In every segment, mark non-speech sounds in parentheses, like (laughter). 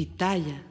Pitaya.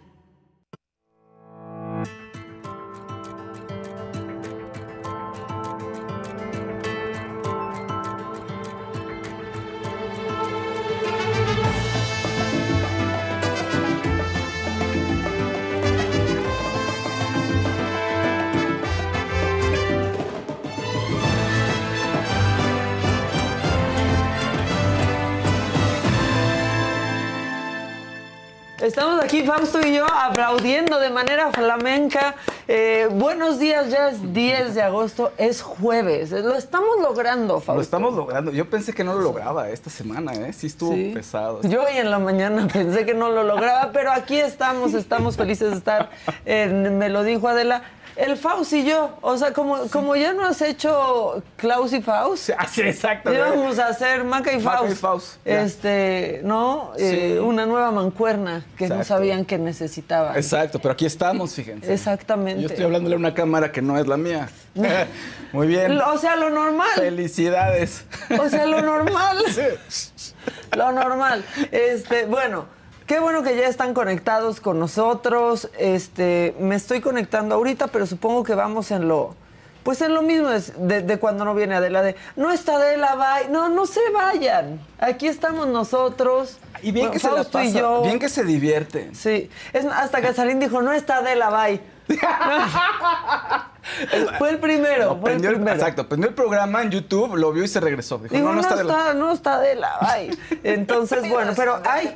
Estamos aquí, Fausto y yo, aplaudiendo de manera flamenca. Eh, buenos días, ya es 10 de agosto, es jueves. Lo estamos logrando, Fausto. Lo estamos logrando. Yo pensé que no lo lograba esta semana, ¿eh? Sí estuvo Sí. pesado. Yo hoy en la mañana (laughs) pensé que no lo lograba, pero aquí estamos, estamos felices de estar. me lo dijo Adela. El Faust y yo, o sea, como, como ya no has hecho Klaus y Faust, Ah, sí, (laughs) exacto. íbamos a hacer Maca y Maca Faust. y Faust. Este, ¿no? Eh, Sí. una nueva mancuerna que no sabían que necesitaban. Exacto, pero aquí estamos, fíjense. Exactamente. Yo estoy hablándole a una cámara que no es la mía. (laughs) Muy bien. O sea, lo normal. Felicidades. O sea, lo normal. (laughs) Lo normal. Este, bueno, qué bueno que ya están conectados con nosotros. Este, me estoy conectando ahorita, pero supongo que vamos en lo. Pues en lo mismo es de, de cuando no viene Adela, de no está Adela, bye. No, no se vayan. Aquí estamos nosotros. Y bien Bueno, que se la y yo. bien que se divierten. Sí, es, hasta Casarín dijo, no está Adela, bye. (laughs) (laughs) fue el primero, No, fue el prendió el- primero. exacto, prendió el programa en YouTube, lo vio y se regresó. Dijo, Digo, no, no, está de la... no está de la (laughs) ay. Entonces, bueno, pero ay,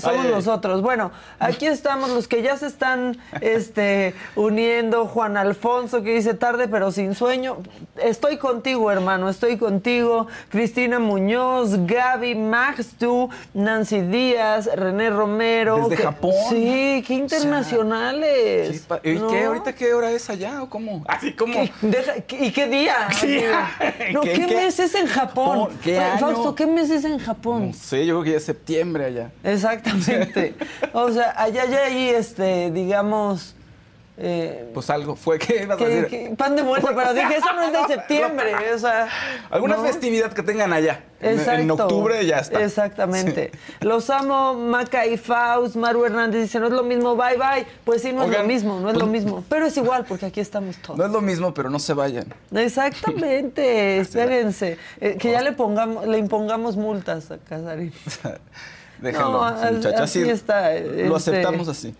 somos Ay, ay. nosotros. Bueno, aquí estamos los que ya se están este, uniendo. Juan Alfonso que dice tarde pero sin sueño. Estoy contigo, hermano, estoy contigo. Cristina Muñoz, Gaby, Max, tú, Nancy Díaz, René Romero. Desde que- Japón. Sí, qué internacionales. Sí, pa- ¿Y ¿no? qué? ¿Ahorita qué hora es allá o cómo? Así como... ¿Qué? Deja- ¿qué- ¿Y qué día? (laughs) Sí. (laughs) No, ¿qué, ¿Qué- qué- mes es en Japón? ¿Qué año? Fausto, ¿qué mes es en Japón? No sé, yo creo que ya es septiembre allá. Exactamente. (laughs) O sea, allá ya hay, este, digamos... eh, Pues algo fue que (laughs) pan de muerto, pero dije, eso no es de (laughs) septiembre, o sea... Alguna ¿no? festividad que tengan allá. En- Exacto. En, octubre ya está. Exactamente. Los amo, Maca y Faust. Maru Hernández dice, no es lo mismo, bye bye. Pues sí, no es lo mismo, no es pues- lo mismo. Pero es igual, porque aquí estamos todos. No es lo mismo, pero no se vayan. Exactamente, (laughs) espérense. Eh, que ya le pongamos, le impongamos multas a Casarín. Déjenlo, No, así, así está, Lo este- aceptamos así.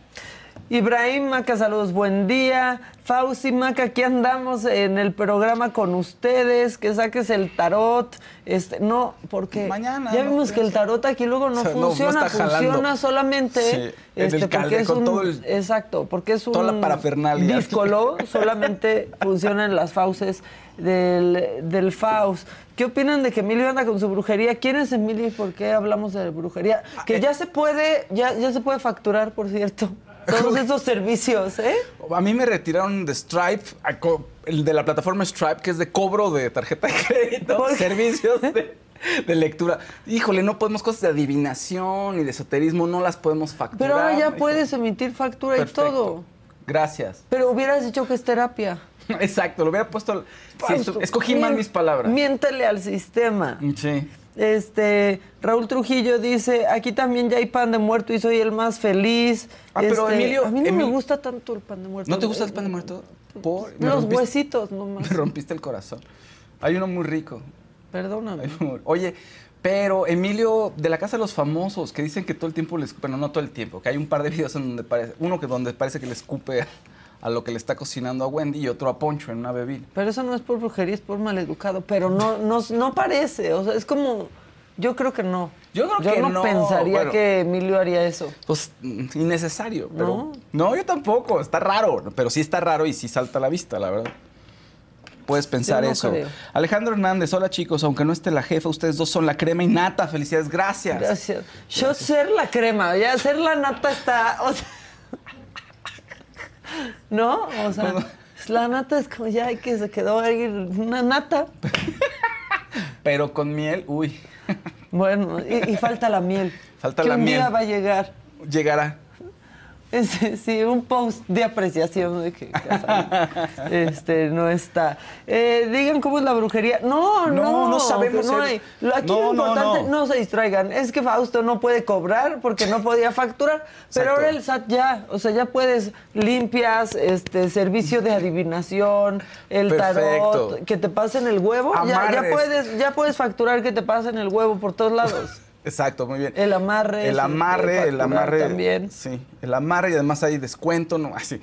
Ibrahim Maca, saludos, buen día. Fauci Maca, aquí andamos en el programa con ustedes, que saques el tarot. Este, no, porque Mañana, ya no, vimos que el tarot aquí luego no O (laughs) sea, no, no funciona, está jalando. funciona solamente Sí, en el este, porque calde, es con un todo el- exacto, porque es un toda la parafernalia. díscolo, (laughs) solamente funcionan las fauces del, del Faust. ¿Qué opinan de que Emilio anda con su brujería? ¿Quién es Emilio y por qué hablamos de brujería? Ah, Que eh. ya se puede, ya, ya se puede facturar, por cierto, todos esos servicios, ¿eh? A mí me retiraron de Stripe, el de la plataforma Stripe, que es de cobro de tarjeta de crédito, (laughs) servicios de, de lectura. Híjole, no podemos cosas de adivinación y de esoterismo, no las podemos facturar. Pero ahora ya puedes emitir factura Perfecto. y todo. Gracias. Pero hubieras dicho que es terapia. (laughs) Exacto, lo hubiera puesto. sí, Fausto, escogí mal mis palabras. Miéntele al sistema. Sí. Este, Raúl Trujillo dice, aquí también ya hay pan de muerto y soy el más feliz. Ah, pero Este, Emilio- A mí no me gusta tanto el pan de muerto. ¿No te gusta el pan de muerto? Por, Los rompiste- huesitos (laughs) nomás. Me rompiste el corazón. Hay uno muy rico. Perdóname. Uno- Oye, pero Emilio, de la Casa de los Famosos, que dicen que todo el tiempo les... Bueno, no todo el tiempo, que hay un par de videos en donde parece... Uno que donde parece que le escupe a, lo que le está cocinando a Wendy y otro a Poncho en una bebida. Pero eso no es por brujería, es por maleducado. Pero no, no, no parece. O sea, es como. Yo creo que no. Yo creo que no. no, pensaría bueno. que Emilio haría eso. Pues mm, innecesario, pero... ¿No? ¿No? yo tampoco, está raro, pero sí está raro y sí salta a la vista, la verdad. Puedes pensar no eso. creo. Alejandro Hernández, hola chicos, aunque no esté la jefa, ustedes dos son la crema y nata, felicidades, gracias. Gracias. Yo ser la crema, ya ser la nata está. O sea, ¿No? O sea, la nata es como ya que se quedó ahí una nata. Pero con miel, uy, Bueno, y, y falta la miel. Falta que la un miel. día va a llegar. llegará. Sí, sí, un post de apreciación de que (laughs) este, no está. Eh, digan cómo es la brujería. No, no, No, no sabemos No hay. Lo- Aquí No, lo importante, no. no. se distraigan. Es que Fausto no puede cobrar porque no podía facturar. Pero ahora el SAT ya, o sea, ya puedes limpias, este, servicio de adivinación, el Perfecto. tarot, que te pasen el huevo. Ya, ya puedes, ya puedes facturar que te pasen el huevo por todos lados. Exacto, muy bien. El amarre, El amarre, el amarre. también. Sí, el amarre y además hay descuento, no, así.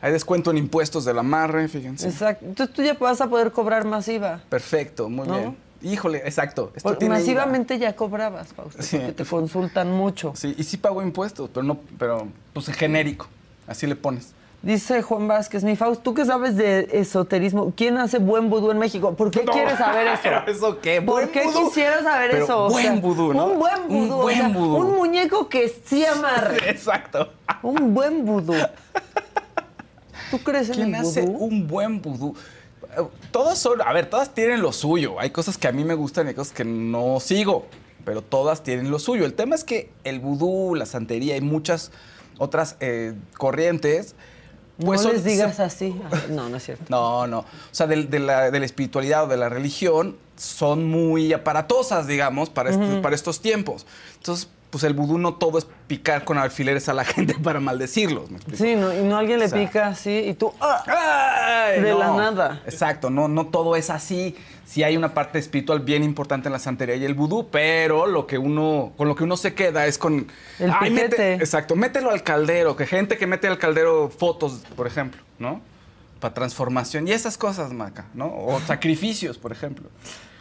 Hay descuento en impuestos del amarre, fíjense. Exacto. Entonces tú ya vas a poder cobrar masiva. Perfecto, muy ¿No? bien. Híjole, exacto. Esto tiene IVA. masivamente ya cobrabas, Fausto, Sí. porque te consultan mucho. Sí, y sí pago impuestos, pero no, pero pues en genérico. Así le pones. Dice Juan Vázquez, mi Fausto, ¿tú qué sabes de esoterismo? ¿Quién hace buen vudú en México? ¿Por qué No, quieres saber eso? pero (laughs) ¿eso qué? ¿Por ¿Buen qué vudú? quisieras saber Pero eso? O buen sea, vudú, ¿no? Un buen Un vudú. o buen sea, vudú. Un muñeco que sí amarre. (laughs) Exacto. un buen vudú. ¿Tú crees en ¿Quién el hace vudú? un buen vudú? Todas son, a ver, todas tienen lo suyo. Hay cosas que a mí me gustan y hay cosas que no sigo, pero todas tienen lo suyo. El tema es que el vudú, la santería y muchas otras eh, corrientes, pues no son- les digas así. No, no es cierto. No, no. O sea, del- de, la, de la espiritualidad o de la religión son muy aparatosas, digamos, para, para estos tiempos. Entonces, pues el vudú no todo es picar con alfileres a la (laughs) gente para maldecirlos. ¿me? Sí, no, y no alguien le O sea, pica así y tú... ¡ah! ¡Ay, De no! la nada. Exacto, no, no todo es así. Sí hay una parte espiritual bien importante en la santería y el vudú, pero lo que uno, con lo que uno se queda es con... El "Ay, mete-". piquete. exacto, mételo al caldero, que gente que mete al caldero fotos, por ejemplo, ¿no? Para transformación y esas cosas, Maca, ¿no? O sacrificios, por ejemplo.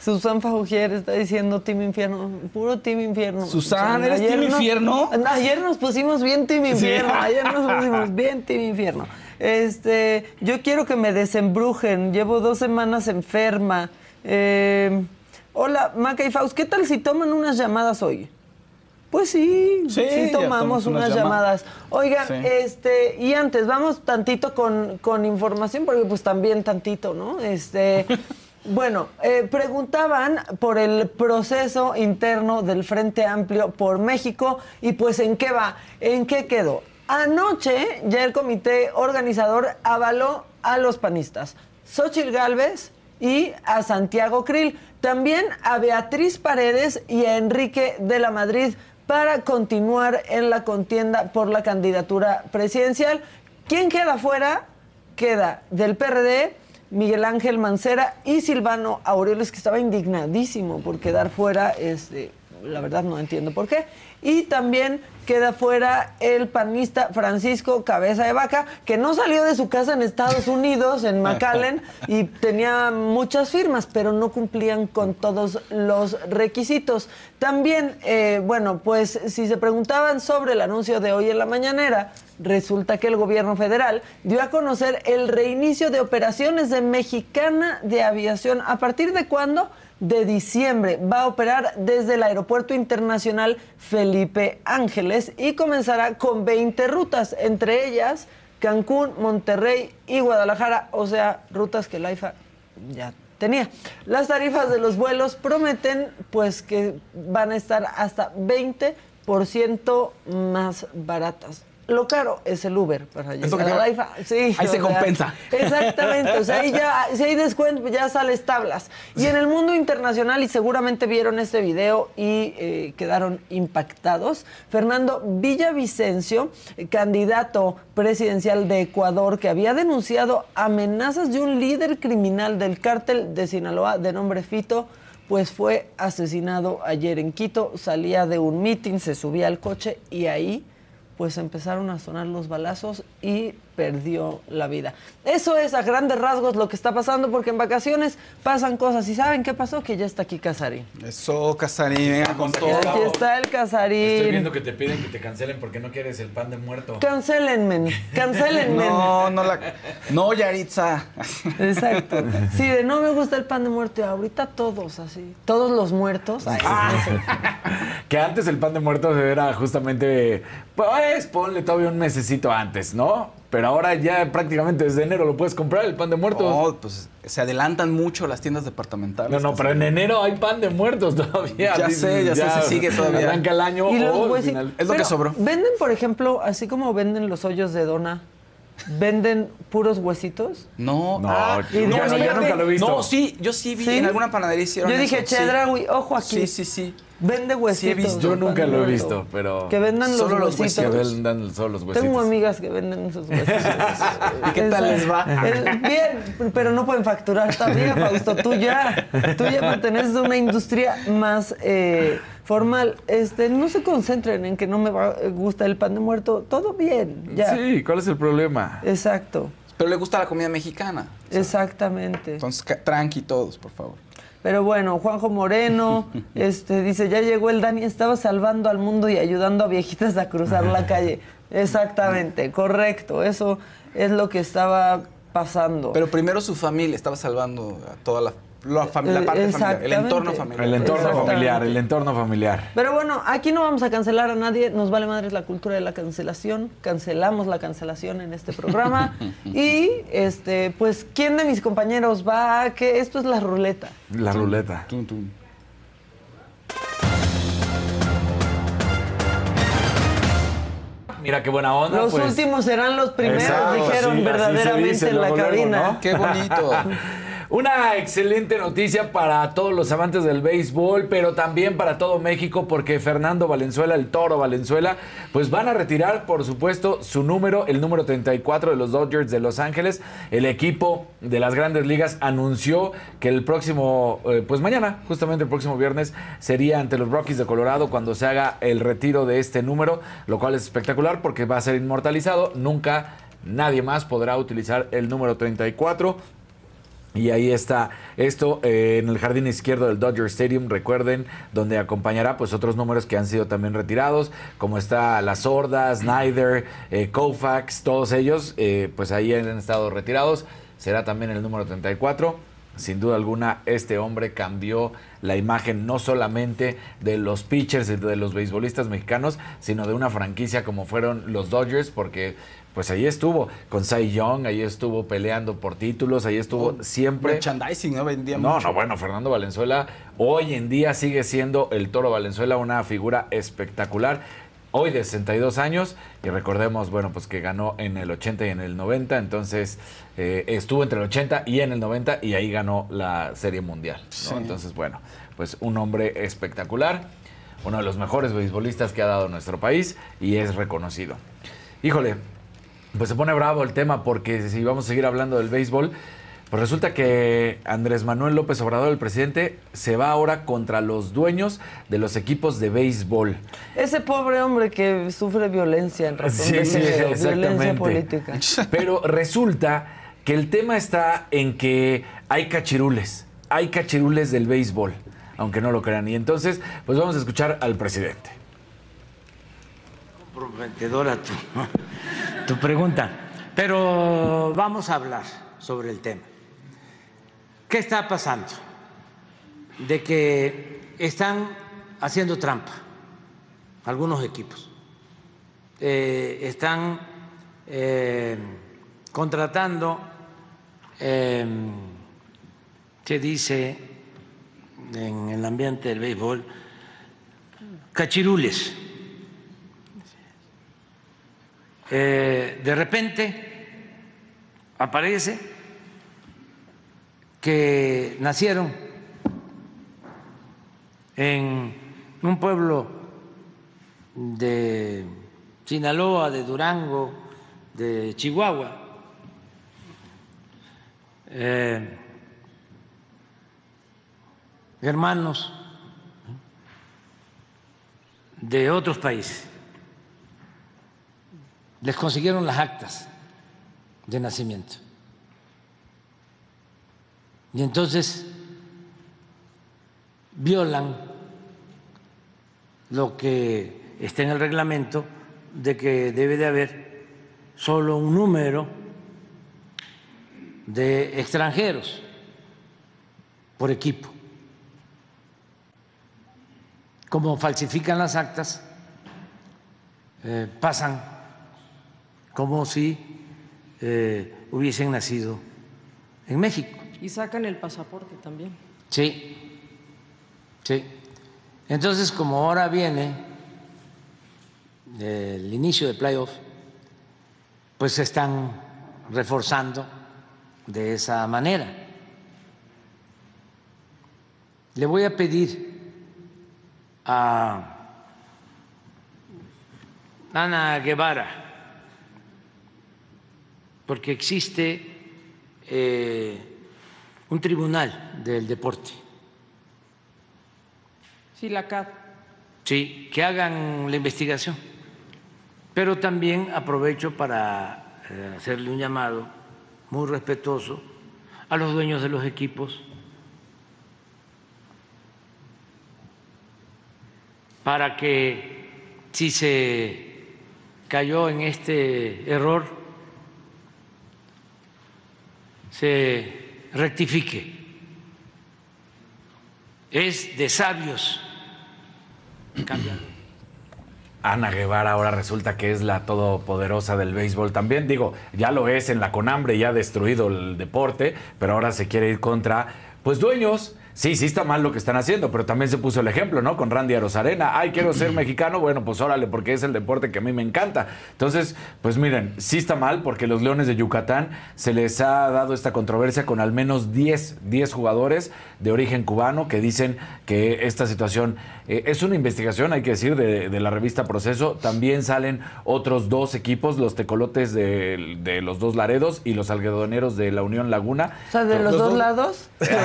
Susan Faugier está diciendo Team Infierno, puro Team Infierno. Susan, ¿eres Team Infierno? Ayer nos pusimos bien Team Infierno, Sí. ayer nos (laughs) pusimos bien Team Infierno. Este, yo quiero que me desembrujen, llevo dos semanas enferma. Eh, hola, Maca y Faust, ¿qué tal si toman unas llamadas hoy? Pues sí, Sí, tomamos tomamos unas unas llamadas. llamadas. Oigan, Sí. este, y antes, vamos tantito con, con información, porque pues también tantito, ¿no? Este, (laughs) bueno, eh, preguntaban por el proceso interno del Frente Amplio por México y pues en qué va, en qué quedó. Anoche ya el comité organizador avaló a los panistas, Xochitl Gálvez y a Santiago Krill, también a Beatriz Paredes y a Enrique de la Madrid para continuar en la contienda por la candidatura presidencial. ¿Quién queda fuera? Queda del PRD Miguel Ángel Mancera y Silvano Aureoles, que estaba indignadísimo por quedar fuera, este, la verdad no entiendo por qué. Y también queda fuera el panista Francisco Cabeza de Vaca, que no salió de su casa en Estados Unidos, en (laughs) McAllen, y tenía muchas firmas, pero no cumplían con todos los requisitos. También, eh, bueno, pues si se preguntaban sobre el anuncio de hoy en la mañanera, resulta que el gobierno federal dio a conocer el reinicio de operaciones de Mexicana de Aviación. ¿A partir de cuándo? De diciembre. Va a operar desde el Aeropuerto Internacional Felipe Ángeles y comenzará con 20 rutas, entre ellas Cancún, Monterrey y Guadalajara, o sea, rutas que la IFA ya tenía. Las tarifas de los vuelos prometen pues que van a estar hasta 20% más baratas. Lo caro es el Uber para llegar que a la te- IFA. Sí, Ahí se sea, compensa. Exactamente, o sea, ahí ya, si hay descuento, ya sales tablas. Y en el mundo internacional, y seguramente vieron este video y eh, quedaron impactados, Fernando Villavicencio, candidato presidencial de Ecuador, que había denunciado amenazas de un líder criminal del cártel de Sinaloa de nombre Fito, pues fue asesinado ayer en Quito, salía de un mitin, se subía al coche y ahí pues empezaron a sonar los balazos y perdió la vida. Eso es a grandes rasgos lo que está pasando porque en vacaciones pasan cosas y ¿saben qué pasó? Que ya está aquí Casarín. Eso, Casarín, venga con Aquí todo. Aquí está el Estoy Casarín. viendo que te piden que te cancelen porque no quieres el pan de muerto. Cancélenme, cancélenme. (laughs) No, no la. No, Yaritza. Exacto. Sí, de no me gusta el pan de muerto y ahorita todos así, todos los muertos. Ay, (laughs) Que antes el pan de muerto era justamente. Pues, pues ponle todavía un mesecito antes, ¿no? Pero ahora ya prácticamente desde enero lo puedes comprar, el pan de muertos. No, pues se adelantan mucho las tiendas departamentales. No, no, pero en enero hay pan de muertos (laughs) todavía. Ya sé, ya sé, se sigue todavía. Arranca el año. Y los o huesitos. final- Es lo que sobró. Venden, por ejemplo, así como venden los hoyos de dona, venden puros huesitos. No, No, ah, yo, no, yo nunca lo he visto. No, sí, yo sí vi ¿Sí? en alguna panadería hicieron Yo dije, eso, sí. Chedraui, ojo aquí. Sí, sí, sí. Vende huesitos. Sí he visto. Yo nunca lo he visto, pero- Que vendan los Solo los huesitos. Que vendan solo los huesitos. Tengo amigas que venden esos huesitos. (laughs) ¿Y qué tal les va? Bien, pero no pueden facturar todavía, Fausto. Tú ya, tú ya perteneces a una industria más eh, formal. Este, no se concentren en que no me va- gusta el pan de muerto. Todo bien, ya. Sí, ¿cuál es el problema? Exacto, Pero le gusta la comida mexicana. exactamente. Entonces, tranqui todos, por favor. Pero bueno, Juanjo Moreno (laughs) este, dice, ya llegó el Dani, estaba salvando al mundo y ayudando a viejitas a cruzar la calle. (laughs) Exactamente, correcto, eso es lo que estaba pasando. Pero primero su familia estaba salvando a toda la, la, la Eh, parte familiar, el entorno familiar. El entorno familiar, el entorno familiar. Pero bueno, aquí no vamos a cancelar a nadie, nos vale madres la cultura de la cancelación, cancelamos la cancelación en este programa (laughs) y este pues quién de mis compañeros va a que esto es la ruleta. La ruleta. Tum, tum. Mira qué buena onda. Los pues. últimos serán los primeros, Exacto, dijeron sí, verdaderamente dice en la luego, luego, cabina. ¿no? Qué bonito. (laughs) Una excelente noticia para todos los amantes del béisbol, pero también para todo México, porque Fernando Valenzuela, el toro Valenzuela, pues van a retirar, por supuesto, su número, el número 34 de los Dodgers de Los Ángeles. El equipo de las grandes ligas anunció que el próximo, eh, pues mañana, justamente el próximo viernes, sería ante los Rockies de Colorado cuando se haga el retiro de este número, lo cual es espectacular porque va a ser inmortalizado. Nunca nadie más podrá utilizar el número 34. Y ahí está esto eh, en el jardín izquierdo del Dodger Stadium, recuerden, donde acompañará pues otros números que han sido también retirados, como está La Sorda, Snyder, eh, Koufax, todos ellos, eh, pues ahí han estado retirados. Será también el número 34. Sin duda alguna, este hombre cambió la imagen no solamente de los pitchers y de los beisbolistas mexicanos, sino de una franquicia como fueron los Dodgers, porque pues ahí estuvo con Cy Young, ahí estuvo peleando por títulos, ahí estuvo siempre. Merchandising, ¿no? Vendía No, mucho. no, bueno, Fernando Valenzuela hoy en día sigue siendo el Toro Valenzuela una figura espectacular. Hoy de 62 años y recordemos, bueno, pues que ganó en el 80 y en el 90, entonces eh, estuvo entre el 80 y en el 90 y ahí ganó la Serie Mundial, ¿no? Sí. Entonces, bueno, pues un hombre espectacular, uno de los mejores beisbolistas que ha dado nuestro país y es reconocido. Híjole, pues se pone bravo el tema porque si vamos a seguir hablando del béisbol, pues resulta que Andrés Manuel López Obrador, el presidente, se va ahora contra los dueños de los equipos de béisbol. Ese pobre hombre que sufre violencia en razón Sí, de sí, violencia política. Pero resulta que el tema está en que hay cachirules, hay cachirules del béisbol, aunque no lo crean. Y entonces, pues vamos a escuchar al presidente. Comprometedora tu, (laughs) tu pregunta, pero vamos a hablar sobre el tema. ¿Qué está pasando? De que están haciendo trampa algunos equipos. Eh, están eh, contratando, eh, ¿qué dice en el ambiente del béisbol? Cachirules. Eh, de repente aparece que nacieron en un pueblo de Sinaloa, de Durango, de Chihuahua, eh, hermanos de otros países les consiguieron las actas de nacimiento. Y entonces violan lo que está en el reglamento de que debe de haber solo un número de extranjeros por equipo. Como falsifican las actas, eh, pasan como si eh, hubiesen nacido en México. Y sacan el pasaporte también. Sí, sí. Entonces, como ahora viene el inicio de playoff, pues se están reforzando de esa manera. Le voy a pedir a Ana Guevara, porque existe eh, un tribunal del deporte. Sí, la CAD. Sí, que hagan la investigación. Pero también aprovecho para eh, hacerle un llamado muy respetuoso a los dueños de los equipos para que si se cayó en este error se rectifique. Es de sabios cambiar. (clears throat) Ana Guevara ahora resulta que es la todopoderosa del béisbol también. Digo, ya lo es en la Conambre, ya ha destruido el deporte, pero ahora se quiere ir contra, pues, dueños Sí, sí está mal lo que están haciendo, pero también se puso el ejemplo, ¿no? Con Randy Arozarena. Ay, quiero ser mexicano. Bueno, pues órale, porque es el deporte que a mí me encanta. Entonces, pues miren, sí está mal porque los Leones de Yucatán se les ha dado esta controversia con al menos 10, 10 jugadores de origen cubano que dicen que esta situación eh, es una investigación, hay que decir, de, la revista Proceso. También salen otros dos equipos, los tecolotes de, los dos Laredos y los algodoneros de la Unión Laguna. O sea, de los, dos lados. (laughs) Entonces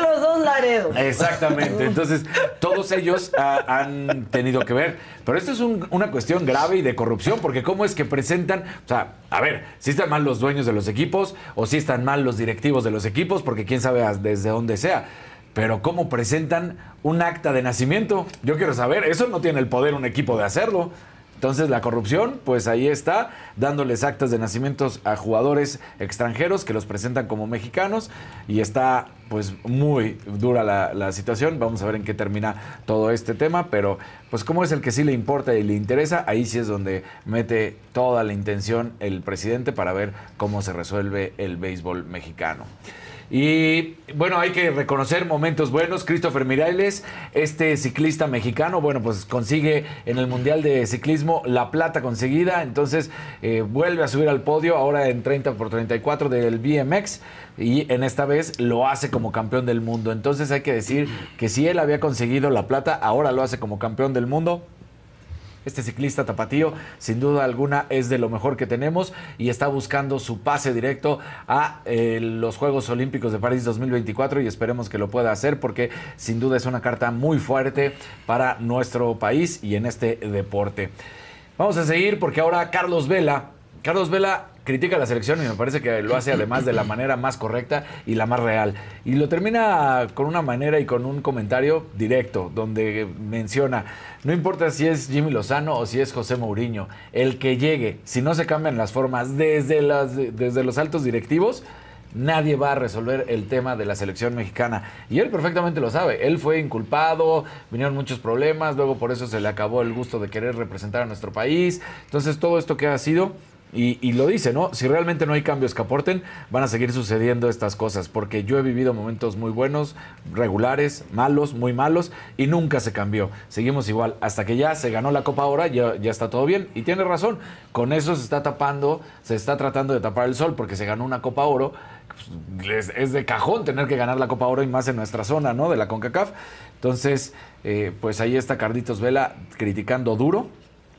los dos Laredos. Exactamente. Entonces, todos ellos han tenido que ver. Pero esto es una cuestión grave y de corrupción, porque cómo es que presentan, o sea, a ver, si están mal los dueños de los equipos o si están mal los directivos de los equipos, porque quién sabe desde dónde sea. Pero cómo presentan un acta de nacimiento, yo quiero saber, eso no tiene el poder un equipo de hacerlo. Entonces la corrupción, pues ahí está, dándoles actas de nacimientos a jugadores extranjeros que los presentan como mexicanos y está pues muy dura la, situación. Vamos a ver en qué termina todo este tema, pero pues como es el que sí le importa y le interesa, ahí sí es donde mete toda la intención el presidente para ver cómo se resuelve el béisbol mexicano. Y bueno, hay que reconocer momentos buenos. Christopher Mirailes, este ciclista mexicano, bueno, pues consigue en el Mundial de Ciclismo la plata conseguida. Entonces eh, vuelve a subir al podio, ahora en 30 por 34 del BMX. Y en esta vez lo hace como campeón del mundo. Entonces hay que decir que si él había conseguido la plata, ahora lo hace como campeón del mundo. Este ciclista tapatío, sin duda alguna, es de lo mejor que tenemos y está buscando su pase directo a eh, los Juegos Olímpicos de París 2024 y esperemos que lo pueda hacer porque sin duda es una carta muy fuerte para nuestro país y en este deporte. Vamos a seguir porque ahora Carlos Vela, Carlos Vela critica la selección y me parece que lo hace además de la manera más correcta y la más real. Y lo termina con una manera y con un comentario directo, donde menciona, no importa si es Jimmy Lozano o si es José Mourinho, el que llegue, si no se cambian las formas desde, las, desde los altos directivos, nadie va a resolver el tema de la selección mexicana. Y él perfectamente lo sabe. Él fue inculpado, vinieron muchos problemas, luego por eso se le acabó el gusto de querer representar a nuestro país. Entonces todo esto que ha sido y, lo dice, ¿no? Si realmente no hay cambios que aporten, van a seguir sucediendo estas cosas, porque yo he vivido momentos muy buenos, regulares, malos, muy malos, y nunca se cambió. Seguimos igual, hasta que ya se ganó la Copa ahora, ya, ya está todo bien. Y tiene razón, con eso se está tapando, se está tratando de tapar el sol, porque se ganó una Copa Oro. Pues, es, de cajón tener que ganar la Copa Oro y más en nuestra zona, ¿no? De la CONCACAF. Entonces, eh, pues ahí está Carditos Vela criticando duro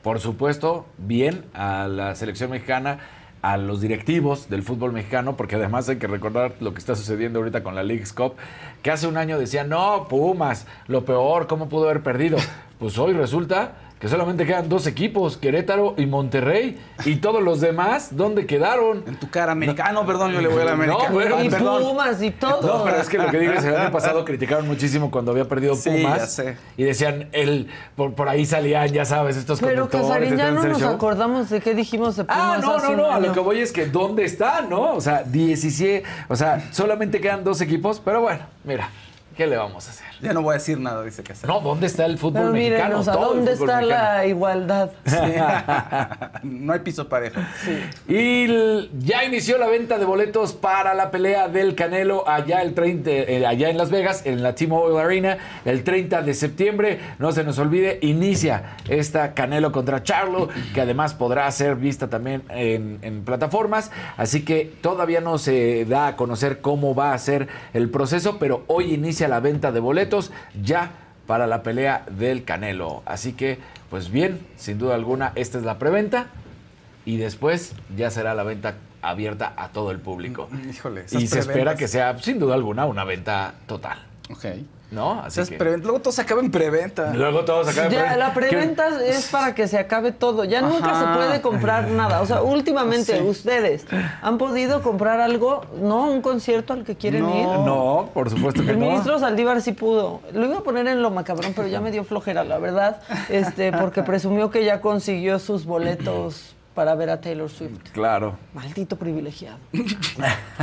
por supuesto, bien a la selección mexicana, a los directivos del fútbol mexicano, porque además hay que recordar lo que está sucediendo ahorita con la League's Cup, que hace un año decían, no, Pumas, lo peor, ¿cómo pudo haber perdido? Pues hoy resulta que solamente quedan dos equipos, Querétaro y Monterrey. Y todos los demás, ¿dónde quedaron? En tu cara, americano, no, perdón, yo le voy a la americana. No, bueno, y Pumas y todo. No, pero es que lo que digo es el año pasado (laughs) criticaron muchísimo cuando había perdido Pumas. Ya sé. Y decían, el, por, ahí salían, ya sabes, estos pero conductores. Pero ya no nos acordamos de qué dijimos de ah, Pumas. Ah, no, no, no, a lo que voy es que ¿dónde están, no? O sea, 17, o sea, solamente quedan dos equipos, pero bueno, mira ¿Qué le vamos a hacer? Ya no voy a decir nada, dice que No, ¿dónde está el fútbol Pero mexicano? mírenos, ¿a Todo el dónde fútbol está mexicano. la igualdad? (laughs) no hay piso parejo. Y ya inició la venta de boletos para la pelea del Canelo allá el 30, eh, allá en Las Vegas, en la T-Mobile Arena, el 30 de septiembre. No se nos olvide, inicia esta Canelo contra Charlo, que además podrá ser vista también en, en plataformas. Así que todavía no se da a conocer cómo va a ser el proceso, pero hoy inicia la venta de boletos ya para la pelea del Canelo. Así que, pues bien, sin duda alguna, esta es la preventa y después ya será la venta abierta a todo el público. Híjole. esas Y se espera que sea, sin duda alguna, una venta total, Ok. ¿No? Así que... Luego todo se acaba en preventa. Luego todos acá... Ya, la preventa es para que se acabe todo. Ya nunca se puede comprar nada. O sea, últimamente Sí. ustedes han podido comprar algo, no un concierto al que quieren No. ir. No, por supuesto que El no. ministro Saldívar sí pudo. Lo iba a poner en lo macabrón, pero ya me dio flojera, la verdad, este, porque presumió que ya consiguió sus boletos para ver a Taylor Swift. Claro. Maldito privilegiado.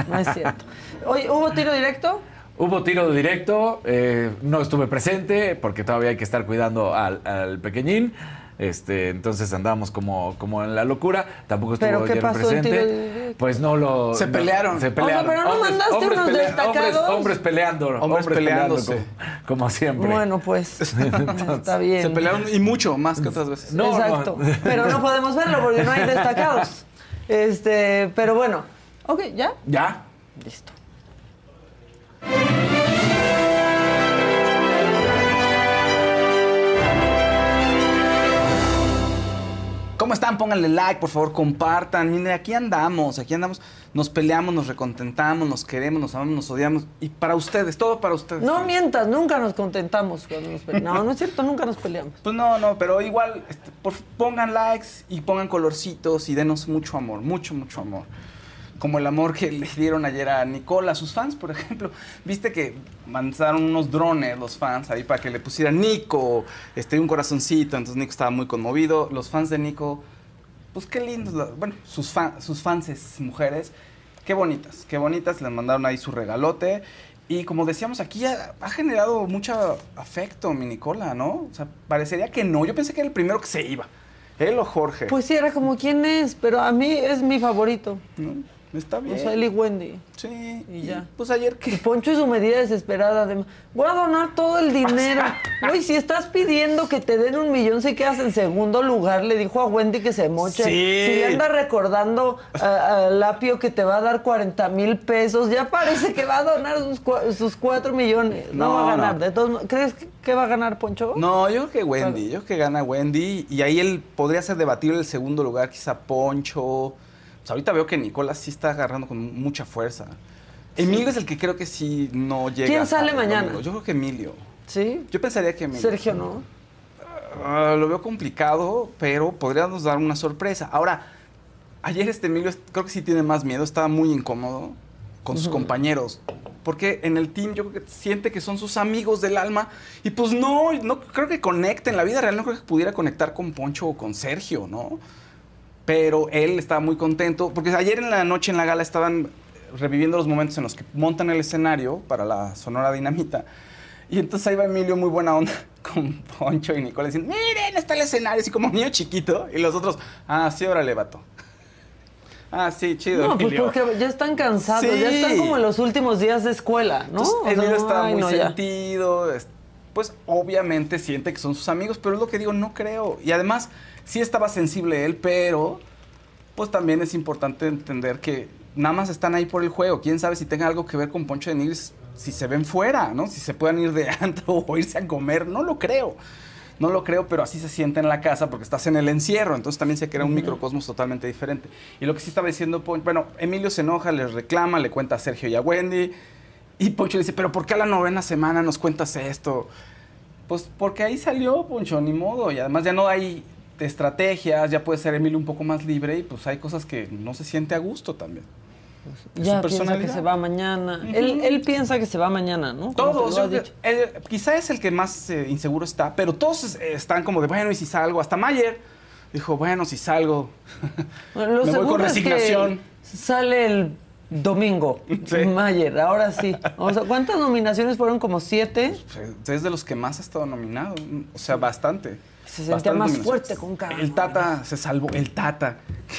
No es cierto. Oye, ¿hubo tiro directo? Hubo tiro directo, eh, no estuve presente porque todavía hay que estar cuidando al, al pequeñín. Este, entonces andamos como, como en la locura. Tampoco estuvo ¿Pero qué ayer pasó presente. Pues no lo. Se no- pelearon. se O sea, pelearon. pero no mandaste unos hombres, destacados. hombres peleando. Hombres peleando peleándose. como, como siempre. Bueno, pues (laughs) está bien. Se pelearon y mucho más que otras veces. No, Exacto. no. Pero no podemos verlo porque no hay destacados. (laughs) Este, pero bueno. Ok, ¿ya? ¿Ya? Listo. ¿Cómo están? Pónganle like, por favor, compartan. Miren, aquí andamos, aquí andamos. Nos peleamos, nos recontentamos, nos queremos, nos amamos, nos odiamos. Y para ustedes, todo para ustedes. No mientas, nunca nos contentamos cuando nos peleamos. No, no es cierto, nunca nos peleamos. Pues no, no, pero igual, este, por- pongan likes y pongan colorcitos y denos mucho amor, mucho, mucho amor. Como el amor que le dieron ayer a Nicole, a sus fans, por ejemplo. Viste que mandaron unos drones los fans ahí para que le pusieran Nico, este, un corazoncito. Entonces Nico estaba muy conmovido. Los fans de Nico, pues qué lindos. Bueno, sus, fan, sus fans mujeres, qué bonitas, qué bonitas. Le mandaron ahí su regalote. Y como decíamos aquí, ha, ha generado mucho afecto mi Nicola, ¿no? O sea, parecería que no. Yo pensé que era el primero que se iba. Él o Jorge. Pues sí, era como quién es, pero a mí es mi favorito. ¿no? Está bien. O sea, él y Wendy. Sí. Y ya. Pues ayer Y que. Poncho y su medida desesperada de voy a donar todo el dinero. (laughs) Güey, si estás pidiendo que te den un millón, si quedas en segundo lugar, le dijo a Wendy que se moche. Sí. Si le anda recordando a, a Lapio que te va a dar 40 mil pesos, ya parece que va a donar sus, sus 4 millones. No, No, va a ganar. no. De todos ¿Crees que, que va a ganar Poncho? No, yo creo que Wendy. Yo creo que gana Wendy. Y ahí él podría ser debatible el segundo lugar, quizá Poncho. Ahorita veo que Nicolás sí está agarrando con mucha fuerza. Emilio es el que creo que sí no llega. ¿Quién sale mañana? domingo. Yo creo que Emilio. ¿Sí? Yo pensaría que Emilio. Sergio, ¿no? Ah, lo veo complicado, pero podríamos dar una sorpresa. Ahora, ayer este Emilio creo que sí tiene más miedo, estaba muy incómodo con sus compañeros. Porque en el team yo creo que siente que son sus amigos del alma. Y pues no, no creo que conecte. En la vida real no creo que pudiera conectar con Poncho o con Sergio, ¿no? Pero él estaba muy contento. Porque ayer en la noche en la gala estaban reviviendo los momentos en los que montan el escenario para la Sonora Dinamita. Y entonces ahí va Emilio muy buena onda (laughs) con Poncho y Nicole diciendo, miren, está el escenario, así como niño chiquito. Y los otros, ah, sí, órale, vato. (laughs) Ah, sí, chido, No, pues Emilio. porque ya están cansados, ya Sí. están como en los últimos días de escuela, ¿no? Entonces, O sea, Emilio estaba ay, muy no, ya. sentido. es- Pues obviamente siente que son sus amigos, pero es lo que digo, no creo. Y además, sí estaba sensible él, pero pues también es importante entender que nada más están ahí por el juego. Quién sabe si tenga algo que ver con Poncho de Nigris, si se ven fuera, ¿no? Si se puedan ir de (laughs) antro o irse a comer, no lo creo. No lo creo, pero así se siente en la casa porque estás en el encierro, entonces también se crea un microcosmos totalmente diferente. Y lo que sí estaba diciendo Poncho, bueno, Emilio se enoja, les reclama, le cuenta a Sergio y a Wendy, y Poncho le dice, pero ¿por qué a la novena semana nos cuentas esto? Pues porque ahí salió, Poncho, ni modo, y además ya no hay estrategias, ya puede ser Emilio un poco más libre, y pues hay cosas que no se siente a gusto también. Es Ya piensa que se va mañana. él, él piensa que se va mañana, ¿no? Todos, yo él, quizá es el que más eh, inseguro está, pero todos eh, están como de, bueno, ¿y si salgo? Hasta Mayer dijo, bueno, si salgo, (laughs) Bueno, (laughs) me voy con es que resignación. sale el Domingo, (laughs) Sí. Mayer, ahora sí. O sea, ¿cuántas nominaciones fueron? ¿Como siete? Es de los que más ha estado nominado. O sea, bastante. Se sentía más fuerte con cada El Tata se salvó. El Tata. (laughs)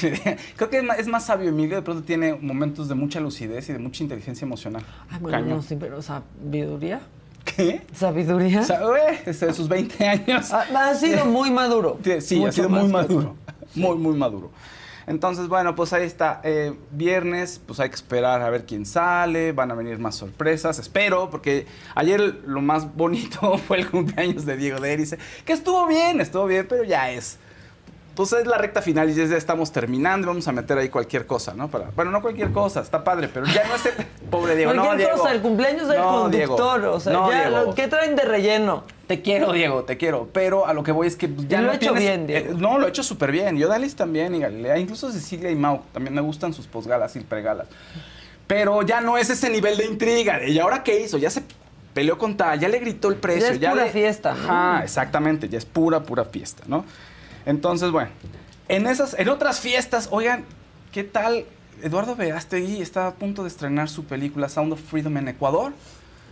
Creo que es más, es más sabio Emilio. De pronto tiene momentos de mucha lucidez y de mucha inteligencia emocional. Ay, bueno, no, sí, pero sabiduría. ¿Qué? ¿Sabiduría? Desde de sus 20 años. Ha, ha sido muy maduro. Sí, ha sido muy maduro. Muy, muy maduro. Entonces, bueno, pues ahí está. Eh, viernes, pues hay que esperar a ver quién sale. Van a venir más sorpresas. Espero, porque ayer lo más bonito (laughs) fue el cumpleaños de Diego de. Que estuvo bien, estuvo bien, pero ya es. Pues es la recta final y ya estamos terminando y vamos a meter ahí cualquier cosa, ¿no? Para, bueno, no cualquier cosa, está padre, pero ya no es el (laughs) pobre Diego. no, Cualquier Diego. cosa, el cumpleaños del No, Diego. conductor, o sea, No, ya, Diego. lo- ¿qué traen de relleno? Te quiero, Diego, te quiero. Pero a lo que voy es que pues, ya Y lo no ha hecho tienes- bien, Diego. eh, no, lo he hecho súper bien. Yo Dalis también y Galilea, incluso Cecilia y Mau. También me gustan sus posgalas y pregalas. Pero ya no es ese nivel de intriga. ¿Y ahora qué hizo? Ya se peleó con tal, ya le gritó el precio. Ya es pura le- fiesta. Ajá, exactamente. Ya es pura, pura fiesta, ¿no? Entonces, bueno. En, esas, en otras fiestas, oigan, ¿qué tal? Eduardo Verástegui está a punto de estrenar su película Sound of Freedom en Ecuador.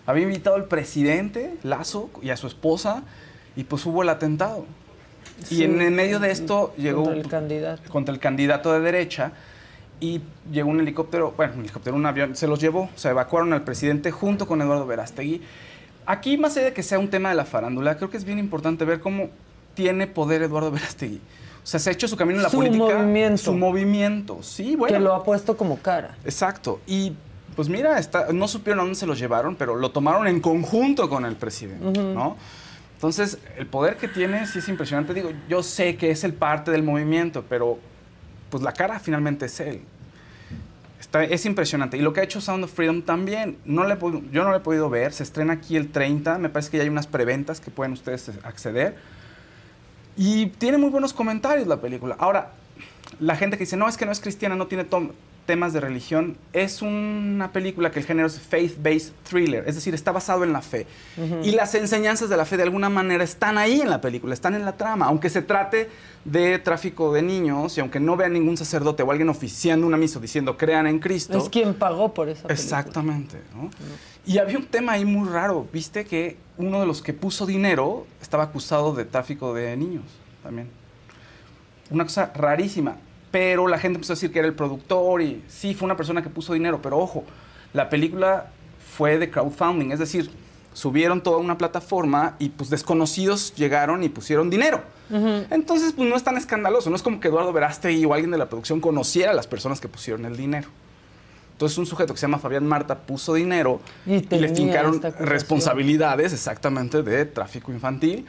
Había invitado al presidente Lazo y a su esposa y pues hubo el atentado. Sí, y en, en medio de esto llegó Contra el candidato. contra el candidato de derecha y llegó un helicóptero, bueno, un helicóptero, un avión, se los llevó, se evacuaron al presidente junto con Eduardo Verástegui. Aquí, más allá de que sea un tema de la farándula, creo que es bien importante ver cómo tiene poder Eduardo Verástegui. O sea, se ha hecho su camino en la Su política. movimiento. Su movimiento, sí, bueno. Que lo ha puesto como cara. Exacto. Y pues mira, está, no supieron a dónde se los llevaron, pero lo tomaron en conjunto con el presidente, ¿no? Entonces, el poder que tiene sí es impresionante. Digo, yo sé que es el parte del movimiento, pero pues la cara finalmente es él. Está, es impresionante. Y lo que ha hecho Sound of Freedom también, no le yo no lo he podido ver. Se estrena aquí el 30. Me parece que ya hay unas preventas que pueden ustedes acceder. Y tiene muy buenos comentarios la película. Ahora, la gente que dice, no, es que no es cristiana, no tiene temas de religión, es una película que el género es faith-based thriller, es decir, está basado en la fe. Y las enseñanzas de la fe de alguna manera están ahí en la película, están en la trama, aunque se trate de tráfico de niños y aunque no vea ningún sacerdote o alguien oficiando una misa diciendo crean en Cristo. Es quien pagó por esa película. Exactamente, ¿no? Y había un tema ahí muy raro, viste que uno de los que puso dinero estaba acusado de tráfico de niños también. Una cosa rarísima, pero la gente empezó a decir que era el productor y sí, fue una persona que puso dinero, pero ojo, la película fue de crowdfunding, es decir, subieron toda una plataforma y pues desconocidos llegaron y pusieron dinero. Entonces, pues no es tan escandaloso, no es como que Eduardo Verástegui o alguien de la producción conociera a las personas que pusieron el dinero. Entonces un sujeto que se llama Fabián Marta puso dinero Y y, le fincaron responsabilidades exactamente de tráfico infantil.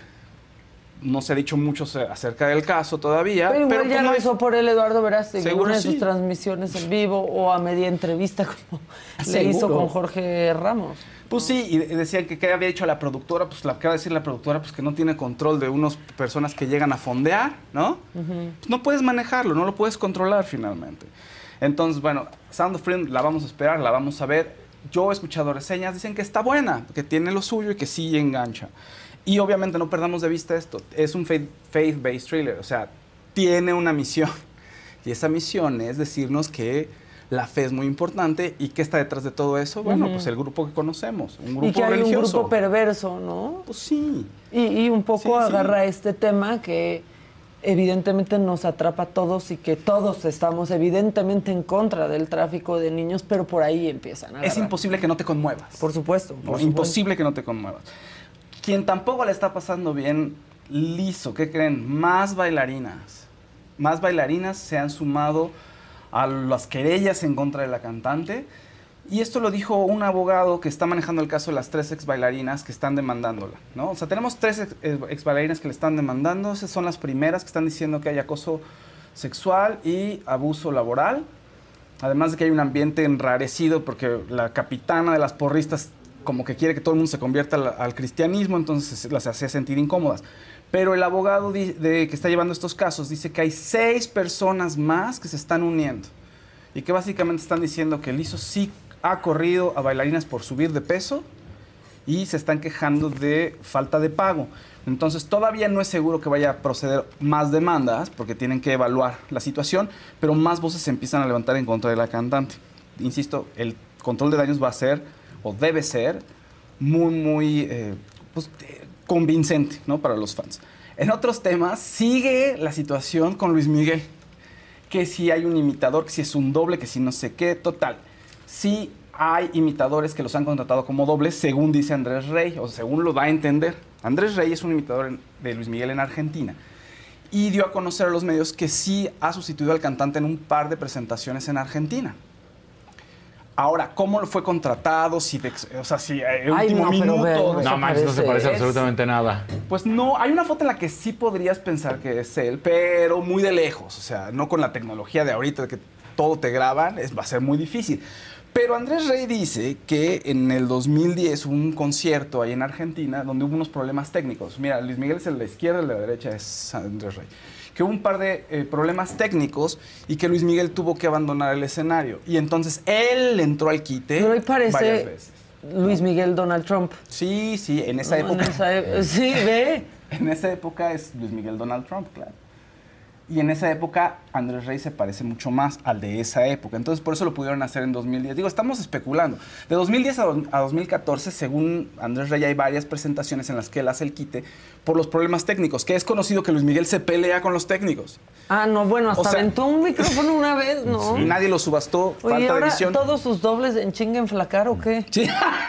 No se ha dicho mucho se- acerca del caso todavía. Pero pues, ya no lo hizo por él Eduardo Verástegui en una de sí. sus transmisiones en vivo o a media entrevista (laughs) como le hizo con Jorge Ramos. Pues sí, y de- decían que qué había dicho la productora, pues la acaba de decir la productora, pues que no tiene control de unas personas que llegan a fondear, ¿no? Pues no puedes manejarlo, no lo puedes controlar finalmente. Entonces, bueno, Sound of Freedom la vamos a esperar, la vamos a ver. Yo he escuchado reseñas, dicen que está buena, que tiene lo suyo y que sí engancha. Y obviamente no perdamos de vista esto, es un faith- faith-based thriller, o sea, tiene una misión. (laughs) Y esa misión es decirnos que la fe es muy importante y que está detrás de todo eso. Bueno, pues el grupo que conocemos, un grupo y que hay religioso. un grupo perverso, ¿no? Pues sí. Y, y un poco Sí, sí. agarra este tema que evidentemente nos atrapa a todos y que todos estamos evidentemente en contra del tráfico de niños, pero por ahí empiezan a Es imposible que no te conmuevas. Por supuesto. No, por supuesto. imposible que no te conmuevas. Quien tampoco le está pasando bien, liso, ¿qué creen? Más bailarinas. Más bailarinas se han sumado a las querellas en contra de la cantante. Y esto lo dijo un abogado que está manejando el caso de las tres ex bailarinas que están demandándola, ¿no? O sea, tenemos tres ex, ex bailarinas que le están demandando. Son las primeras que están diciendo que hay acoso sexual y abuso laboral. Además de que hay un ambiente enrarecido porque la capitana de las porristas como que quiere que todo el mundo se convierta al, cristianismo, entonces las hace sentir incómodas. Pero el abogado de- que está llevando estos casos dice que hay seis personas más que se están uniendo y que básicamente están diciendo que el ISO sí ha corrido a bailarinas por subir de peso y se están quejando de falta de pago. Entonces todavía no es seguro que vaya a proceder más demandas porque tienen que evaluar la situación, pero más voces se empiezan a levantar en contra de la cantante. insisto, el control de daños va a ser, o debe ser, muy, muy eh, pues, convincente ¿no? para los fans. En otros temas, sigue la situación con Luis Miguel. Que si hay un imitador, que si es un doble, que si no sé qué, total. Sí hay imitadores que los han contratado como dobles, según dice Andrés Rey, o según lo da a entender. Andrés Rey es un imitador de Luis Miguel en Argentina y dio a conocer a los medios que sí ha sustituido al cantante en un par de presentaciones en Argentina. Ahora, ¿cómo fue contratado? Si de- o sea, si eh, Ay, último no, minuto. ve, no No manches, no se parece Es- absolutamente nada. Pues no, hay una foto en la que sí podrías pensar que es él, pero muy de lejos. O sea, no con la tecnología de ahorita de que todo te graban, es, va a ser muy difícil. Pero Andrés Rey dice que en el 2010 hubo un concierto ahí en Argentina donde hubo unos problemas técnicos. Mira, Luis Miguel es el de la izquierda, el de la derecha es Andrés Rey. Que hubo un par de eh, problemas técnicos y que Luis Miguel tuvo que abandonar el escenario. Y entonces él entró al quite Pero hoy varias parece veces. Luis Miguel Donald Trump. Sí, sí, en esa No, en época. esa e- sí, (laughs) ve. En esa época es Luis Miguel Donald Trump, claro. Y en esa época Andrés Rey se parece mucho más al de esa época. Entonces por eso lo pudieron hacer en 2010. Digo, estamos especulando. De 2010 a, do- a 2014, según Andrés Rey, hay varias presentaciones en las que él hace el quite por los problemas técnicos, que es conocido que Luis Miguel se pelea con los técnicos. Ah, no, bueno, hasta O sea- aventó un micrófono una vez, ¿no? (laughs) Nadie lo subastó, Oye, falta de ahora visión. todos sus dobles en chinga en flacar o qué? Sí.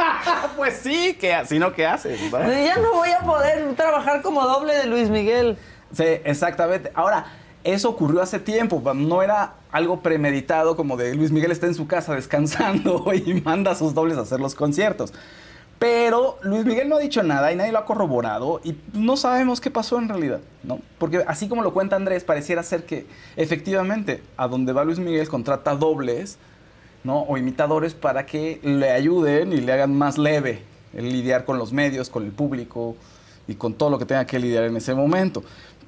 (laughs) pues sí, que si no, ¿qué hace? ¿verdad? Oye, Ya no voy a poder trabajar como doble de Luis Miguel. Sí, exactamente. Ahora, eso ocurrió hace tiempo, no era algo premeditado como de Luis Miguel está en su casa (laughs) descansando y manda a sus dobles a hacer los conciertos. Pero Luis Miguel no ha dicho nada y nadie lo ha corroborado y no sabemos qué pasó en realidad, ¿no? Porque así como lo cuenta Andrés, pareciera ser que efectivamente a donde va Luis Miguel contrata dobles, ¿no? O imitadores para que le ayuden y le hagan más leve el lidiar con los medios, con el público y con todo lo que tenga que lidiar en ese momento.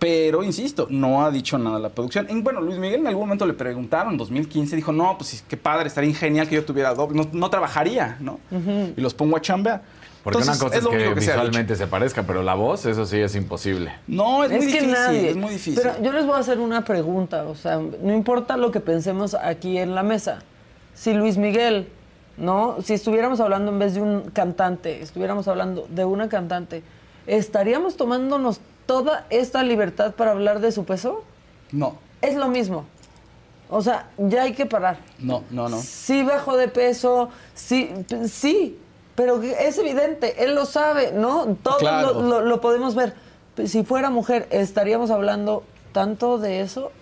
Pero, insisto, no ha dicho nada la producción. Y bueno, Luis Miguel en algún momento le preguntaron, en 2015, dijo, no, pues qué padre, estaría genial que yo tuviera doble, no, no trabajaría, ¿no? Y los pongo a chambear. Porque Entonces, una cosa es, lo que, dicho. visualmente se parezca, pero la voz, eso sí es imposible. No, es, muy que difícil, nadie. es muy difícil. Pero yo les voy a hacer una pregunta, o sea, no importa lo que pensemos aquí en la mesa. Si Luis Miguel, ¿no? Si estuviéramos hablando en vez de un cantante, estuviéramos hablando de una cantante, ¿estaríamos tomándonos toda esta libertad para hablar de su peso? No, Es lo mismo. O sea, ya hay que parar. no, no, no. Sí bajó de peso, sí, sí, pero es evidente, él lo sabe, ¿no? Todos Claro. lo, lo- lo podemos ver. Si fuera mujer, ¿estaríamos hablando tanto de eso?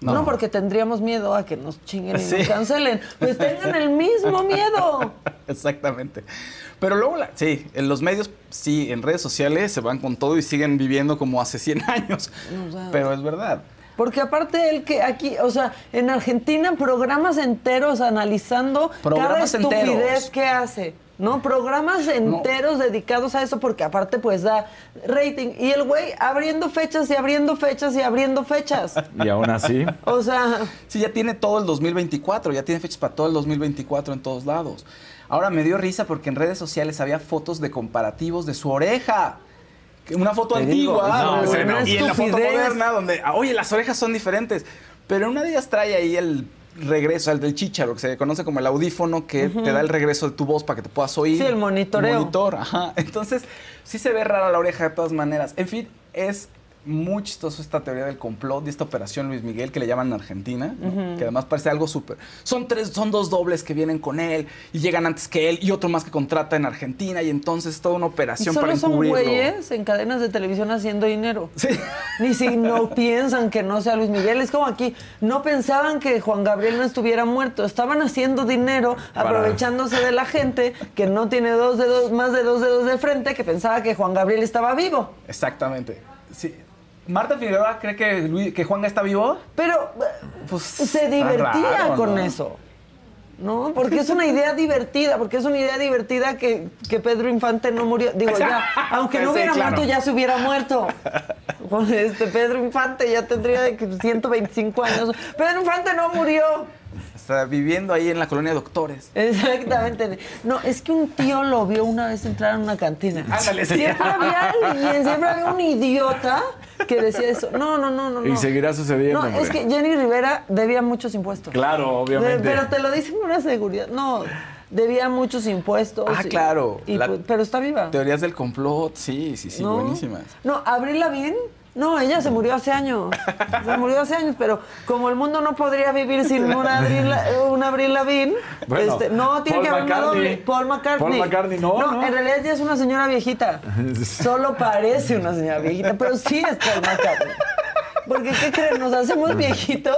No, No. porque tendríamos miedo a que nos chinguen y Sí. nos cancelen. Pues tengan el mismo miedo. (laughs) Exactamente. Pero luego, la- sí, en los medios, sí, en redes sociales se van con todo y siguen viviendo como hace 100 (laughs) años. O sea, Pero es verdad. Porque aparte él que aquí, o sea, en Argentina programas enteros analizando Programas cada estupidez enteros. que hace. ¿No? Programas enteros dedicados a eso porque aparte pues da rating. Y el güey abriendo fechas y abriendo fechas y abriendo fechas. (laughs) Y aún así, O sea, Sí, ya tiene todo el 2024, ya tiene fechas para todo el 2024 en todos lados. Ahora me dio risa porque en redes sociales había fotos de comparativos de su oreja. Una foto Te digo, antigua no, y en la foto moderna donde, ah, oye, las orejas son diferentes. Pero en una de ellas trae ahí el regreso, el del chicharo, que se conoce como el audífono que te da el regreso de tu voz para que te puedas oír. Sí, el monitoreo. monitor, ajá. Entonces, sí se ve rara la oreja de todas maneras. En fin, es muy chistoso esta teoría del complot de esta operación Luis Miguel que le llaman en Argentina, ¿no? que además parece algo súper. Son tres, son dos dobles que vienen con él y llegan antes que él y otro más que contrata en Argentina y entonces es toda una y operación para solo son encubrirlo. güeyes en cadenas de televisión haciendo dinero. Sí. Ni si no (laughs) piensan que no sea Luis Miguel. Es como aquí, no pensaban que Juan Gabriel no estuviera muerto. Estaban haciendo dinero, Para- aprovechándose de la gente que no tiene dos dedos, más de dos dedos de frente, que pensaba que Juan Gabriel estaba vivo. Exactamente. Sí. Marta Figueroa cree que, Luis- que Juan está vivo. Pero Pues se divertía raro, con ¿no? eso. ¿No? Porque es una idea divertida, porque es una idea divertida que, que Pedro Infante no murió. Digo, ya, (laughs) aunque no Sí, hubiera claro. muerto, ya se hubiera muerto. Este Pedro Infante ya tendría de que 125 años. Pedro Infante no murió. Está viviendo ahí en la colonia de doctores. Exactamente. No, es que un tío lo vio una vez entrar a una cantina. (laughs) Ándale. Siempre había alguien, siempre había un idiota que decía eso. No, no, no, no. Y no. seguirá sucediendo, No, hombre. es que Jenny Rivera debía muchos impuestos. Claro, obviamente. De- pero te lo dicen con una seguridad. No, debía muchos impuestos. Ah, y- claro. y La- pues- pero está viva. Teorías del complot, sí, sí, sí, ¿no? buenísimas. No, Avril Lavigne, no, ella se murió hace años. Se murió hace años, pero como el mundo no podría vivir sin una Avril, La- una Avril Lavigne, Bueno, este, no, tiene Paul que haber una McCartney. doble. Paul McCartney. Paul McCartney, no, no. en realidad ya es una señora viejita. (laughs) Solo parece una señora viejita, pero sí es Paul McCartney. Porque, ¿qué creen? Nos hacemos (laughs) viejitos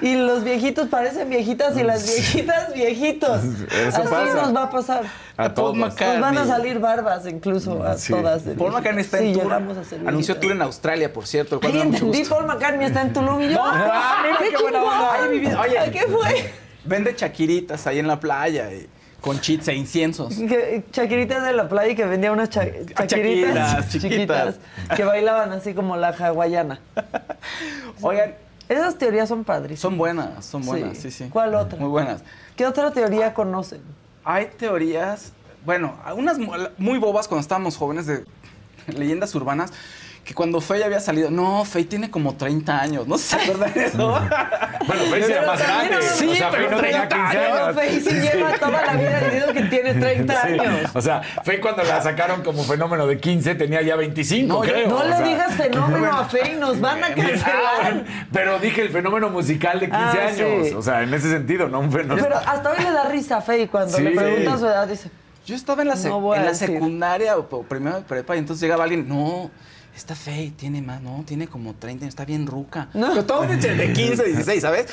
y los viejitos parecen viejitas y las viejitas viejitos. (laughs) Eso Así pasa. nos va a pasar. A todos. Nos van a salir barbas incluso a Sí. todas. Paul McCartney está Sí, en tour. llegamos a ser Anunció tour en Australia, por cierto. mucho entendí. Paul McCartney está en Tulum y yo. (laughs) Ah, mira qué buena onda. Ay, mi vida. Oye. ¿A ¿Qué fue? Vende chaquiritas ahí en la playa y- con chits e inciensos. (laughs) Que Chaquiritas de la playa que vendía unas cha- chaquiritas chaquiras, (laughs) chiquitas chiquitas. que bailaban así como la hawaiana. (laughs) Oigan, Esas teorías son padrísimas. son buenas, son buenas, Sí. sí, sí. ¿Cuál otra? Muy buenas. ¿Qué otra teoría conocen? Hay teorías, bueno, unas mu- muy bobas cuando estábamos jóvenes de leyendas urbanas, que cuando Faye había salido, no, Faye tiene como 30 años, ¿no se acuerdan de eso? Bueno, Faye era más grande. no- o sea, Sí, Faye pero no tenía 30 15 años. Faye sí lleva toda la vida diciendo que tiene 30 Sí. años. O sea, Faye cuando la sacaron como fenómeno de 15 tenía ya 25, No, creo. No o le sea. digas fenómeno a Faye, nos van a cancelar. Pero dije el fenómeno musical de 15 Ah, años. sí. O sea, en ese sentido, no un fenómeno. Pero hasta hoy le da risa a Faye cuando Sí. le pregunta su edad, dice, Yo estaba en la, sec- No voy a en la decir. secundaria o, o primero de prepa y entonces llegaba alguien, no, esta Faye tiene más, no, tiene como 30, está bien ruca. No. Pero todo de 15, 16, ¿sabes?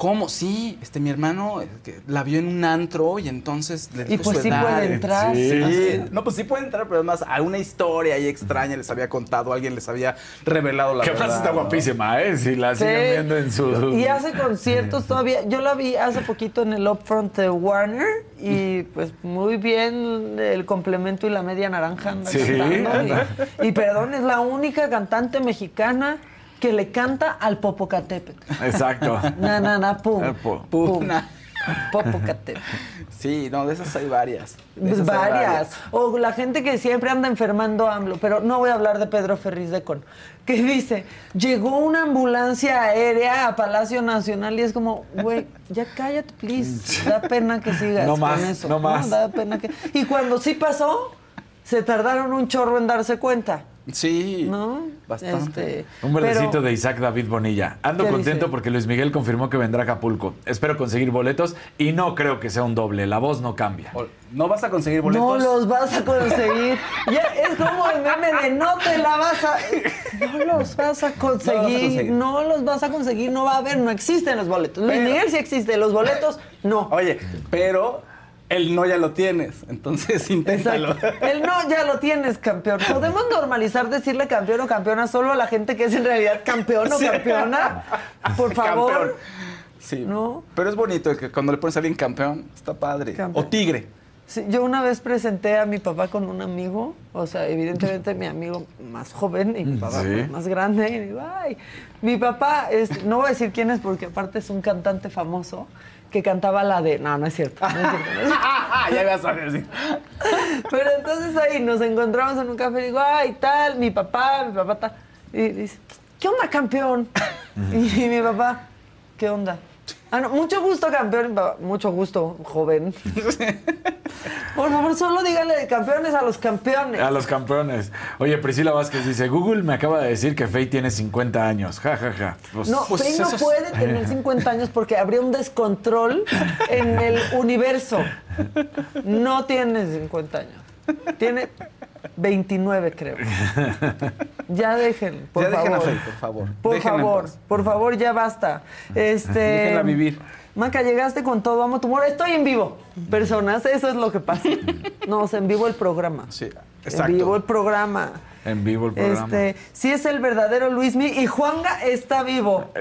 ¿Cómo? Sí, este, mi hermano eh, que la vio en un antro y entonces le y dijo pues su sí edad. puede entrar. Sí. Sí, no, pues sí puede entrar, pero además alguna historia ahí extraña les había contado, alguien les había revelado la que verdad. además está ¿no? guapísima, ¿eh? Si la Sí. siguen viendo en su. Y (laughs) hace conciertos todavía. Yo la vi hace poquito en el Upfront de Warner y pues muy bien el complemento y la media naranja anda Sí, cantando. Y, y perdón, es la única cantante mexicana que le canta al Popocatépetl. Exacto. Na, na, na, pum. Eh, pum. Na. Popocatépetl. Sí, no, de esas hay varias. De Pues esas hay varias. O la gente que siempre anda enfermando AMLO, pero no voy a hablar de Pedro Ferriz de Con, que dice, llegó una ambulancia aérea a Palacio Nacional y es como, güey, ya cállate, please. Da pena que sigas No con más, eso. no más. Da pena que... Y cuando sí pasó, se tardaron un chorro en darse cuenta. Sí, ¿No? bastante. Este, Un verdecito pero- de Isaac David Bonilla. Ando ¿Qué contento dice? porque Luis Miguel confirmó que vendrá a Acapulco. Espero conseguir boletos y no creo que sea un doble. La voz no cambia. ¿No vas a conseguir boletos? No los vas a conseguir. (laughs) Ya es como el meme de no te la vas a. No los vas a conseguir. No los vas a conseguir. No va a haber. No existen los boletos. Luis Miguel sí existe. Los boletos, no. Oye, pero el no ya lo tienes, entonces (laughs) inténtalo. Exacto. El no ya lo tienes, campeón. Podemos normalizar decirle campeón o campeona solo a la gente que es en realidad campeón o Sí. campeona. Por favor. Campeón. Sí. ¿No? Pero es bonito que cuando le pones a alguien campeón, está padre. Campeón. O tigre. Sí, yo una vez presenté a mi papá con un amigo, o sea, evidentemente mi amigo más joven y mi papá Sí. más grande. Y digo, ay, mi papá, es- no voy a decir quién es porque aparte es un cantante famoso que cantaba la de... No, no es cierto. no es cierto, no es cierto. (laughs) ya vas a decir. Pero entonces ahí nos encontramos en un café y digo, ay, tal, mi papá, mi papá tal. Y dice, ¿qué onda, campeón? Y mi papá, ¿qué onda? Ah, no, mucho gusto, campeón. Mucho gusto, joven. (laughs) Por favor, solo dígale de campeones a los campeones. A los campeones. Oye, Priscila Vázquez dice, Google me acaba de decir que Faye tiene 50 años. Ja, ja, ja. Pues, No, Pues Faye no puede tener 50 años porque habría un descontrol en el universo. No tiene 50 años. Tiene 29, creo. Ya dejen, (laughs) por ya favor. dejen a por favor. Por en favor, por favor, ya basta. Este, Déjenla vivir. Maca, llegaste con todo, amo tu humor. Estoy en vivo, personas, eso es lo que pasa. No, o sea, en vivo el programa. Sí, En exacto. vivo el programa. En vivo el programa. Este, sí es el verdadero Luismi y Juanga está vivo. (laughs)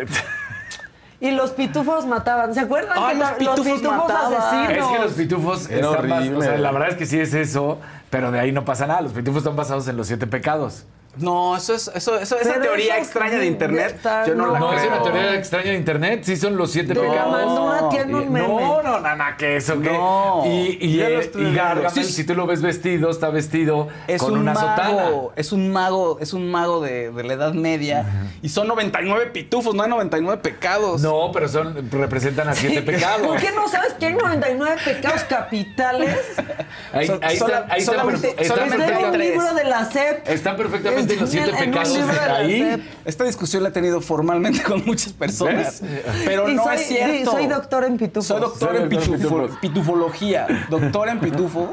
Y los pitufos mataban. ¿Se acuerdan que los la- pitufos mataban. asesinos? Es que los pitufos Era están bas- horrible. o sea, la verdad es que sí es eso, pero de ahí no pasa nada. Los pitufos están basados en los siete pecados. No, eso es, eso, eso, esa teoría eso extraña de internet, está- yo no, no. la No, es creo. una teoría extraña de internet. Sí, son los siete No, pecados. Meme. No, no, nana, que eso, que. No, Y, y, eh, y. Gargamel, Sí, si tú lo ves vestido, está vestido Es con un una mago, sotana. es un mago, es un mago de, de la Edad Media y son 99 pitufos, no hay 99 pecados. No, pero son, representan a siete pecados. ¿Por qué no sabes que hay 99 pecados capitales? Ahí, ahí sola- están, ahí Está en hay un tres. libro de la SEP. Están perfectamente los siete En pecados de ahí. Esta discusión la he tenido formalmente (laughs) con muchas personas, ¿Ves? pero Y no soy- es cierto. sí, soy doctor en pitufos. Soy doctor Soy en doctor en pitufo- pitufos. pitufología, doctor en pitufos.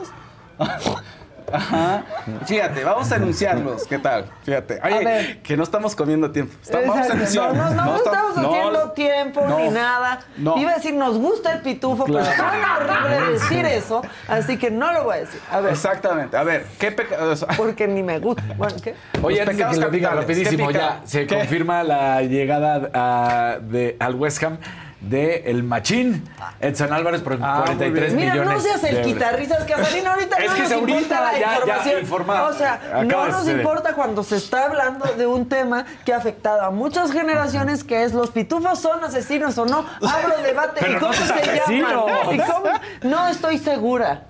Ajá. Fíjate, vamos a anunciarlos. ¿Qué tal? Fíjate. Oye, que no estamos comiendo tiempo. Está- vamos a Exacto. anunciarlos. No, no, no, estamos- estamos no, haciendo tiempo no, ni nada. no. Iba a decir, nos gusta el pitufo, pero suena horrible decir (laughs) eso, así que no lo voy a decir. A ver, Exactamente. A ver, ¿qué pecado? (laughs) porque ni me gusta. Bueno, ¿qué? Oye, Los antes de que pecados lo diga rapidísimo, ¿Qué ya se ¿Qué? confirma la llegada a- de, al West Ham de el machín Edson Álvarez por Ah, muy 43 bien. Mira, millones. no seas el euros. guitarristas Casarín, (laughs) ahorita Es no que nos ahorita, importa la ya- información. informa- o sea, acaba no nos importa cuando se está hablando de un tema que ha afectado a muchas generaciones, que es los pitufos son asesinos o no. Abro debate Pero y cómo se asesinos. llaman. ¿Y cómo? No estoy segura.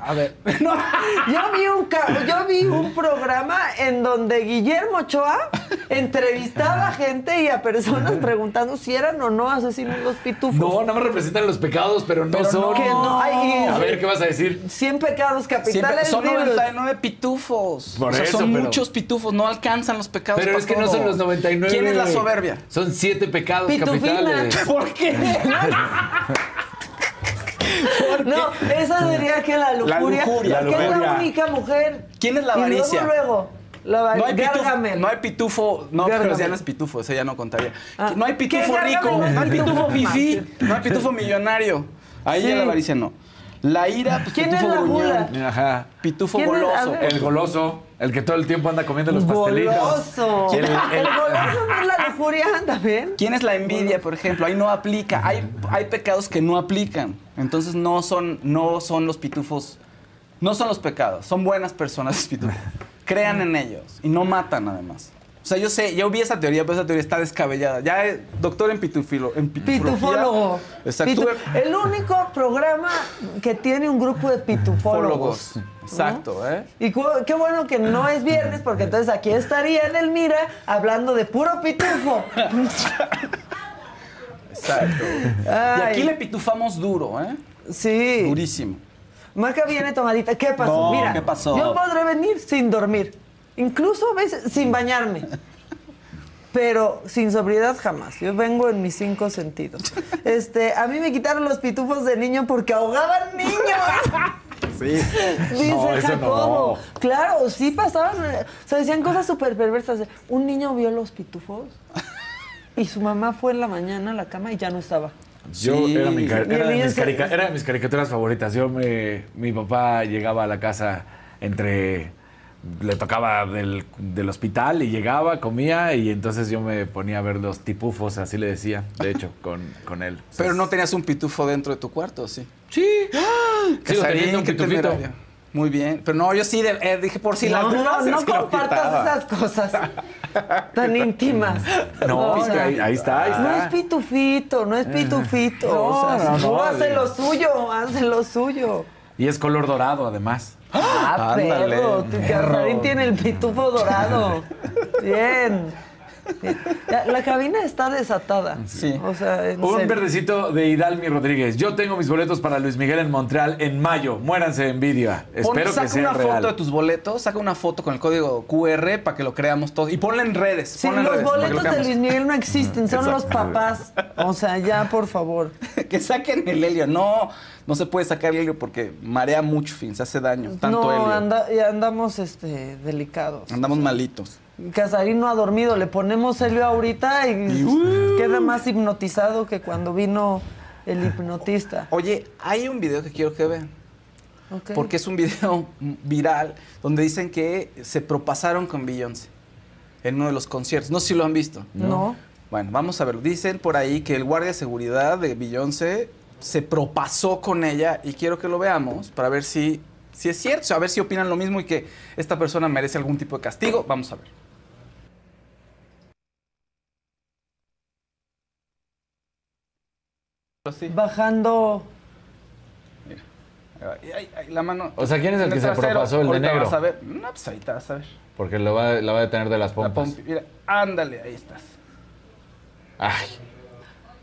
A ver. (laughs) Yo vi un ca- yo vi un programa en donde Guillermo Ochoa entrevistaba a gente y a personas preguntando si eran o no asesinos los pitufos. No, nada más representan los pecados, pero no Pero son. no, que no hay- A ver, ¿qué vas a decir? 100 pecados Siempre- capitales. son digo, 99 pitufos. Por O sea, eso, son pero- muchos pitufos, no alcanzan los pecados. Pero es que no son los 99. ¿Quién es la soberbia? Son siete pecados Pitufina. capitales. (laughs) ¿Por qué? No, esa diría que la lujuria. lujuria, que la es la lujuria. única mujer. ¿Quién es la Y avaricia? luego, luego, No hay, pitufo, no hay pitufo, no, pero ya no es pitufo, ese ya no contaría. Ah, no hay ¿qué pitufo rico, no hay pitufo pitufo? fifí, no hay pitufo millonario. Ahí Sí. ya la avaricia no. La ira, pues ¿Quién es pitufo la gruñón. gula? Ajá. Pitufo ¿Quién es? A goloso. El goloso, el que todo el tiempo anda comiendo los pastelitos. Goloso. El- El, el- goloso no es la lujuria también. ¿Quién es la envidia, por ejemplo? Ahí no aplica. Hay, hay pecados que no aplican. Entonces no son, no son los pitufos. No son los pecados. Son buenas personas los pitufos. Crean en ellos. Y no matan, además. O sea, yo sé, yo vi esa teoría, pero esa teoría está descabellada. Ya es doctor en pitufilo, en. Pitufólogo. Exacto. Pitu- el único programa que tiene un grupo de pitufólogos. Fólogos. Exacto, ¿eh? Y qué bueno que no es viernes, porque entonces aquí estaría Edelmira hablando de puro pitufo. (laughs) Exacto. Y aquí le pitufamos duro, ¿eh? Sí. Durísimo. Maca viene tomadita. ¿Qué pasó? No, Mira, ¿qué pasó? yo podré venir sin dormir. Incluso a veces sin bañarme. Pero sin sobriedad jamás. Yo vengo en mis cinco sentidos. Este, a mí me quitaron los pitufos de niño porque ahogaban niños. (laughs) Sí. Dice No, Jacobo. no. Claro, sí pasaban. eh, O sea, decían cosas súper perversas. Un niño vio los pitufos y su mamá fue en la mañana a la cama y ya no estaba. Yo Sí. era, mi era de mis se- carica- era de mis caricaturas favoritas. Yo me, mi papá llegaba a la casa entre le tocaba del, del hospital y llegaba, comía y entonces yo me ponía a ver los tipufos, así le decía, de hecho, (laughs) con, con él. Pero no tenías un pitufo dentro de tu cuarto, ¿o ¿sí? Sí. Sigo Casarín, teniendo un pitufito. Muy bien. Pero no, yo sí de- eh, dije por si no, las dudas. no, no compartas esas cosas tan (laughs) íntimas. No, O es que sea, ahí, ahí está, ahí No es está. pitufito, no es pitufito. No, o sea, no, no, hace lo suyo, hace lo suyo. Y es color dorado, además. Ah, Ándale, perro. Tu tiene el pitufo dorado. (laughs) Bien. (laughs) La cabina está desatada. Sí. O sea, en Un serio. verdecito de Hidalmi Rodríguez. Yo tengo mis boletos para Luis Miguel en Montreal en mayo. Muéranse de envidia. Espero saca que sea una real. foto de tus boletos, saca una foto con el código QR para que lo creamos todos. Y ponla en redes. Sí, ponla en los redes lo boletos de. Luis Miguel no existen, son los papás. O sea, ya, por favor. (laughs) que saquen el helio. No, no se puede sacar el helio porque marea mucho, fin, se hace daño. Tanto no, helio. anda- y andamos este, delicados. Andamos malitos. Casarín no ha dormido, le ponemos helio ahorita y, queda más hipnotizado que cuando vino el hipnotista. Oye, hay un video que quiero que vean. Ok. Porque es un video viral donde dicen que se propasaron con Beyoncé en uno de los conciertos. No sé si lo han visto. No. Bueno, vamos a ver. Dicen por ahí que el guardia de seguridad de Beyoncé se propasó con ella y quiero que lo veamos para ver si, si es cierto, a ver si opinan lo mismo y que esta persona merece algún tipo de castigo. Vamos a ver. Así. bajando. Mira. Ay, ay, ay, la mano. O sea, ¿quién es el que se propasó, el de negro? Vas a ver. No, pues ahorita vas a ver. Porque lo va, la va a detener de las La pompas. Mira, ándale, ahí estás. Ay,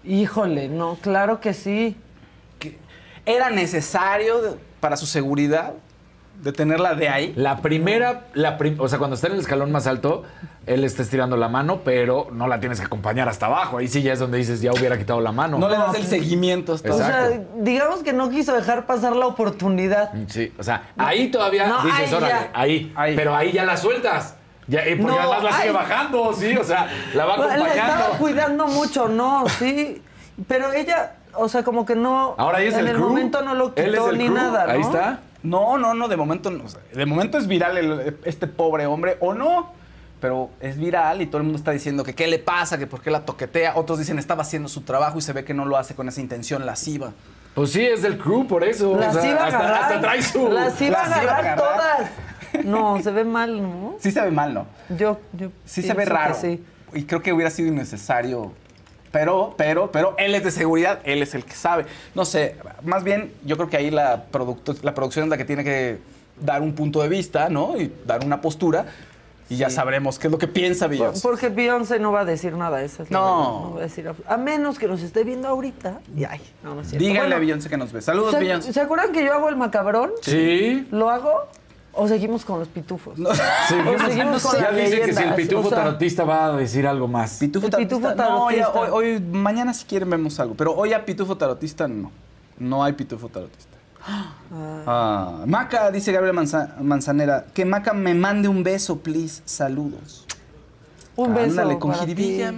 Híjole, no, claro que sí. era necesario para su seguridad detenerla de ahí. la primera, la prim- o sea, cuando está en el escalón más alto, él está estirando la mano, pero no la tienes que acompañar hasta abajo. Ahí sí ya es donde dices, ya hubiera quitado la mano. No le das el seguimiento hasta O sea, digamos que no quiso dejar pasar la oportunidad. Sí, o sea, ahí todavía No, dices, ahí órale, ahí, Ahí. Pero ahí ya la sueltas. Ya, porque No, además la sigue ay. bajando, sí, o sea, la va La estaba acompañando. cuidando mucho, no, sí. Pero ella, o sea, como que no. Ahora ahí es en el el crew. momento no lo Él es quitó el ni crew. nada, ¿no? Ahí está. No, no, no, de momento no. o sea, de momento es viral el- este pobre hombre, o no. Pero es viral y todo el mundo está diciendo que qué le pasa, que por qué la toquetea. Otros dicen estaba haciendo su trabajo y se ve que no lo hace con esa intención lasciva. Pues sí, es del crew, por eso. o Las sea, iba a hasta, agarrar. hasta trae su. Las iba a las iba a agarrar agarrar. todas. No, se ve mal, ¿no? Sí se ve mal, ¿no? Yo, yo Sí se ve raro. sí. Y creo que hubiera sido innecesario. Pero, pero, pero él es de seguridad, él es el que sabe. No sé, más bien yo creo que ahí la, producto- la producción es la que tiene que dar un punto de vista, ¿no? Y dar una postura. Y ya sabremos qué es lo que piensa Beyoncé. Porque Beyoncé no va a decir nada, esa es No. no va a decir a menos que nos esté viendo ahorita. Y ay, no, no es cierto. Díganle Bueno, a Beyoncé que nos ve. Saludos, ¿se, Beyoncé. ¿Se acuerdan que yo hago el macabrón? Sí. ¿Lo hago? ¿O seguimos con los pitufos? No. (laughs) O seguimos con ya dice que si el pitufo o sea, tarotista va a decir algo más. Pitufo El tarotista. pitufo No, ya, hoy, hoy- mañana si quieren vemos algo. Pero hoy a pitufo tarotista no. No hay pitufo tarotista. Ah, Maca, dice Gabriel Manza- Manzanera, que Maca me mande un beso, please. Saludos. Un beso. Ándale, con para jiribilla, ti.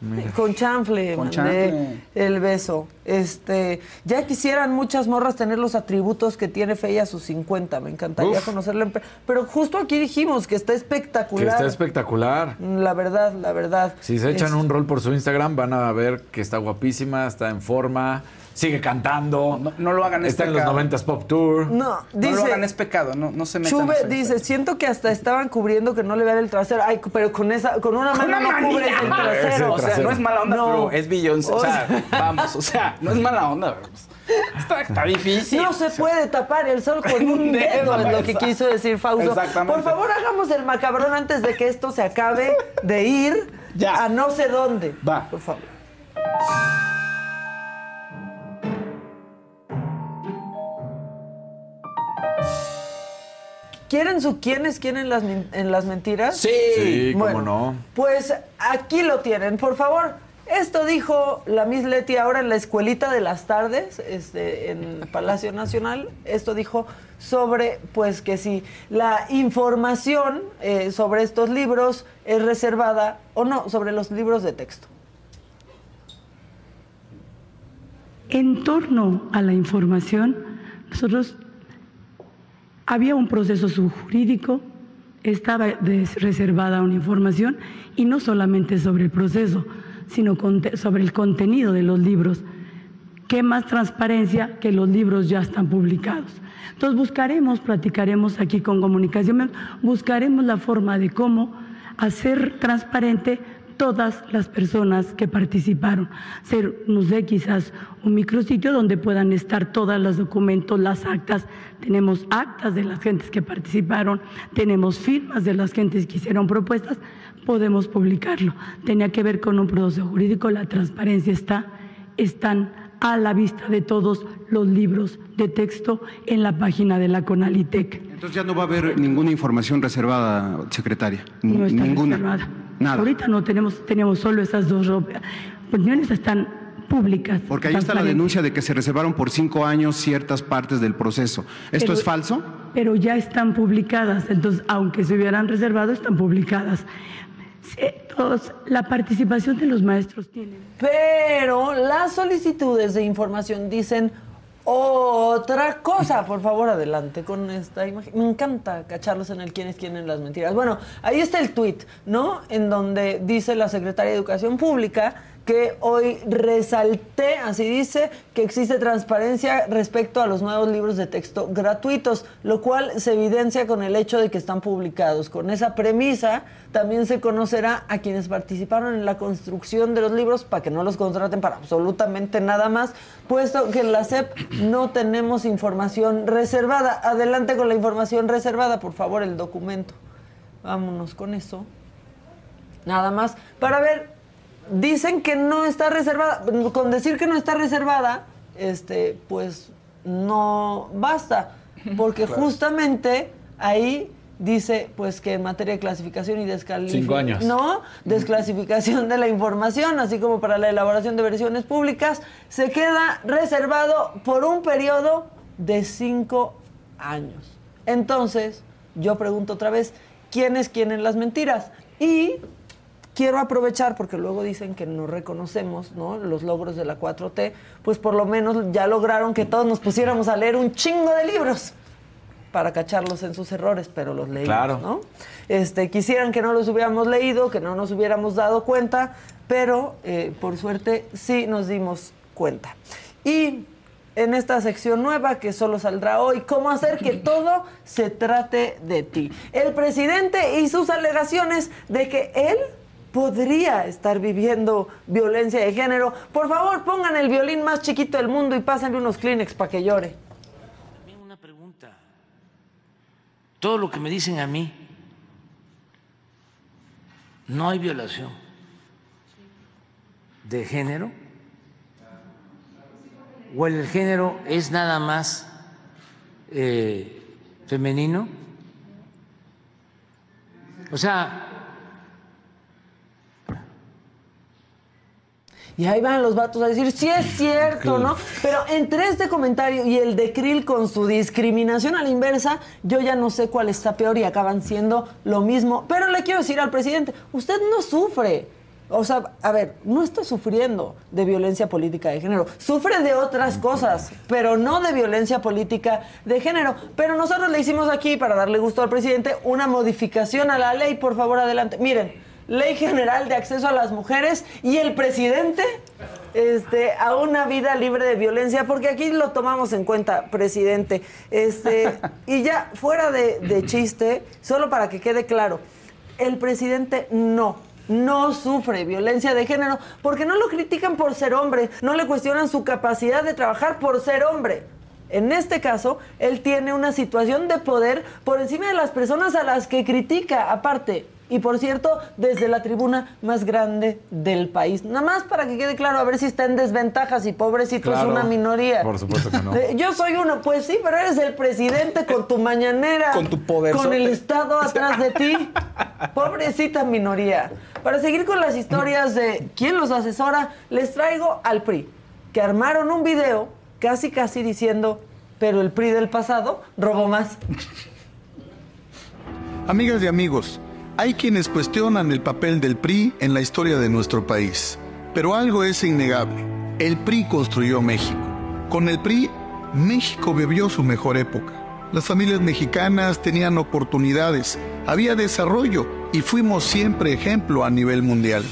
Mira. Con chanfle, Con mandé chanfle. el beso. Este, ya quisieran muchas morras tener los atributos que tiene Feya a sus 50. Me encantaría Uf. conocerla. Pero justo aquí dijimos que está Que espectacular. está espectacular. La verdad, la verdad. Si se echan Es- un rol por su Instagram, van a ver que está guapísima, está en forma, sigue cantando. No, no lo hagan, es Está en los pecado. 90s Pop Tour. No, no dice. lo hagan, es pecado. No, no se metan. Ese- dice, siento que hasta estaban cubriendo que no le vean el trasero. Ay, pero con esa, con una mano no manita. cubres el trasero. O sea, no es mala onda, No. pero es Beyoncé. O O sea, vamos, o sea, no es mala onda. pues, Está, está difícil. No se puede tapar el sol con un (laughs) dedo, es lo que quiso decir Fausto. Exactamente. Por favor, hagamos el macabrón antes de que esto se acabe de ir Ya. a no sé dónde. Va. Por favor. ¿Quieren su quiénes quieren las, min- en las mentiras? Sí. Sí, cómo Bueno, no. Pues aquí lo tienen, por favor. Esto dijo la Miss Leti ahora en la escuelita de las tardes, este, en Palacio Nacional. Esto dijo sobre, pues que si la información eh, sobre estos libros es reservada o no, sobre los libros de texto. En torno a la información, nosotros había un proceso subjurídico, estaba reservada una información y no solamente sobre el proceso, sino sobre el contenido de los libros. ¿Qué más transparencia que los libros ya están publicados? Entonces buscaremos, platicaremos aquí con comunicación, buscaremos la forma de cómo hacer transparente todas las personas que participaron. Ser, no sé, quizás un micrositio donde puedan estar todos los documentos, las actas. Tenemos actas de las gentes que participaron, tenemos firmas de las gentes que hicieron propuestas, podemos publicarlo. Tenía que ver con un proceso jurídico, la transparencia está, están a la vista de todos los libros de texto en la página de la CONALITEC. Entonces ya no va a haber ninguna información reservada, secretaria. No está ninguna. reservada. Nada. Ahorita no tenemos, tenemos solo esas dos opiniones están públicas. Porque ahí está la denuncia de que se reservaron por cinco años ciertas partes del proceso. ¿Esto Pero- es falso? Pero ya están publicadas, entonces aunque se hubieran reservado, están publicadas. Sí, todos- la participación de los maestros tienen. Pero las solicitudes de información dicen otra cosa. Por favor, adelante con esta imagen. Me encanta cacharlos en el quién es quién en las mentiras. Bueno, ahí está el tuit, ¿no? En donde dice la secretaria de Educación Pública que hoy resalté, así dice, que existe transparencia respecto a los nuevos libros de texto gratuitos, lo cual se evidencia con el hecho de que están publicados. Con esa premisa también se conocerá a quienes participaron en la construcción de los libros para que no los contraten para absolutamente nada más, puesto que en la SEP no tenemos información reservada. Adelante con la información reservada, por favor, el documento. Vámonos con eso. Nada más. Para ver, dicen que no está reservada. Con decir que no está reservada, este, pues no basta. Porque justamente ahí dice pues que en materia de clasificación y descalificación Cinco años. no desclasificación de la información así como para la elaboración de versiones públicas se queda reservado por un periodo de cinco años entonces yo pregunto otra vez quién es quién en las mentiras y quiero aprovechar porque luego dicen que no reconocemos ¿no? los logros de la 4T pues por lo menos ya lograron que todos nos pusiéramos a leer un chingo de libros para cacharlos en sus errores, pero los leímos, Claro. ¿no? Este, quisieran que no los hubiéramos leído, que no nos hubiéramos dado cuenta, pero eh, por suerte sí nos dimos cuenta. Y en esta sección nueva que solo saldrá hoy, cómo hacer que todo se trate de ti. El presidente y sus alegaciones de que él podría estar viviendo violencia de género. Por favor, pongan el violín más chiquito del mundo y pásenle unos Kleenex para que llore. También una pregunta. Todo lo que me dicen a mí, no hay violación de género. ¿O el género es nada más eh, femenino? O sea, Y ahí van los vatos a decir, sí es cierto, ¿no? Pero entre este comentario y el de Krill con su discriminación a la inversa, yo ya no sé cuál está peor y acaban siendo lo mismo. Pero le quiero decir al presidente, usted no sufre. O sea, a ver, no está sufriendo de violencia política de género. Sufre de otras cosas, pero no de violencia política de género. Pero nosotros le hicimos aquí, para darle gusto al presidente, una modificación a la ley. Por favor, adelante. Miren, Ley General de Acceso a las Mujeres y el presidente este, a una vida libre de violencia, porque aquí lo tomamos en cuenta, presidente. Este, (laughs) y ya, fuera de, de chiste, solo para que quede claro, el presidente no. No sufre violencia de género porque no lo critican por ser hombre, no le cuestionan su capacidad de trabajar por ser hombre. En este caso, él tiene una situación de poder por encima de las personas a las que critica, aparte. Y por cierto, desde la tribuna más grande del país. Nada más para que quede claro, a ver si está en desventajas y pobrecito Claro, es una minoría. por supuesto que no. (laughs) Yo soy uno, pues sí, pero eres el presidente con tu mañanera. Con tu poderzote. Con el Estado atrás de ti. Pobrecita minoría. Para seguir con las historias de quién los asesora, les traigo al PRI, que armaron un video casi casi diciendo, pero el PRI del pasado robó más. Amigas y amigos, hay quienes cuestionan el papel del PRI en la historia de nuestro país, pero algo es innegable. El PRI construyó México. Con el PRI, México vivió su mejor época. Las familias mexicanas tenían oportunidades, había desarrollo y fuimos siempre ejemplo a nivel mundial.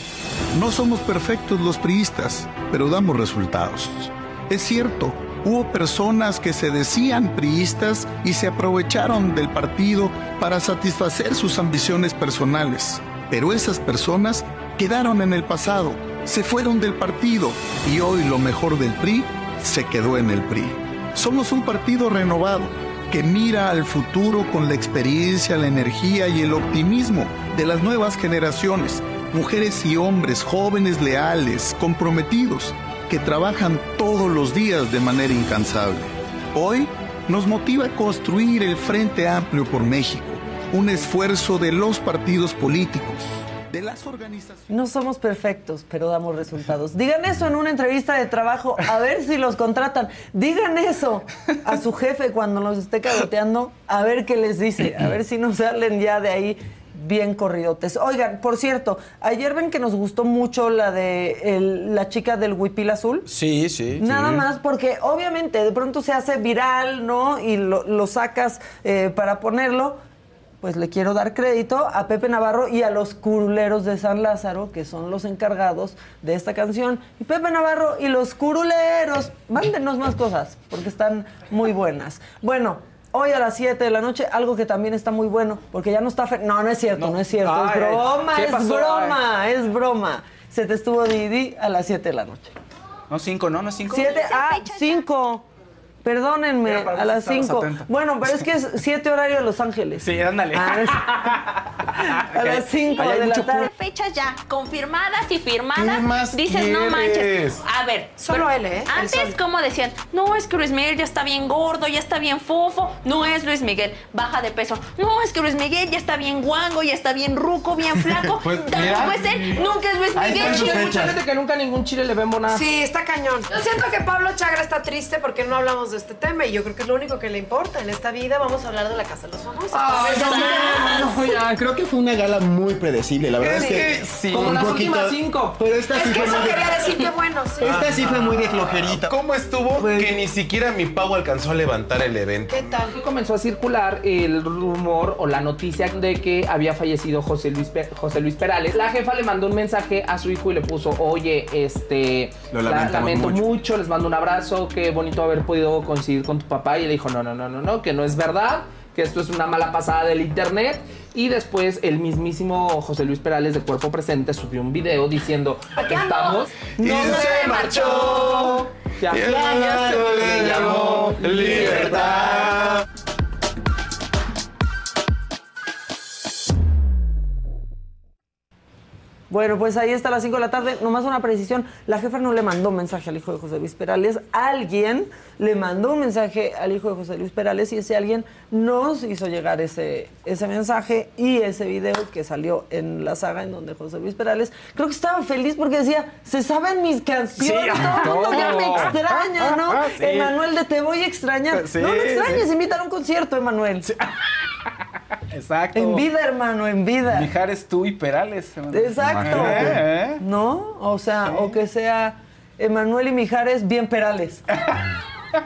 No somos perfectos los priistas, pero damos resultados. Es cierto, hubo personas que se decían priistas y se aprovecharon del partido para satisfacer sus ambiciones personales. Pero esas personas quedaron en el pasado, se fueron del partido y hoy lo mejor del PRI se quedó en el PRI. Somos un partido renovado que mira al futuro con la experiencia, la energía y el optimismo de las nuevas generaciones, mujeres y hombres jóvenes leales, comprometidos, trabajan todos los días de manera incansable. Hoy nos motiva a construir el Frente Amplio por México, un esfuerzo de los partidos políticos, de las organizaciones. No somos perfectos, pero damos resultados. Digan eso en una entrevista de trabajo, a ver si los contratan. Digan eso a su jefe cuando los esté cagoteando, a ver qué les dice, a ver si no salen ya de ahí bien corridotes. Oigan, por cierto, ayer ven que nos gustó mucho la de el- la chica del huipil azul. Sí, sí. Nada más porque obviamente de pronto se hace viral, ¿no? Y lo, lo sacas eh, para ponerlo. pues le quiero dar crédito a Pepe Navarro y a los curuleros de San Lázaro, que son los encargados de esta canción. Y Pepe Navarro y los curuleros, mándenos más cosas, porque están muy buenas. Bueno, hoy a las 7 de la noche, algo que también está muy bueno, porque ya no está... fe- No, no es cierto, no, es cierto, Ay, es broma, ¿qué es broma, es broma. Se te estuvo Didi a las 7 de la noche. No, cinco, ¿no? No es cinco. Siete, ah, cinco. Perdónenme, a las si estabas 5. atento. Bueno, pero es que es 7 horario de Los Ángeles. Sí, ándale. Ah, (laughs) a las 5 Ahí hay de la tarde. fechas ya confirmadas y firmadas. ¿Qué más Dices, no manches. quieres? A ver, Solo él, ¿eh? Antes, como decían, no, es que Luis Miguel ya está bien gordo, ya está bien fofo. No es Luis Miguel, baja de peso. No, es que Luis Miguel ya está bien guango, ya está bien ruco, bien flaco. (laughs) Pues, Tampoco mira. es él, nunca es Luis Miguel. Chile. fechas. Fíjate que nunca ningún chile le vemos nada. Sí, está cañón. Yo siento que Pablo Chagra está triste porque no hablamos de este tema y yo creo que es lo único que le importa. En esta vida vamos a hablar de la Casa de los Famosos. Ay, no, no, no, ya. Creo que fue una gala muy predecible, la verdad Es es, que que, sí. Como un las poquito- últimas cinco. Pero esta Es sí que fue eso muy de, quería decir que bueno, sí. esta sí fue muy de flojerita. ¿Cómo estuvo que ni siquiera mi Pau alcanzó a levantar el evento? ¿Qué tal? Comenzó a circular el rumor o la noticia de que había fallecido José Luis, Pe- José Luis Perales. La jefa le mandó un mensaje a su hijo y le puso, oye, este, Lo la- lamento mucho". mucho. les mando un abrazo, qué bonito haber podido coincidir con tu papá. Y le dijo, no, no, no, no, no, que no es verdad, que esto es una mala pasada del internet. Y después el mismísimo José Luis Perales de Cuerpo Presente subió un video diciendo, Aquí ando. estamos... Y se marchó. Ya, ya, ya se le llamó libertad. Bueno, pues ahí está a las 5 de la tarde. Nomás una precisión. La jefa no le mandó un mensaje al hijo de José Luis Perales. Alguien le mandó un mensaje al hijo de José Luis Perales y ese alguien nos hizo llegar ese, ese mensaje y ese video que salió en la saga en donde José Luis Perales creo que estaba feliz porque decía, se saben mis canciones, Sí, todo el mundo ya me extraña, ¿no? (laughs) Sí. Emanuel de Te voy a extrañar. Sí, no me extrañes, sí. invítalo a un concierto, Emanuel. (laughs) Exacto. En vida, hermano, en vida. Mijares tú y Perales. hermano. Exacto. ¿Eh? ¿No? O sea, o que sea Emanuel y Mijares bien perales. (laughs)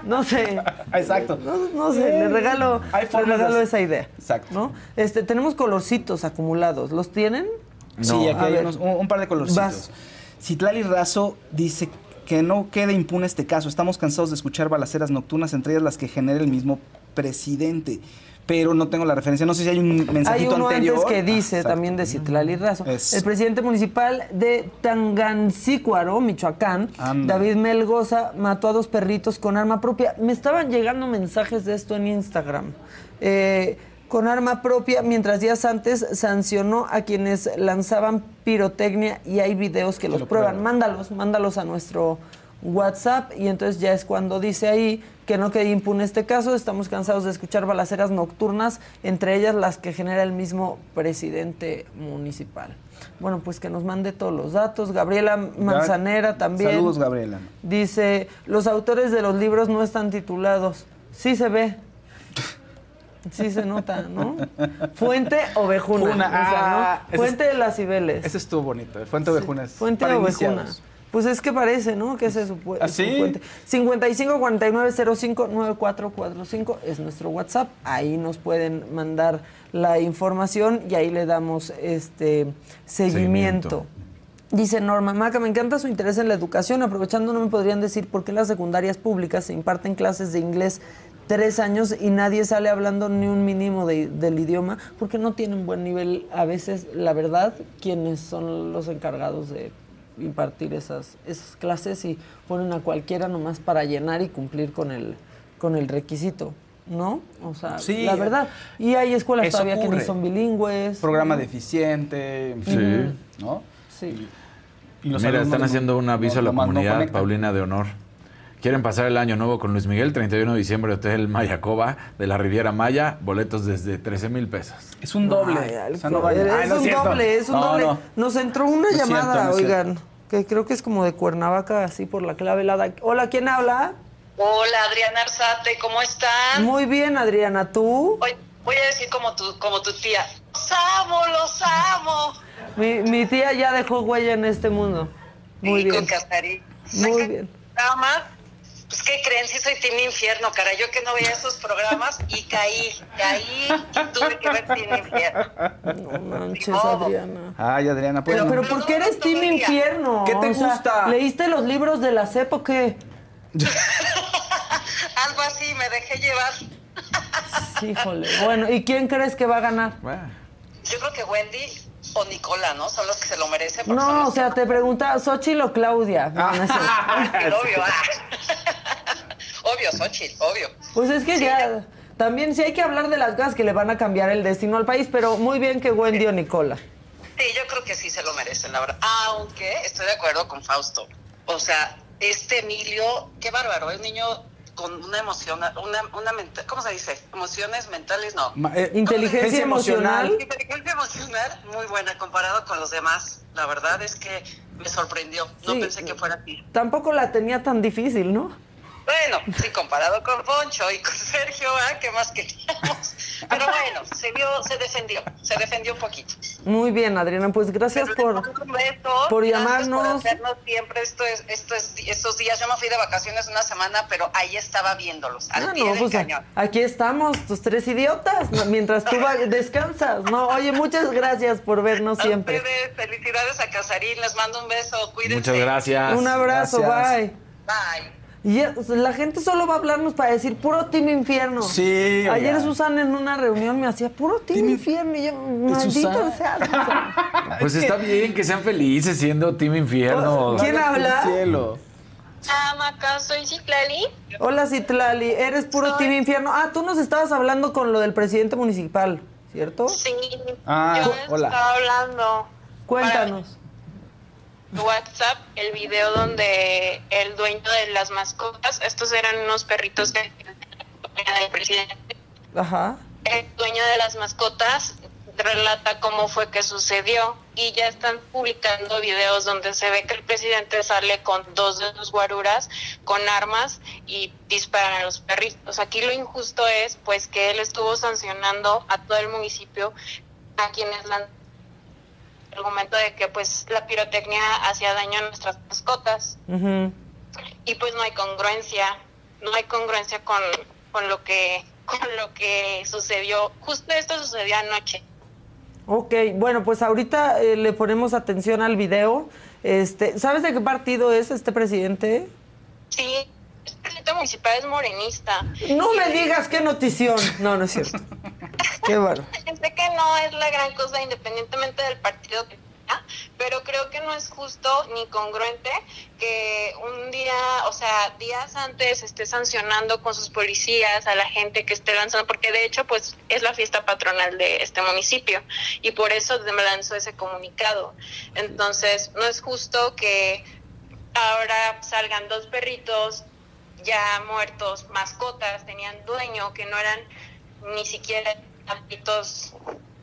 No sé. Exacto. No, no sé, le regalo, le esa idea. Exacto. ¿No? Este, tenemos colorcitos acumulados. ¿Los tienen? Sí, aquí A hay unos- un, un par de colorcitos. Vas. Citlali Razo dice que no quede impune este caso. Estamos cansados de escuchar balaceras nocturnas, entre ellas las que genera el mismo presidente. Pero no tengo la referencia. No sé si hay un mensajito Hay uno anterior. antes que dice también de Citlali Razo. Es- El presidente municipal de Tangancícuaro, Michoacán, Anda. David Melgoza, mató a dos perritos con arma propia. Me estaban llegando mensajes de esto en Instagram. Eh, con arma propia, mientras días antes sancionó a quienes lanzaban pirotecnia y hay videos que los lo prueban. prueban. Mándalos, mándalos a nuestro WhatsApp y entonces ya es cuando dice ahí que no quede impune este caso. Estamos cansados de escuchar balaceras nocturnas, entre ellas las que genera el mismo presidente municipal. Bueno, pues que nos mande todos los datos. Gabriela Manzanera también. Saludos, Gabriela. Dice, los autores de los libros no están titulados. Sí se ve. Sí se nota, ¿no? Fuente Ovejuna. Funa, o sea, ¿no? ah, Fuente de las Cibeles. Ese estuvo bonito. Fuente Ovejuna. es Fuente Ovejuna. Pues es que parece, ¿no? Que ese es su, pu- ¿Ah, su sí? fuente. 55 49 05 9445 es nuestro WhatsApp. Ahí nos pueden mandar la información y ahí le damos este seguimiento. Seguimiento. Dice Norma Maca, me encanta su interés en la educación. Aprovechando, ¿no me podrían decir por qué en las secundarias públicas se imparten clases de inglés tres años y nadie sale hablando ni un mínimo de- del idioma? Porque no tienen buen nivel a veces, la verdad, quienes son los encargados de impartir esas, esas clases y ponen a cualquiera nomás para llenar y cumplir con el, con el requisito. ¿No? O sea, Sí, la verdad. Y hay escuelas todavía que ni son bilingües. Programa ¿no? deficiente. en Sí. fin, ¿no? Sí. Y los Mira, están no- haciendo un aviso no- a la no comunidad. Paulina de Honor. Quieren pasar el año nuevo con Luis Miguel, 31 de diciembre, Hotel Mayacoba de la Riviera Maya, boletos desde 13 mil pesos. Es un doble. Ay, o sea, no alcohol. vayan. es no un doble, es un No, doble. no. Nos entró una llamada, oigan, que creo que es como de Cuernavaca, así por la clave helada. Hola, ¿quién habla? Hola, Adriana Arzate, ¿cómo están? Muy bien, Adriana, ¿tú? Voy, voy a decir como tu, como tu tía. Los amo, los amo. Mi, mi tía ya dejó huella en este mundo. Muy y bien. con. Muy bien. Programa, pues ¿qué creen? Sí soy Team Infierno, cara. Yo que no veía esos programas y caí, caí y tuve que ver Team Infierno. No manches, Adriana. Ay, Adriana, pues. Pero, pero ¿por qué eres Team Infierno? ¿Qué te O sea, gusta? ¿Leíste los libros de la CEP o qué? (laughs) Algo así, me dejé llevar. Híjole. Bueno, ¿y quién crees que va a ganar? Yo creo que Wendy o Nicola, ¿no? Son los que se lo merecen. No, o sea, te pregunta Xochitl o Claudia. No, no cierto. que- (laughs) obvio, ah. (laughs) obvio, Xochitl, obvio. Pues es que ya, también sí hay que hablar de las cosas que le van a cambiar el destino al país, pero muy bien que Wendy o Nicola. Sí, yo creo que sí se lo merecen, la verdad. Aunque estoy de acuerdo con Fausto. O sea, este Emilio, qué bárbaro, es un niño con una emoción, una, una menta- ¿cómo se dice? Emociones mentales, no. Ma- eh, Inteligencia emocional. Inteligencia emocional muy buena comparado con los demás. La verdad es que me sorprendió. No Sí. pensé que fuera así. Tampoco la tenía tan difícil, ¿no? Bueno, sí, comparado con Poncho y con Sergio, ¿ah? ¿qué más queríamos? Pero bueno, se vio, se defendió, se defendió un poquito. Muy bien, Adriana, pues gracias por... Un beso. por gracias llamarnos. Por hacernos siempre esto es, esto es, estos días. Yo me fui de vacaciones una semana, pero ahí estaba viéndolos, al Ah, pie no, del pues cañón. aquí estamos, tus tres idiotas, ¿no? mientras tú va- (laughs) descansas. No, oye, muchas gracias por vernos siempre. Ustedes, felicidades a Casarín, les mando un beso, cuídense. Muchas gracias. Un abrazo, Gracias. bye. Bye. Y ya, la gente solo va a hablarnos para decir puro Team Infierno. Sí, Ayer oiga. Susana en una reunión me hacía puro Team, Infierno y yo, maldito sea. Susana. (laughs) Pues está bien que sean felices siendo Team Infierno. ¿Quién habla? Cielo. Amaca, soy Ciclali. Hola Citlali, eres puro Team Infierno. Ah, tú nos estabas hablando con lo del presidente municipal, ¿cierto? Sí, Ah, yo hola. estaba hablando Cuéntanos. WhatsApp el video donde el dueño de las mascotas, estos eran unos perritos de, del presidente, Ajá. el dueño de las mascotas relata cómo fue que sucedió y ya están publicando videos donde se ve que el presidente sale con dos de sus guaruras con armas y disparan a los perritos. Aquí lo injusto es pues que él estuvo sancionando a todo el municipio a quienes la argumento de que pues la pirotecnia hacía daño a nuestras mascotas y pues no hay congruencia, no hay congruencia con, con lo que (laughs) con lo que sucedió. Justo esto sucedió anoche. Ok, bueno, pues ahorita eh, le ponemos atención al video. Este, ¿Sabes de qué partido es este presidente? Sí, el presidente municipal es morenista. No me digas qué notición. No, no es cierto. (laughs) Qué bueno. (laughs) Sé que no es la gran cosa independientemente del partido que sea, pero creo que no es justo ni congruente que un día, o sea, días antes esté sancionando con sus policías a la gente que esté lanzando, porque de hecho pues es la fiesta patronal de este municipio y por eso me lanzó ese comunicado. Entonces, no es justo que ahora salgan dos perritos ya muertos, mascotas, tenían dueño, que no eran ni siquiera perritos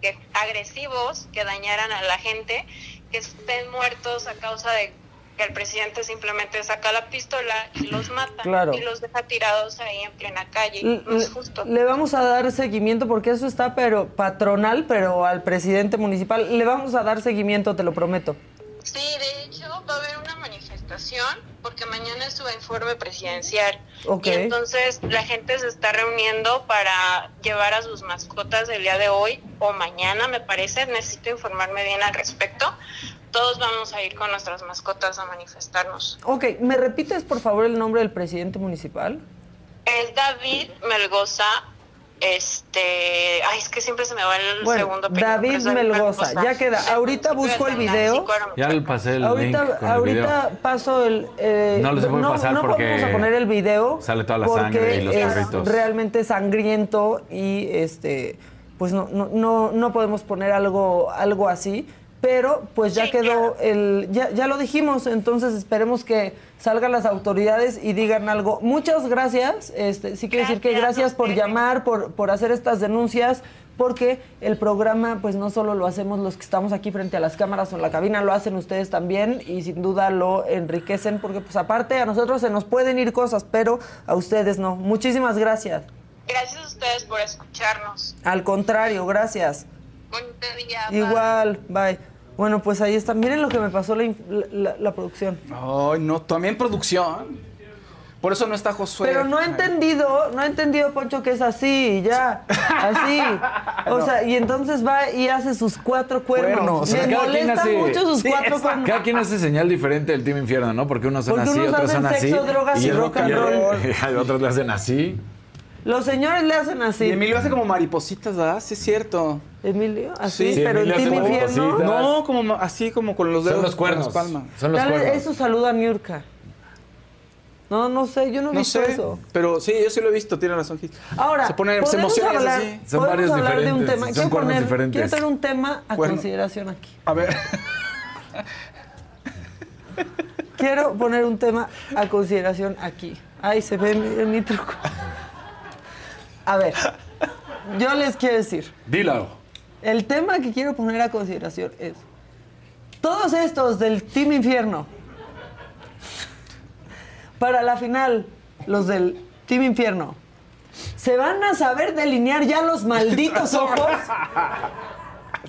que, agresivos que dañaran a la gente, que estén muertos a causa de que el presidente simplemente saca la pistola y los mata Claro. y los deja tirados ahí en plena calle. L- No es justo. Le vamos a dar seguimiento porque eso está pero patronal, pero al presidente municipal le vamos a dar seguimiento, te lo prometo. Sí, de hecho va a haber una manifestación porque mañana es su informe presidencial. Ok. Y entonces la gente se está reuniendo para llevar a sus mascotas el día de hoy o mañana, me parece. Necesito informarme bien al respecto. Todos vamos a ir con nuestras mascotas a manifestarnos. Ok, ¿me repites por favor el nombre del presidente municipal? Es David Melgoza. Este, ay, es que siempre se me va el Bueno, segundo David Melgoza, ya queda. Ahorita busco el video. Ya le pasé el link Ahorita, el ahorita video. paso el. eh, No lo se puede pasar no porque vamos a poner el video. sale toda la porque sangre y los es perritos. realmente sangriento y este, pues no, no, no, no podemos poner algo, algo así. Pero pues ya quedó el, ya, ya lo dijimos, entonces esperemos que salgan las autoridades y digan algo. Muchas gracias. Este, sí quiero decir que gracias por llamar, por, por hacer estas denuncias porque el programa pues no solo lo hacemos los que estamos aquí frente a las cámaras o en la cabina, lo hacen ustedes también y sin duda lo enriquecen porque pues aparte a nosotros se nos pueden ir cosas, pero a ustedes no. Muchísimas gracias. Gracias a ustedes por escucharnos. Al contrario, gracias. Bonito día. bye. Igual, bye. Bueno, pues ahí está. Miren lo que me pasó la, la- la- producción. Ay, no, también producción. Por eso no está Josué. Pero no he entendido, no he entendido, Poncho, que es así, ya. Así. (laughs) O sea, y entonces va y hace sus cuatro cuernos. O sea, Me cada quien molesta hace- mucho sus Sí, cuatro exacto. cuernos. Cada quien hace señal diferente del Team Infierno, ¿no? Porque unos son Porque así, unos otros hacen son así. sexo, drogas y es rock and y- roll. y (laughs) otros le hacen así. Los señores le hacen así. Y Emilio hace como maripositas, ¿verdad? Sí, es cierto. Emilio, así, Sí, pero el Emilio hace Team como Infierno. No, como así como con los Son dedos. los cuernos. con las palmas. Son los cuernos. Eso saluda a Niurka. No, no sé, yo no he No visto sé, eso. pero sí, yo sí lo he visto, tiene razón. Ahora, se pone, se emociona hablar, así. Son podemos varios hablar de un diferentes, tema. son Quiero cuernos poner, diferentes. quiero tener un tema a consideración aquí. A ver. Quiero poner un tema a consideración aquí. Ay, se ve mi, mi truco. A ver, yo les quiero decir, Dilo. el tema que quiero poner a consideración es, todos estos del Team Infierno, para la final, los del Team Infierno, ¿se van a saber delinear ya los malditos ojos? (laughs)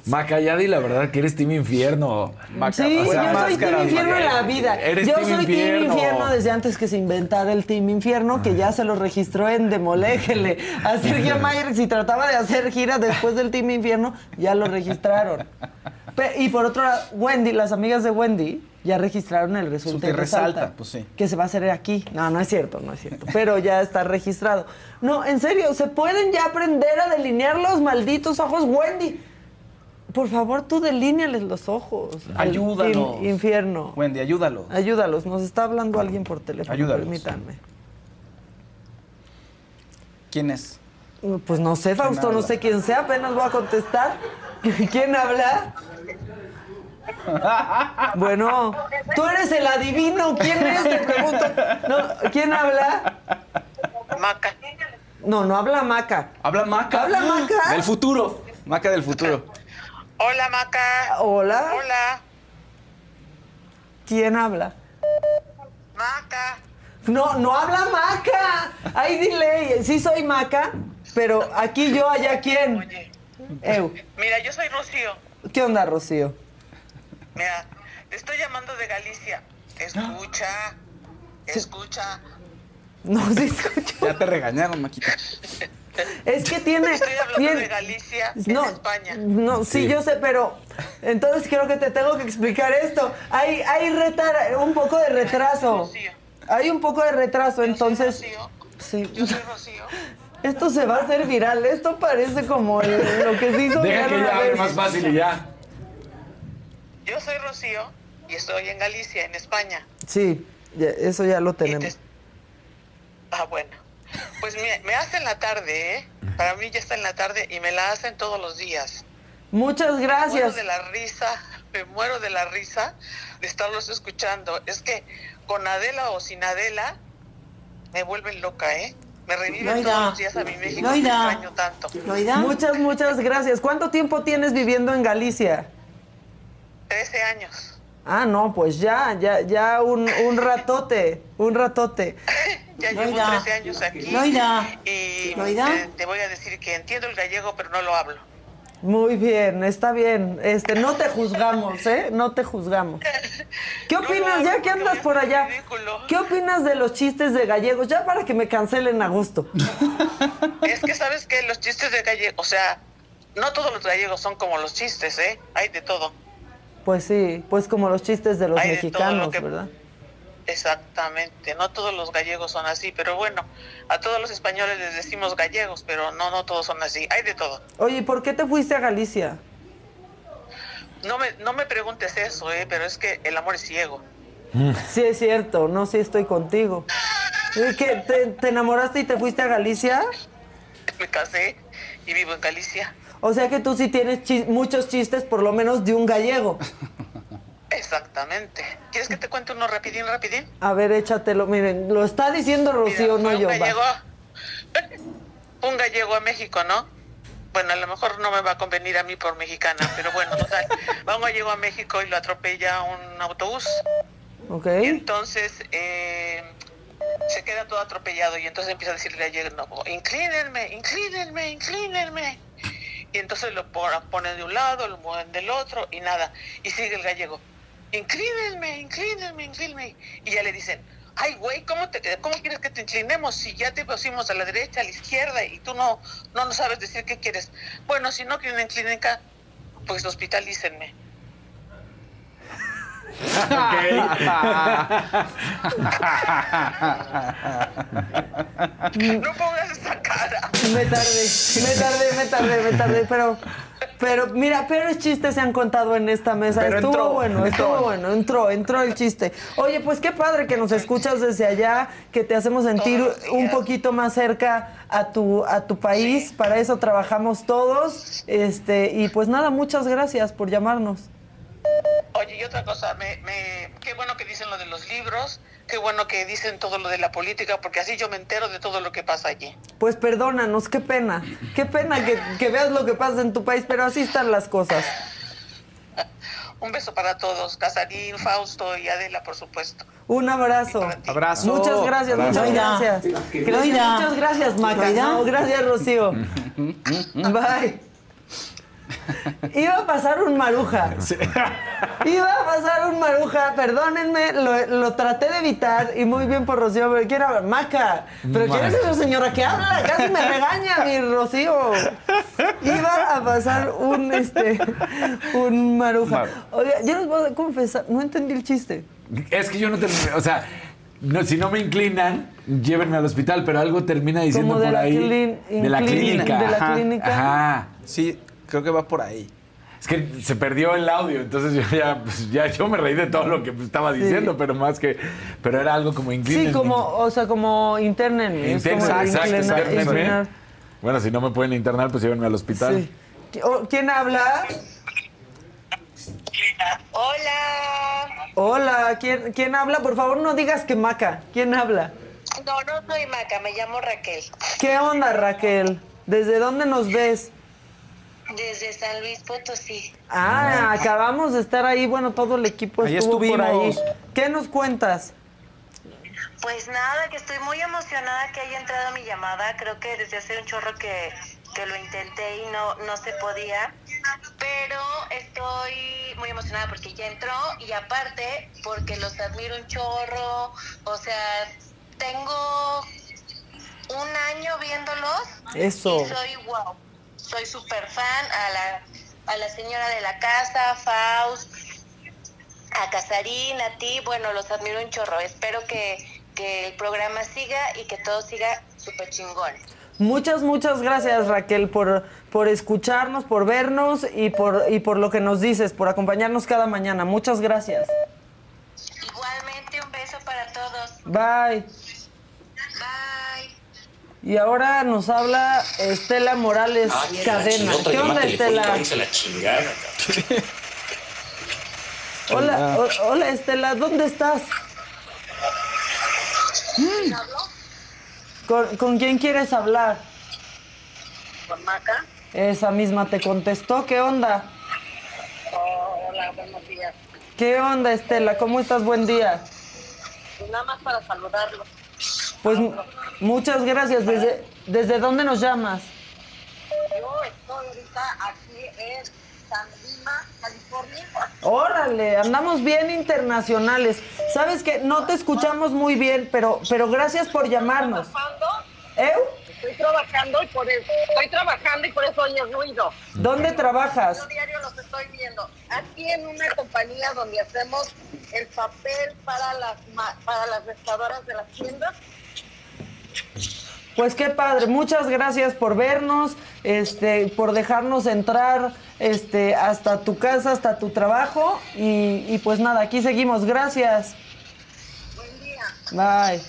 Macayadi, la verdad que eres Team Infierno. Sí, O sea, yo soy Team Infierno en la vida. Eres yo Team soy Infierno. Team Infierno desde antes que se inventara el Team Infierno, que ya se lo registró en Demoléjele. A Sergio (laughs) Mayer, si trataba de hacer gira después del Team Infierno, ya lo registraron. Pe- y por otro lado, Wendy, las amigas de Wendy, ya registraron el resultado. Su que resalta, pues sí. Que se va a hacer aquí. No, no es cierto, no es cierto. Pero ya está registrado. No, en serio, ¿se pueden ya aprender a delinear los malditos ojos, Wendy? Por favor, tú delíneales los ojos. al Ayúdanos. Team Infierno. Wendy, ayúdalo. Ayúdalos, nos está hablando alguien por teléfono. Ayúdalos. Permítanme. ¿Quién es? Pues no sé, Fausto, no sé quién sea, apenas voy a contestar. (laughs) ¿Quién habla? (laughs) Bueno, tú eres el adivino. ¿Quién es? Te pregunto. No, ¿Quién habla? Maca. No, no habla Maca. Habla Maca. ¿Habla Maca? Del futuro. Maca del futuro. Hola, Maca. Hola. Hola. ¿Quién habla? Maca. No, no habla Maca. Ay, dile, sí soy Maca, pero aquí yo, allá quién. Oye, Eu. mira, yo soy Rocío. ¿Qué onda, Rocío? Mira, te estoy llamando de Galicia. Escucha. Escucha. No se escucha. Ya te regañaron, Maquita. (laughs) Es que tiene. Estoy hablando tiene- de Galicia, No, en España. no, sí, Sí. yo sé, pero entonces creo que te tengo que explicar esto. Hay, hay retar- un poco de retraso. Hay un poco de retraso, entonces. Rocío. Sí. Yo soy Rocío. Esto se va a hacer viral. Esto parece como el- lo que se hizo Deja viral que ya hable más fácil y ya. Yo soy Rocío y estoy en Galicia, en España. Sí, ya- eso ya lo te- tenemos. Ah, bueno. Pues me, me hacen la tarde, ¿eh? Para mí ya está en la tarde y me la hacen todos los días. Muchas Me muero gracias. de la risa, (laughs) me muero de la risa de estarlos escuchando. Es que con Adela o sin Adela me vuelven loca, ¿eh? Me reviven Loida. todos los días a mi México. que extraño tanto. Loida. Muchas, muchas gracias. ¿Cuánto tiempo tienes viviendo en Galicia? 13 años. Ah, no, pues ya, ya, ya un, un ratote, un ratote. (laughs) Ya llevo Loida. 13 años aquí. Loida. Y Loida. eh, te voy a decir que entiendo el gallego, pero no lo hablo. Muy bien, está bien. Este, no te juzgamos, ¿eh? No te juzgamos. (laughs) ¿Qué opinas, ya que andas por allá? ¿Qué opinas de los chistes de gallegos? Ya para que me cancelen a gusto. (laughs) Es que sabes que los chistes de gallego, o sea, no todos los gallegos son como los chistes, ¿eh? Hay de todo. Pues sí, pues como los chistes de los Hay de todo mexicanos, lo que- ¿verdad? Exactamente, no todos los gallegos son así, pero bueno, a todos los españoles les decimos gallegos, pero no, no todos son así, hay de todo. Oye, ¿por qué te fuiste a Galicia? No me, no me preguntes eso, ¿eh? pero es que el amor es ciego. (laughs) Sí, es cierto, no, sí estoy contigo. ¿Y ¿Qué, te, te enamoraste y te fuiste a Galicia? (laughs) Me casé y vivo en Galicia. O sea que tú sí tienes muchos chistes, por lo menos de un gallego. Exactamente. ¿Quieres que te cuente uno rapidín, rapidín? A ver, échatelo. Miren, lo está diciendo Rocío, no Fue yo. un gallego, (laughs) un gallego a México, ¿no? Bueno, a lo mejor no me va a convenir a mí por mexicana, pero bueno, total. (laughs) Va un gallego a México y lo atropella un autobús. Ok. Y entonces eh, se queda todo atropellado y entonces empieza a decirle a no, inclínenme, inclínenme, inclínenme. Y entonces lo pon- ponen de un lado, lo mueven del otro y nada. Y sigue el gallego, inclínenme, inclínenme, inclínenme. Y ya le dicen, Ay, güey, ¿cómo, te, ¿cómo quieres que te inclinemos si ya te pusimos a la derecha, a la izquierda y tú no, no, no sabes decir qué quieres? Bueno, si no quieren en clínica, pues hospitalícenme. No pongas esa cara. Me tardé, me tardé, me tardé, me tardé, pero, pero mira, peores chistes se han contado en esta mesa. Pero estuvo entró, bueno, entró. estuvo bueno, entró, entró el chiste. Oye, pues qué padre que nos escuchas desde allá, que te hacemos sentir un poquito más cerca a tu, a tu país. Para eso trabajamos todos. Este, y pues nada, muchas gracias por llamarnos. Oye, y otra cosa, me, me, qué bueno que dicen lo de los libros, qué bueno que dicen todo lo de la política, porque así yo me entero de todo lo que pasa allí. Pues perdónanos, qué pena. Qué pena que, que veas lo que pasa en tu país, pero así están las cosas. (laughs) Un beso para todos, Casarín, Fausto y Adela, por supuesto. Un abrazo. Abrazo. Muchas gracias, Abrazo. muchas gracias. Loida. Muchas gracias, Maca. No, gracias, Rocío. (laughs) Bye. (laughs) Iba a pasar un maruja. (laughs) Iba a pasar un maruja, perdónenme, lo, lo traté de evitar y muy bien por Rocío, pero quiero hablar. Maca, pero ¿quién es esa señora que habla? Casi me regaña mi Rocío. Iba a pasar un, este, un maruja. Oye, yo les voy a confesar, no entendí el chiste. Es que yo no terminé, o sea, no, si no me inclinan, llévenme al hospital, pero algo termina diciendo Como de por la ahí. clin- de la clínica. de la Ajá, clínica. Ajá. Sí, creo que va por ahí. Es que se perdió el audio, entonces yo ya, pues, ya yo me reí de todo lo que estaba Sí. diciendo, pero más que, pero era algo como inclinen. Sí, como, o sea, como internen. Interna- exacto, inclinar- inclinar. Bueno, si no me pueden internar, pues llévenme al hospital. Sí. ¿Quién habla? Hola. Hola, ¿quién, ¿quién habla? Por favor, no digas que Maca. ¿Quién habla? No, no soy Maca, me llamo Raquel. ¿Qué onda, Raquel? ¿Desde dónde nos ves? Desde San Luis Potosí. Ah, acabamos de estar ahí. Bueno, todo el equipo Ahí estuvo por ahí. ¿Qué nos cuentas? Pues nada, que estoy muy emocionada que haya entrado mi llamada. Creo que desde hace un chorro que, que lo intenté y no, no se podía. Pero estoy muy emocionada porque ya entró y aparte porque los admiro un chorro. O sea, tengo un año viéndolos. Eso. Y soy wow. Soy súper fan a la, a la señora de la casa, Faust, a Casarín, a ti, bueno, los admiro un chorro. Espero que, que el programa siga y que todo siga súper chingón. Muchas, muchas gracias, Raquel, por, por escucharnos, por vernos y por, y por lo que nos dices, por acompañarnos cada mañana. Muchas gracias. Igualmente, un beso para todos. Bye. Bye. Y ahora nos habla Estela Morales Cadena. ¿Qué onda, Estela? (laughs) Hola, hola, Estela, ¿dónde estás? Mm. ¿Con, con quién quieres hablar? ¿Con Maca? Esa misma te contestó. ¿Qué onda? hola, buenos días. ¿Qué onda, Estela? ¿Cómo estás? Buen día. Nada más para saludarlo. Pues muchas gracias. ¿Desde, ¿Desde dónde nos llamas? Yo estoy ahorita aquí en San Lima, California. Órale, andamos bien internacionales. Sabes que no te escuchamos muy bien, pero, pero gracias por llamarnos. ¿Eh? Estoy trabajando y por eso estoy trabajando y por eso oyes ruido. ¿Dónde trabajas? Yo diario los estoy viendo. Aquí en una compañía donde hacemos el papel para las para las restauradoras de las tiendas. Pues qué padre, muchas gracias por vernos, este, por dejarnos entrar este, hasta tu casa, hasta tu trabajo. Y, y pues nada, aquí seguimos. Gracias. Buen día. Bye.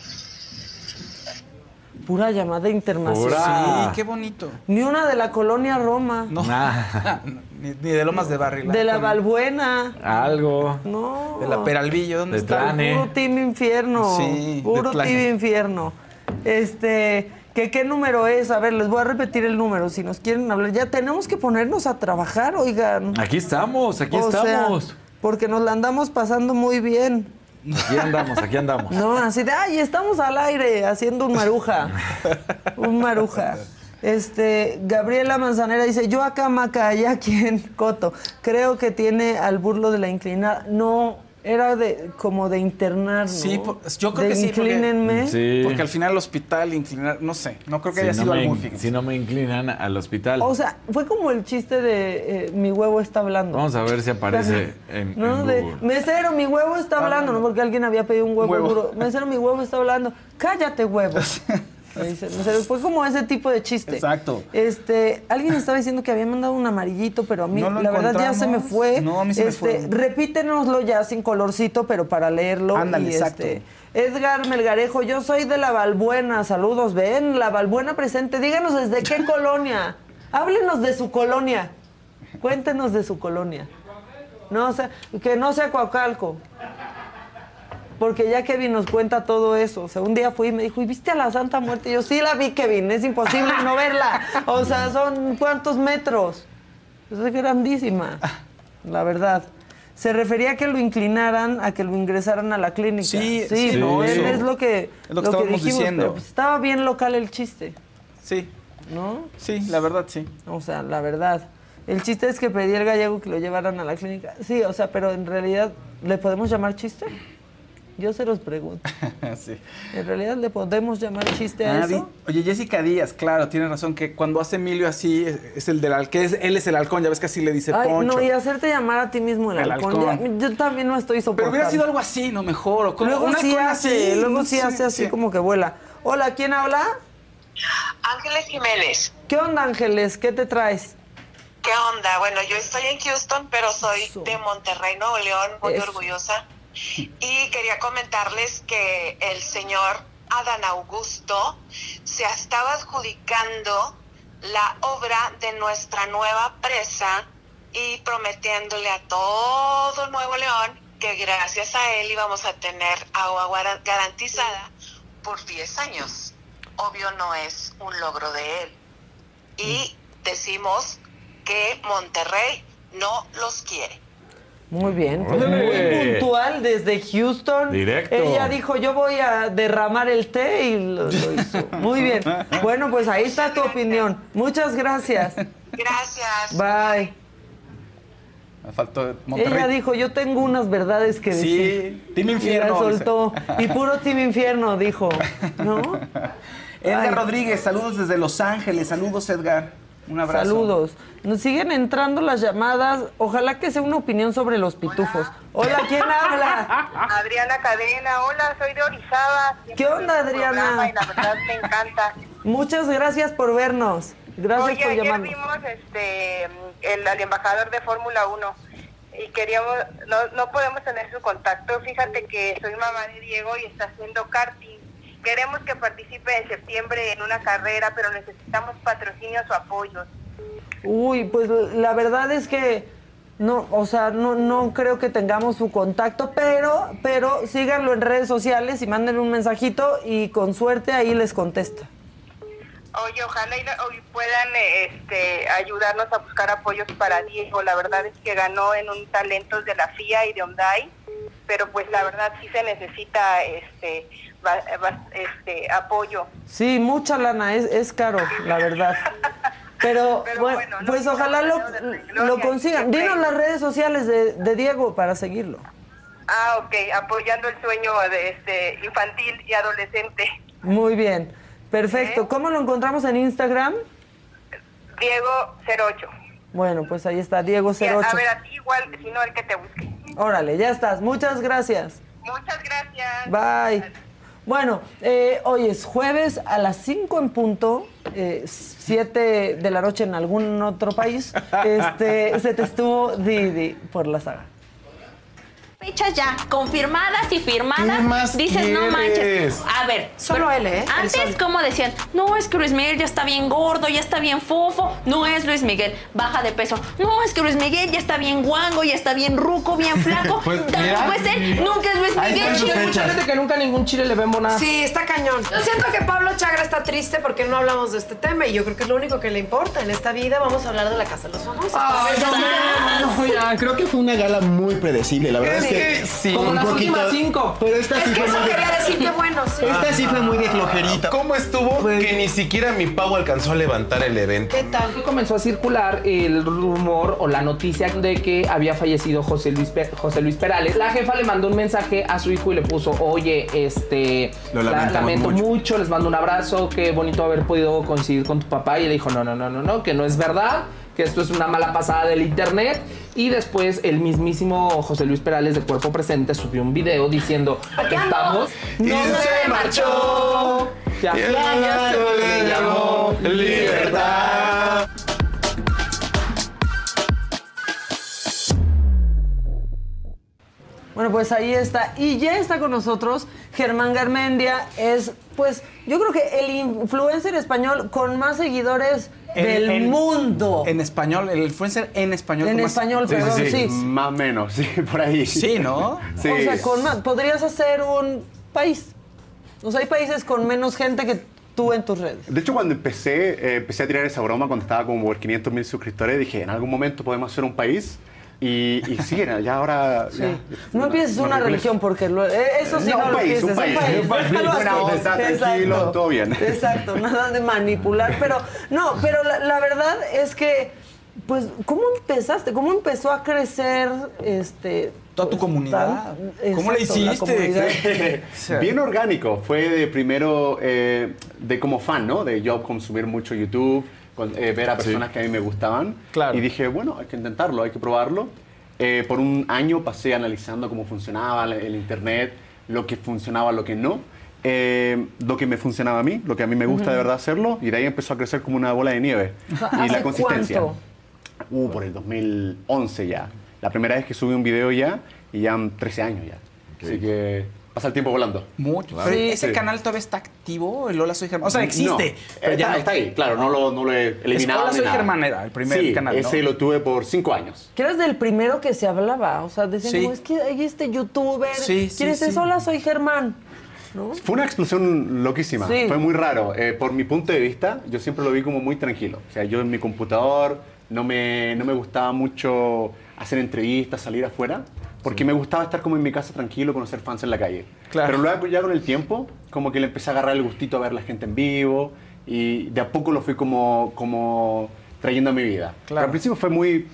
Pura llamada internacional. Sí, qué bonito. Ni una de la colonia Roma. No. (laughs) ni, ni de Lomas de Barril. De la Balbuena. Algo. No. De la Peralvillo. ¿Dónde De está? Tlane. Puro Team Infierno. Sí, Puro. Team Infierno. Este, ¿qué, ¿qué número es? A ver, les voy a repetir el número. Si nos quieren hablar, ya tenemos que ponernos a trabajar, oigan. Aquí estamos, aquí O sea, estamos. porque nos la andamos pasando muy bien. Aquí andamos, aquí andamos. No, así de, ay, estamos al aire haciendo un maruja. un maruja. Este, Gabriela Manzanera dice, yo acá, Maca, allá aquí en Coto. Creo que tiene al burlo de la inclinada. No, era de como de internar. Sí, por- yo creo De que sí. porque- inclínenme. Sí. Porque al final el hospital, inclinar, no sé, no creo que Si haya no, sido algo, in- si no me inclinan al hospital. O sea, fue como el chiste de eh, mi huevo está hablando. Vamos a ver si aparece en, No, en de Google. mesero, mi huevo está hablando, no porque alguien había pedido un huevo, Huevo. duro. Mesero, mi huevo está hablando. Cállate, huevo. (laughs) Me. Fue como ese tipo de chiste. Exacto. Este, alguien estaba diciendo que había mandado un amarillito, pero a mí No la verdad ya se me fue. No, a mí se me este, fue. Repítenoslo ya sin colorcito, pero para leerlo. Ándale, Y, exacto. este, Edgar Melgarejo, yo soy de la Balbuena. Saludos, ven, la Balbuena presente. Díganos desde qué (laughs) colonia. Háblenos de su colonia. Cuéntenos de su colonia. No, o sea, que no sea Coacalco. Porque ya Kevin nos cuenta todo eso. O sea, un día fui y me dijo, ¿y viste a la Santa Muerte? Y yo, sí la vi, Kevin, es imposible no verla. O sea, son cuántos metros. Es grandísima, la verdad. Se refería a que lo inclinaran, a que lo ingresaran a la clínica. Sí, sí, sí, no, eso. es, lo que, Es lo que estábamos diciendo. pero, pues, estaba bien local el chiste, Sí, ¿no? sí, la verdad sí. O sea, la verdad. El chiste es que pedí al gallego que lo llevaran a la clínica. Sí, o sea, pero en realidad, ¿le podemos llamar chiste? Yo se los pregunto. (laughs) sí. ¿En realidad le podemos llamar chiste a Ah, eso? di- Oye, Jessica Díaz, claro, tiene razón que cuando hace Emilio así, es, es el del que es, él es el halcón, ya ves que así le dice Ay, Poncho. no, y hacerte llamar a ti mismo el, El halcón. halcón. ya- yo también no estoy Pero soportando. hubiera sido algo así, ¿no? Mejor. O como Luego un sí hace, así, luego no sí hace así sí. como que vuela. Hola, ¿quién habla? Ángeles Jiménez. ¿Qué onda, Ángeles? ¿Qué te traes? ¿Qué onda? Bueno, yo estoy en Houston, pero soy de Monterrey, Nuevo León, muy Eso. orgullosa. Y quería comentarles que el señor Adán Augusto se estaba adjudicando la obra de nuestra nueva presa y prometiéndole a todo Nuevo León que gracias a él íbamos a tener agua garantizada por 10 años. Obvio no es un logro de él. Y decimos que Monterrey no los quiere. Muy bien, pues muy puntual desde Houston. Directo. Ella dijo, yo voy a derramar el té y lo, lo hizo. (laughs) Muy bien. Bueno, pues ahí está tu opinión. Muchas gracias. Gracias. Bye. Me faltó Monterrey. Ella dijo, yo tengo unas verdades que Sí, decir. Team Y Infierno, la soltó. Y puro Team Infierno, dijo. ¿No? (laughs) Edgar Ay. Rodríguez, saludos desde Los Ángeles. Saludos, Edgar. Un abrazo. Saludos. Nos siguen entrando las llamadas. Ojalá que sea una opinión sobre los pitufos. Hola, ¿quién habla? Adriana Cadena, hola, soy de Orizaba. Siempre ¿Qué onda, Adriana? Y la verdad me encanta. Muchas gracias por vernos. Gracias Oye, por ayer llamarnos. vimos este, el, al embajador de Fórmula 1 y queríamos, no, no podemos tener su contacto. Fíjate que soy mamá de Diego y está haciendo karting. Queremos que participe en septiembre en una carrera, pero necesitamos patrocinios o apoyos. Uy, pues la verdad es que no, o sea, no, no creo que tengamos su contacto, pero, pero síganlo en redes sociales y mándenle un mensajito y con suerte ahí les contesta. Oye, ojalá y, y puedan este, ayudarnos a buscar apoyos para Diego. La verdad es que ganó en un talentos de la FIA y de Hyundai, pero pues la verdad sí se necesita este, este apoyo. Sí, mucha lana, es, es caro, la verdad. Pero, bueno, pues ojalá lo, lo consigan. Dinos las redes sociales de, de Diego para seguirlo. Ah, ok, apoyando el sueño de este infantil y adolescente. Muy bien, perfecto. ¿Cómo lo encontramos en Instagram? Diego 08. Bueno, pues ahí está, Diego Y a, 08. a ver, a ti igual, si no el que te busque. Órale, ya estás. Muchas gracias. Muchas gracias. Bye. Bueno, eh, hoy es jueves a las 5 en punto, 7 de la noche en algún otro país. (laughs) Este, se te estuvo Didi por la saga. Fechas ya confirmadas y firmadas. ¿Qué más Dices, no manches. A ver. Solo él, ¿eh? Antes, como decían, no, es que Luis Miguel ya está bien gordo, ya está bien fofo. No es Luis Miguel, baja de peso. No, es que Luis Miguel ya está bien guango, ya está bien ruco, bien flaco. (laughs) Pues, Tampoco mira. es él, nunca es Luis Miguel. hay mucha gente que nunca ningún chile le vemos nada. Sí, está cañón. Yo siento que Pablo Chagra está triste porque no hablamos de este tema y yo creo que es lo único que le importa. En esta vida vamos a hablar de la Casa de los Famosos. No, no, no, ya, creo que fue una gala muy predecible. La verdad es que que sí. Como un las poquito- últimas cinco. Pero esta Es sí que fue eso muy de- quería decir que bueno, sí. Esta sí fue muy de flojerita. ¿Cómo estuvo que ni siquiera mi pavo alcanzó a levantar el evento? ¿Qué tal? Comenzó a circular el rumor o la noticia de que había fallecido José Luis, José Luis Perales. La jefa le mandó un mensaje a su hijo y le puso, oye, este, Lo la- lamentamos lamento mucho. mucho. les mando un abrazo, qué bonito haber podido coincidir con tu papá. Y le dijo, no, no, no, no, no, que no es verdad, que esto es una mala pasada del internet. Y después el mismísimo José Luis Perales de Cuerpo Presente subió un video diciendo, aquí estamos. Y se marchó. Ya, Y el ya, ya mundo se- le llamó libertad. Bueno, pues ahí está. Y ya está con nosotros Germán Garmendia. Es, pues, yo creo que el influencer español con más seguidores del En- mundo. En español, el influencer en español. En español, perdón, sí. Más o menos, sí, por ahí. Sí, ¿no? Sí. O sea, con más. Podrías hacer un país. O sea, hay países con menos gente que tú en tus redes. De hecho, cuando empecé, eh, empecé a tirar esa broma cuando estaba como por 500 mil suscriptores, dije, en algún momento podemos hacer un país. Y, y sí, era- ya ahora... (laughs) Sí. ya, No empieces una religión porque lo- eh, eso sí No, no, un lo país, empieces. un país, un país, tranquilo, todo bien. Exacto, nada de manipular. Pero, no, pero la, la verdad es que, pues, ¿cómo empezaste? ¿Cómo empezó a crecer este... Toda tu pues, comunidad. tan- ¿Cómo exacto, la hiciste? (laughs) Bien orgánico. Fue de primero eh, de como fan, ¿no? De yo consumir mucho YouTube, con- eh, ver a personas que a mí me gustaban. Claro. Y dije, bueno, hay que intentarlo, hay que probarlo. Eh, por un año pasé analizando cómo funcionaba el, el Internet, lo que funcionaba, lo que no. Eh, lo que me funcionaba a mí, lo que a mí me gusta Ujú. de verdad hacerlo, y de ahí empezó a crecer como una bola de nieve. O sea, y la ¿hace consistencia. cuánto? Uh, por el 2011 ya. La primera vez que subí un video ya, y ya han 13 años ya. Así que pasa el tiempo volando. Mucho. Claro. Sí. ese Sí. canal todavía está activo, el Hola Soy Germán. O sea, existe. No, pero ya está, no. está ahí, claro, no lo, no lo he eliminado. Hola Soy nada. Germán era el primer Sí, canal, ¿no? ese lo tuve por 5 años. Que eras del primero que se hablaba, o sea, decían Sí. como, es que hay este youtuber, Sí, sí, ¿quién es? Hola, soy Germán, ¿no? Fue una explosión loquísima, Sí. fue muy raro. Eh, por mi punto de vista, yo siempre lo vi como muy tranquilo. O sea, yo en mi computador no me, no me gustaba mucho hacer entrevistas, salir afuera, porque me gustaba estar como en mi casa tranquilo, conocer fans en la calle. Claro. Pero luego ya con el tiempo, como que le empecé a agarrar el gustito a ver la gente en vivo y de a poco lo fui como, como trayendo a mi vida. Pero al principio fue muy...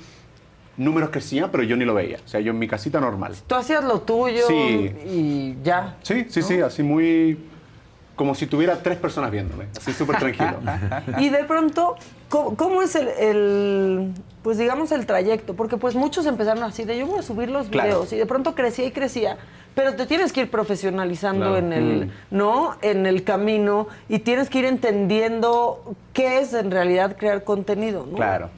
Números crecían, pero yo ni lo veía. O sea, yo en mi casita normal. Tú hacías lo tuyo Sí. y ya. Sí, sí, sí, así muy... Como si tuviera tres personas viéndome, así súper tranquilo. (laughs) Y de pronto, ¿cómo, cómo es el, el, pues digamos, el trayecto? Porque pues muchos empezaron así de yo voy a subir los Claro. videos y de pronto crecía y crecía, pero te tienes que ir profesionalizando Claro. en el, Mm. ¿no? En el camino y tienes que ir entendiendo qué es en realidad crear contenido, ¿no? Claro.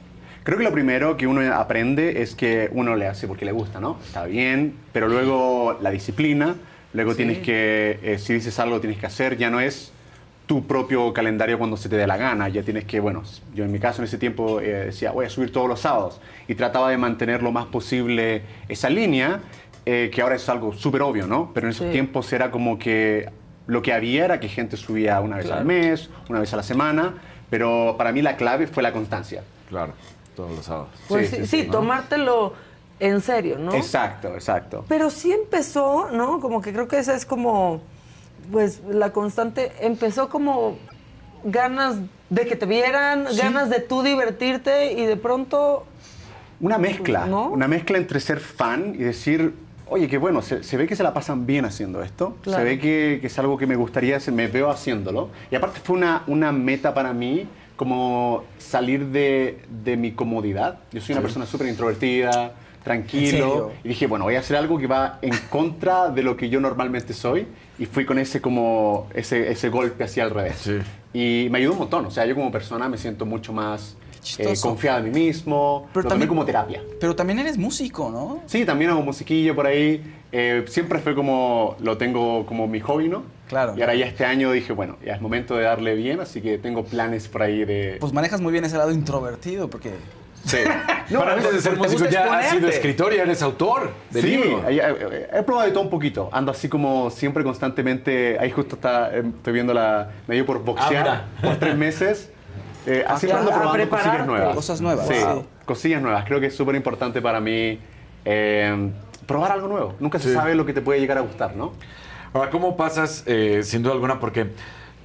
Creo que lo primero que uno aprende es que uno le hace porque le gusta, ¿no? Está bien, pero luego la disciplina, luego Sí. tienes que, eh, si dices algo tienes que hacer, ya no es tu propio calendario cuando se te dé la gana, ya tienes que, bueno, yo en mi caso en ese tiempo eh, decía, voy a subir todos los sábados y trataba de mantener lo más posible esa línea, eh, que ahora es algo súper obvio, ¿no? Pero en esos Sí. tiempos era como que lo que había era que gente subía una vez Claro. al mes, una vez a la semana, pero para mí la clave fue la constancia. Claro, todos los sábados. Pues sí, sí, tomártelo en serio, ¿no? Exacto, exacto. Pero sí empezó, ¿no? Como que creo que esa es como, pues, la constante. Empezó como ganas de que te vieran, Sí. ganas de tú divertirte y de pronto... Una mezcla, ¿No? una mezcla entre ser fan y decir, oye, qué bueno, se, se ve que se la pasan bien haciendo esto, Claro. se ve que, que es algo que me gustaría, hacer, me veo haciéndolo. Y aparte fue una, una meta para mí como salir de, de mi comodidad. Yo soy una Sí. persona súper introvertida, tranquilo. Y dije, bueno, voy a hacer algo que va en contra de lo que yo normalmente soy. Y fui con ese como ese, ese golpe hacia al revés. Y me ayudó un montón. O sea, yo como persona me siento mucho más eh, confiada en mí mismo. Pero lo también- como terapia. Pero también eres músico, ¿no? Sí, también hago musiquillo por ahí. Eh, siempre fue como, lo tengo como mi hobby, ¿no? Claro. Y ahora ya este año dije, bueno, ya es momento de darle bien, así que tengo planes por ahí de... Pues manejas muy bien ese lado introvertido, porque... Sí. (laughs) Pero antes de ser músico ya has sido escritor y eres autor de sí, libros. he, he- he probado de todo un poquito. Ando así como siempre constantemente. Ahí justo está, eh, estoy viendo la. Me dio por boxear Ah, por tres meses. (laughs) Eh, Ah, así claro, ando a probando cosillas nuevas. Cosas nuevas. Sí, Wow. cosillas nuevas. Creo que es súper importante para mí eh, probar algo nuevo. Nunca se sabe lo que te puede llegar a gustar, ¿no? Ahora, ¿cómo pasas, eh, sin duda alguna, porque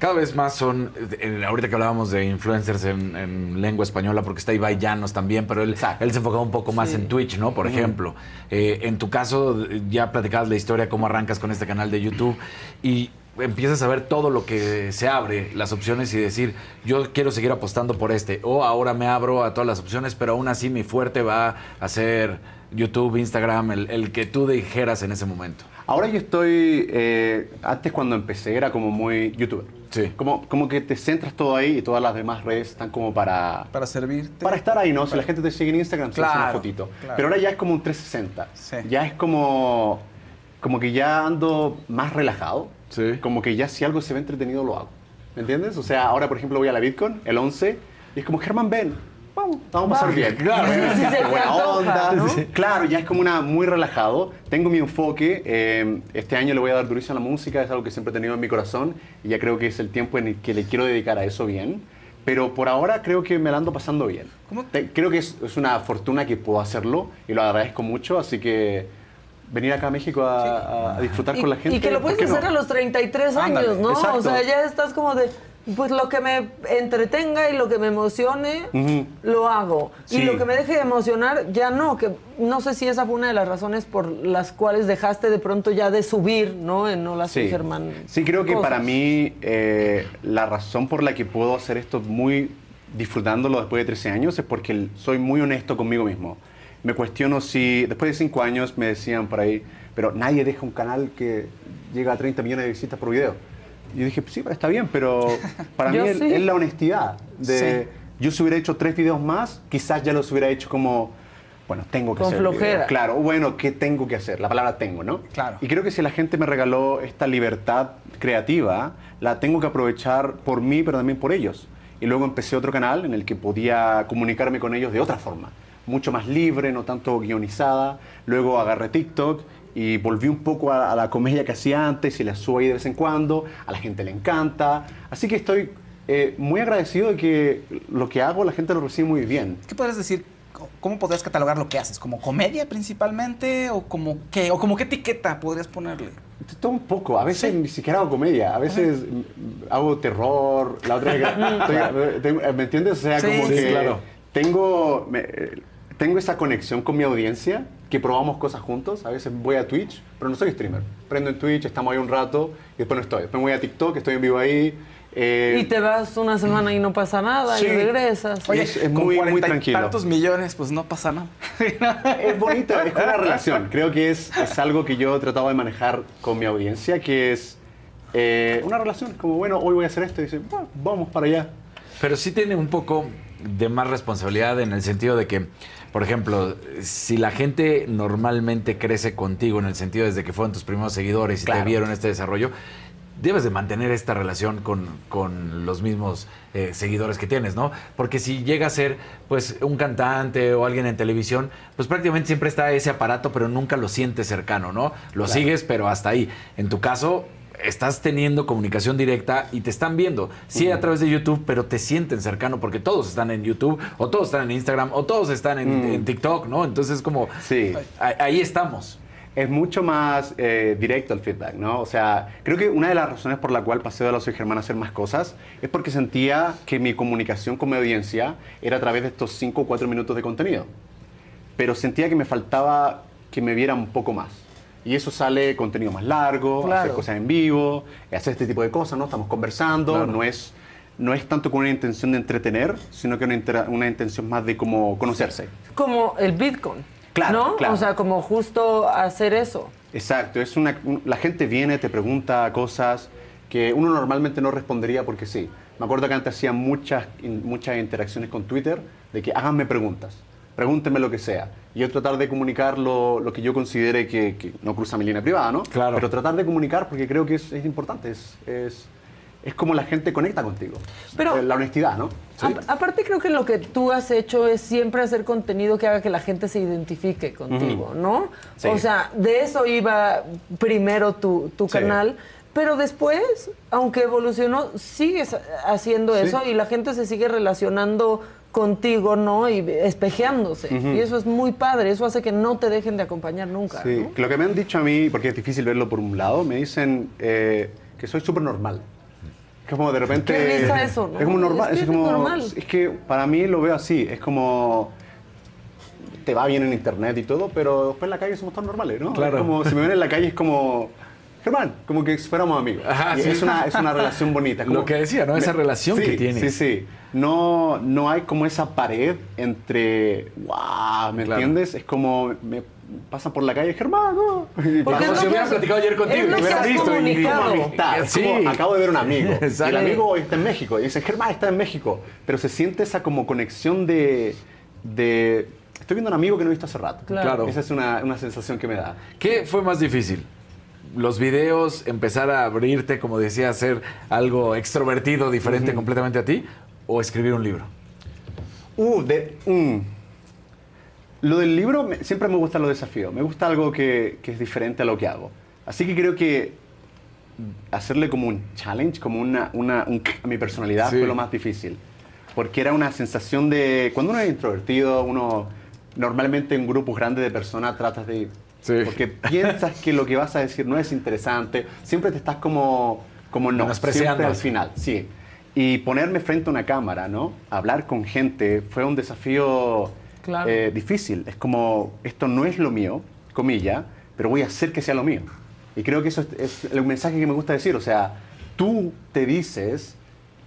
cada vez más son, eh, ahorita que hablábamos de influencers en, en lengua española, porque está Ibai Llanos también, pero él, él se enfocaba un poco más Sí. en Twitch, ¿no? Por ejemplo. Eh, en tu caso, ya platicabas la historia, cómo arrancas con este canal de YouTube y empiezas a ver todo lo que se abre, las opciones y decir, yo quiero seguir apostando por este, o ahora me abro a todas las opciones, pero aún así mi fuerte va a ser YouTube, Instagram, el, el que tú dijeras en ese momento. Ahora yo estoy, eh, antes cuando empecé era como muy youtuber. Sí. Como, como que te centras todo ahí y todas las demás redes están como para... Para servirte. Para estar ahí, ¿no? Si la gente te sigue en Instagram, se hace una Claro, fotito. claro. Pero ahora ya es como un 360. Ya es como, como que ya ando más relajado. Como que ya si algo se ve entretenido lo hago. ¿Me entiendes? O sea, ahora por ejemplo voy a la Bitcoin, el 11, y es como, Germán, ven, vamos, vamos a pasar bien. Claro. Sí, te Buena onda. ¿no? Sí. Claro, ya es como una muy relajado. Tengo mi enfoque. eh, este año le voy a dar durísimo a la música, es algo que siempre he tenido en mi corazón y ya creo que es el tiempo en el que le quiero dedicar a eso bien. Pero por ahora creo que me la ando pasando bien. Te- creo que es, es una fortuna que puedo hacerlo y lo agradezco mucho, así que venir acá a México a, a- a disfrutar con la gente. Y que lo ¿por puedes qué no? hacer a los 33 Ándale, años, ¿no? exacto. O sea, ya estás como de, pues lo que me entretenga y lo que me emocione, lo hago. Y lo que me deje de emocionar, ya no. Que no sé si esa fue una de las razones por las cuales dejaste de pronto ya de subir, ¿no? En Hola Sí. Germán. Sí, creo que cosas. para mí eh, la razón por la que puedo hacer esto muy disfrutándolo después de 13 años es porque soy muy honesto conmigo mismo. Me cuestiono si, después de 5 años me decían por ahí, pero nadie deja un canal que llega a 30 millones de visitas por video. Yo dije, sí, pero está bien, pero para (laughs) mí es, sí. la honestidad. De, Sí. Yo si hubiera hecho tres videos más, quizás ya los hubiera hecho como, bueno, tengo que Con hacer videos. flojera. Claro, bueno, ¿qué tengo que hacer? La palabra tengo, ¿no? Claro. Y creo que si la gente me regaló esta libertad creativa, la tengo que aprovechar por mí, pero también por ellos. Y luego empecé otro canal en el que podía comunicarme con ellos de otra forma, mucho más libre, no tanto guionizada. Luego agarré TikTok y volví un poco a, a la comedia que hacía antes y la subo ahí de vez en cuando. A la gente le encanta. Así que estoy eh, muy agradecido de que lo que hago la gente lo recibe muy bien. ¿Qué podrías decir? ¿Cómo podrías catalogar lo que haces? ¿Como comedia principalmente? ¿O como qué? ¿O como qué etiqueta podrías ponerle? Todo un poco. A veces ni siquiera hago comedia. A veces mm, hago terror. La otra vez (laughs) tengo- ¿Me entiendes? O sea, Sí, como sí, que claro. tengo, me- eh, tengo esa conexión con mi audiencia que probamos cosas juntos. A veces voy a Twitch, pero no soy streamer. Prendo en Twitch, estamos ahí un rato y después no estoy. Después voy a TikTok, estoy en vivo ahí. eh, Y te vas una semana y no pasa nada Sí. y regresas. Oye, es, es con muy, muy cuarenta y tranquilo. tantos millones, pues no pasa nada. (laughs) Es bonito, es como una relación. Creo que es, es algo que yo he tratado de manejar con mi audiencia, que es eh, una relación. Como, bueno, hoy voy a hacer esto y dice, "Bueno, vamos para allá. Pero sí tiene un poco de más responsabilidad en el sentido de que, por ejemplo, si la gente normalmente crece contigo en el sentido desde que fueron tus primeros seguidores y te vieron este desarrollo, debes de mantener esta relación con, con los mismos eh, seguidores que tienes, ¿no? Porque si llega a ser, pues, un cantante o alguien en televisión, pues prácticamente siempre está ese aparato, pero nunca lo sientes cercano, ¿no? Lo Claro. sigues, pero hasta ahí. En tu caso, estás teniendo comunicación directa y te están viendo. Sí, a través de YouTube, pero te sienten cercano porque todos están en YouTube, o todos están en Instagram, o todos están en, Mm. en TikTok, ¿no? Entonces, como, Sí. ahí, ahí estamos. Es mucho más eh, directo el feedback, ¿no? O sea, creo que una de las razones por la cual pasé de la Soy Germán a hacer más cosas es porque sentía que mi comunicación con mi audiencia era a través de estos 5 o 4 minutos de contenido. Pero sentía que me faltaba que me vieran un poco más. Y eso sale contenido más largo, Claro. hacer cosas en vivo, hacer este tipo de cosas, ¿no? Estamos conversando, Claro. no es no es tanto con una intención de entretener, sino que una, una intención más de como conocerse. Como el Bitcoin. Claro, ¿No? claro. O sea, como justo hacer eso. Exacto, es una, un- la gente viene, te pregunta cosas que uno normalmente no respondería porque sí. Me acuerdo que antes hacía muchas, muchas interacciones con Twitter de que háganme preguntas, pregúntenme lo que sea. Y yo tratar de comunicar lo, lo que yo considere que, que no cruza mi línea privada, ¿no? Claro. Pero tratar de comunicar porque creo que es, es importante, es, es, es como la gente conecta contigo. Pero- Eh, la honestidad, ¿no? A- aparte creo que lo que tú has hecho es siempre hacer contenido que haga que la gente se identifique contigo. ¿no? Sí. O sea, de eso iba primero tu, tu Sí. canal, pero después, aunque evolucionó, sigues haciendo Sí. eso y la gente se sigue relacionando contigo, ¿no? Y espejeándose. Y eso es muy padre, eso hace que no te dejen de acompañar nunca. Sí, ¿no? lo que me han dicho a mí, porque es difícil verlo por un lado, me dicen eh, que soy súper normal. Es como de repente... Qué risa eso, ¿no? Es como normal. Es Es, que es como, normal. es que para mí lo veo así, es como... Te va bien en internet y todo, pero después en la calle somos tan normales, ¿no? Claro. Es como, si me ven en la calle es como... Germán, como que fuéramos amigos. Ajá, Y sí. es, una, es una relación bonita. (laughs) Lo que decía, ¿no? Esa relación Sí, que tienes. Sí, sí. No, no hay como esa pared entre... ¡Wow! ¿Me Claro. entiendes? Es como... Me pasan por la calle, Germán, ¿no? Porque como si has- platicado ayer contigo es y lo te que hubieran has visto. Y como amistad. Sí. como, acabo de ver un amigo. (laughs) Y el amigo hoy está en México. Y dice, Germán está en México. Pero se siente esa como conexión de... de estoy viendo a un amigo que no he visto hace rato. Claro. Claro. Esa es una, una sensación que me da. ¿Qué fue más difícil? Los videos, empezar a abrirte, como decía, hacer algo extrovertido, diferente completamente a ti, o escribir un libro. Uh, de, mm. Lo del libro me- siempre me gustan los desafíos. Me gusta algo que, que es diferente a lo que hago. Así que creo que hacerle como un challenge, como una, una- un a mi personalidad Sí. fue lo más difícil. Porque era una sensación de... Cuando uno es introvertido, uno normalmente en grupos grandes de personas tratas de... Porque piensas que lo que vas a decir no es interesante. Siempre te estás como... Como no. Siempre al final, sí. Y ponerme frente a una cámara, ¿no? Hablar con gente fue un desafío Claro. eh, difícil. Es como, esto no es lo mío, comilla, pero voy a hacer que sea lo mío. Y creo que eso es, es el mensaje que me gusta decir. O sea, tú te dices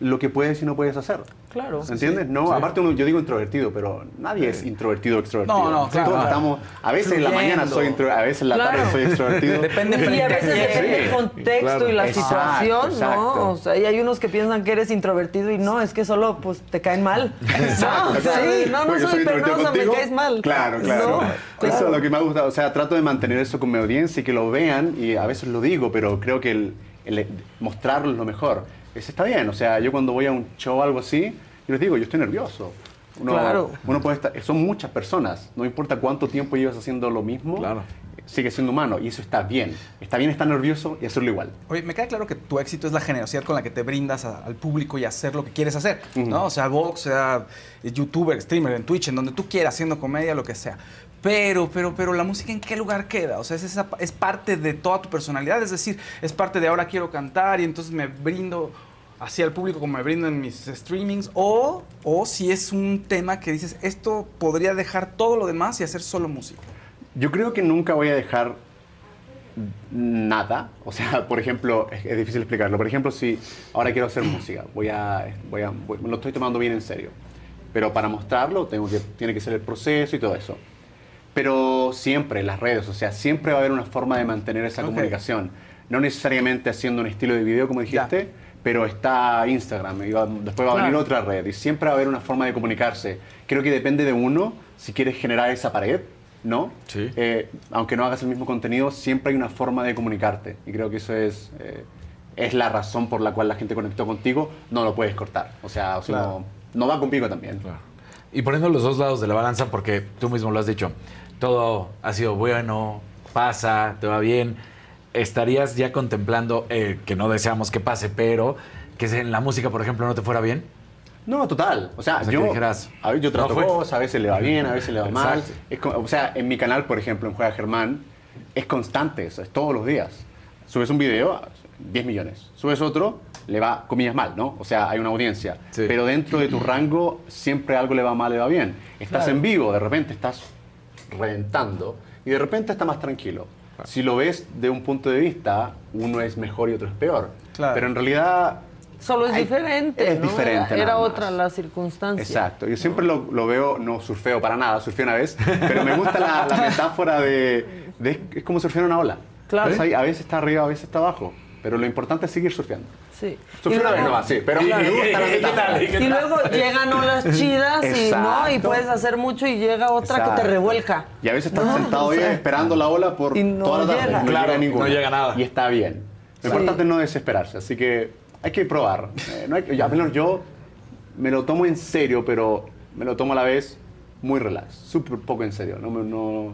lo que puedes y no puedes hacer. Claro. ¿Entiendes? No, Sí. aparte uno- yo digo introvertido, pero nadie es introvertido o extrovertido. No, no, claro. Todos estamos, a veces en la mañana Fluyendo. soy introvertido, a veces en la tarde Claro. soy extrovertido. Depende Y a veces depende el Sí, contexto claro. y la Exacto, situación, exacto. ¿no? O sea, y hay unos que piensan que eres introvertido y no, es que solo pues te caen mal. (laughs) Exacto, no, o sea, sí, no, no porque soy penosa, me caes mal. Claro, claro. No, Eso es lo que me gusta. O sea, trato de mantener eso con mi audiencia y que lo vean y a veces lo digo, pero creo que el, el mostrarlo es lo mejor. Eso está bien. O sea, yo cuando voy a un show o algo así, yo les digo, yo estoy nervioso. Uno, Claro. uno puede estar, son muchas personas, no importa cuánto tiempo llevas haciendo lo mismo, sigue siendo humano y eso está bien. Está bien estar nervioso y hacerlo igual. Oye, me queda claro que tu éxito es la generosidad con la que te brindas a- al público y hacer lo que quieres hacer, ¿no? O sea, box, sea youtuber, streamer, en Twitch, en donde tú quieras, haciendo comedia, lo que sea. Pero, pero, pero la música en qué lugar queda? O sea, es, esa- es parte de toda tu personalidad, es decir, es parte de ahora quiero cantar y entonces me brindo hacia el público como me brindo en mis streamings, o, o si es un tema que dices, esto podría dejar todo lo demás y hacer solo música. Yo creo que nunca voy a dejar nada. O sea, (laughs) por ejemplo, es, es difícil explicarlo. Por ejemplo, si ahora quiero hacer música, voy a, voy a, voy- lo estoy tomando bien en serio. Pero para mostrarlo tengo que, tiene que ser el proceso y todo eso. Pero siempre las redes, o sea, siempre va a haber una forma de mantener esa Ok. comunicación. No necesariamente haciendo un estilo de video, como dijiste, pero está Instagram, y va- después va a venir Claro. otra red, y siempre va a haber una forma de comunicarse. Creo que depende de uno si quieres generar esa pared, ¿no? Eh, aunque no hagas el mismo contenido, siempre hay una forma de comunicarte. Y creo que eso es, eh, es la razón por la cual la gente conectó contigo, no lo puedes cortar. O sea, o si Claro. no, no va conmigo también. Y poniendo los dos lados de la balanza, porque tú mismo lo has dicho, todo ha sido bueno, pasa, te va bien. ¿Estarías ya contemplando, eh, que no deseamos que pase, pero que en la música, por ejemplo, no te fuera bien? No, total. O sea, O sea, yo, dijeras, a ver, yo trato no cosas, a veces le va bien, a veces le va mal. Es o sea, en mi canal, por ejemplo, en Juega Germán, es constante eso, es todos los días. Subes un video, 10 millones. Subes otro, le va, comillas, mal, ¿no? O sea, hay una audiencia. Pero dentro de tu rango, siempre algo le va mal, le va bien. Estás Claro. en vivo, de repente estás reventando y de repente está más tranquilo. Si lo ves de un punto de vista, uno es mejor y otro es peor. Pero en realidad Solo es Hay- diferente, es ¿no? diferente Era, era otra la circunstancia. Exacto. Yo siempre lo, lo veo, no surfeo para nada, surfeo una vez, pero me gusta la, la metáfora de, de- Es como surfear una ola. Claro. Ahí a veces está arriba, a veces está abajo. Pero lo importante es seguir surfeando. Sí. Y una vez nomás, sí, pero Claro. me gusta la (laughs) metáfora. Y luego llegan olas chidas y, ¿no? y puedes hacer mucho y llega otra que Exacto. te revuelca. Y a veces estás No, sentado o ahí sea, esperando la ola por y no toda la tarde. No Claro, llega ninguna. no llega nada. Y está bien. Lo Sí. importante es no desesperarse. Así que hay que probar. Eh, no hay que- al menos yo me lo tomo en serio, pero me lo tomo a la vez muy relax. Súper poco en serio. No, no-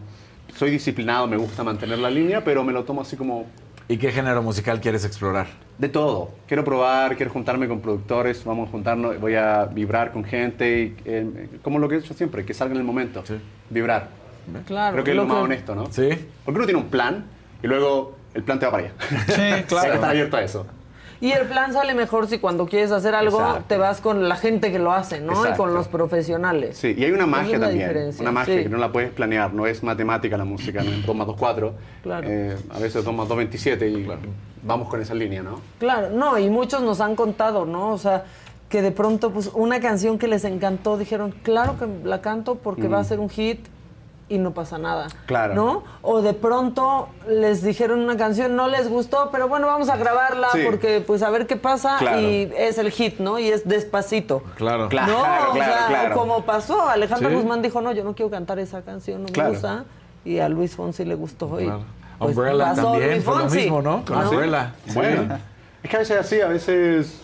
soy disciplinado, me gusta mantener la línea, pero me lo tomo así como ¿Y qué género musical quieres explorar? De todo. Quiero probar, quiero juntarme con productores, vamos a juntarnos, voy a vibrar con gente, y, eh, como lo que he hecho siempre, que salga en el momento. Vibrar. Claro. Creo que es lo lo más que- honesto, ¿no? Sí. Porque uno tiene un plan y luego el plan te va para allá. Sí, (laughs) Hay que estar abierto a eso. Y el plan sale mejor si cuando quieres hacer algo Exacto. te vas con la gente que lo hace, ¿no? Y con los profesionales. Sí, y hay una magia es también. diferencia, Una magia sí. que no la puedes planear, no es matemática la música, no es 2 más 2, 4. Claro. Eh, a veces 2 más 2, 27 y vamos con esa línea, ¿no? Claro, no, y muchos nos han contado, ¿no? O sea, que de pronto, pues, una canción que les encantó, dijeron, claro que la canto porque va a ser un hit y no pasa nada. Claro. ¿No? O de pronto les dijeron una canción, no les gustó, pero bueno, vamos a grabarla Sí. porque, pues, a ver qué pasa Claro. y es el hit, ¿no? Y es despacito. Claro. Claro, no, o claro, sea, claro. como pasó, Alejandra Sí. Guzmán dijo, no, yo no quiero cantar esa canción, no me Claro. gusta. Y a Luis Fonsi le gustó. Y, Claro. pues, Umbrella pasó también, Luis fue lo Fonsi, mismo, ¿no? Con Umbrella. Bueno, es que a veces es así, a veces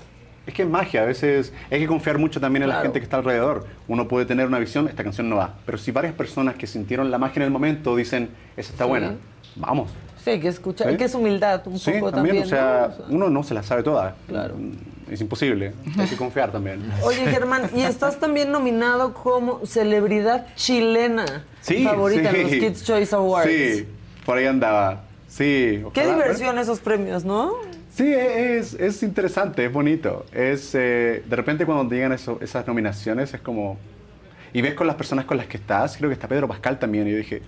es que es magia, a veces hay que confiar mucho también en la gente que está alrededor. Uno puede tener una visión, esta canción no va, pero si varias personas que sintieron la magia en el momento dicen, esa está Sí. buena, vamos. Sí, que escuchar, Sí. que es humildad un Sí, poco también, también. o sea, uno no se la sabe toda. Claro. Es imposible, hay que confiar también. (laughs) Oye, Germán, y estás también nominado como celebridad chilena Sí, favorita en los Kids Choice Awards. Sí, por ahí andaba. Sí. Qué ojalá, diversión esos premios, ¿no? Sí, es, es interesante, es bonito. Es, eh, de repente cuando te llegan eso- esas nominaciones es como... Y ves con las personas con las que estás, creo que está Pedro Pascal también, y yo dije...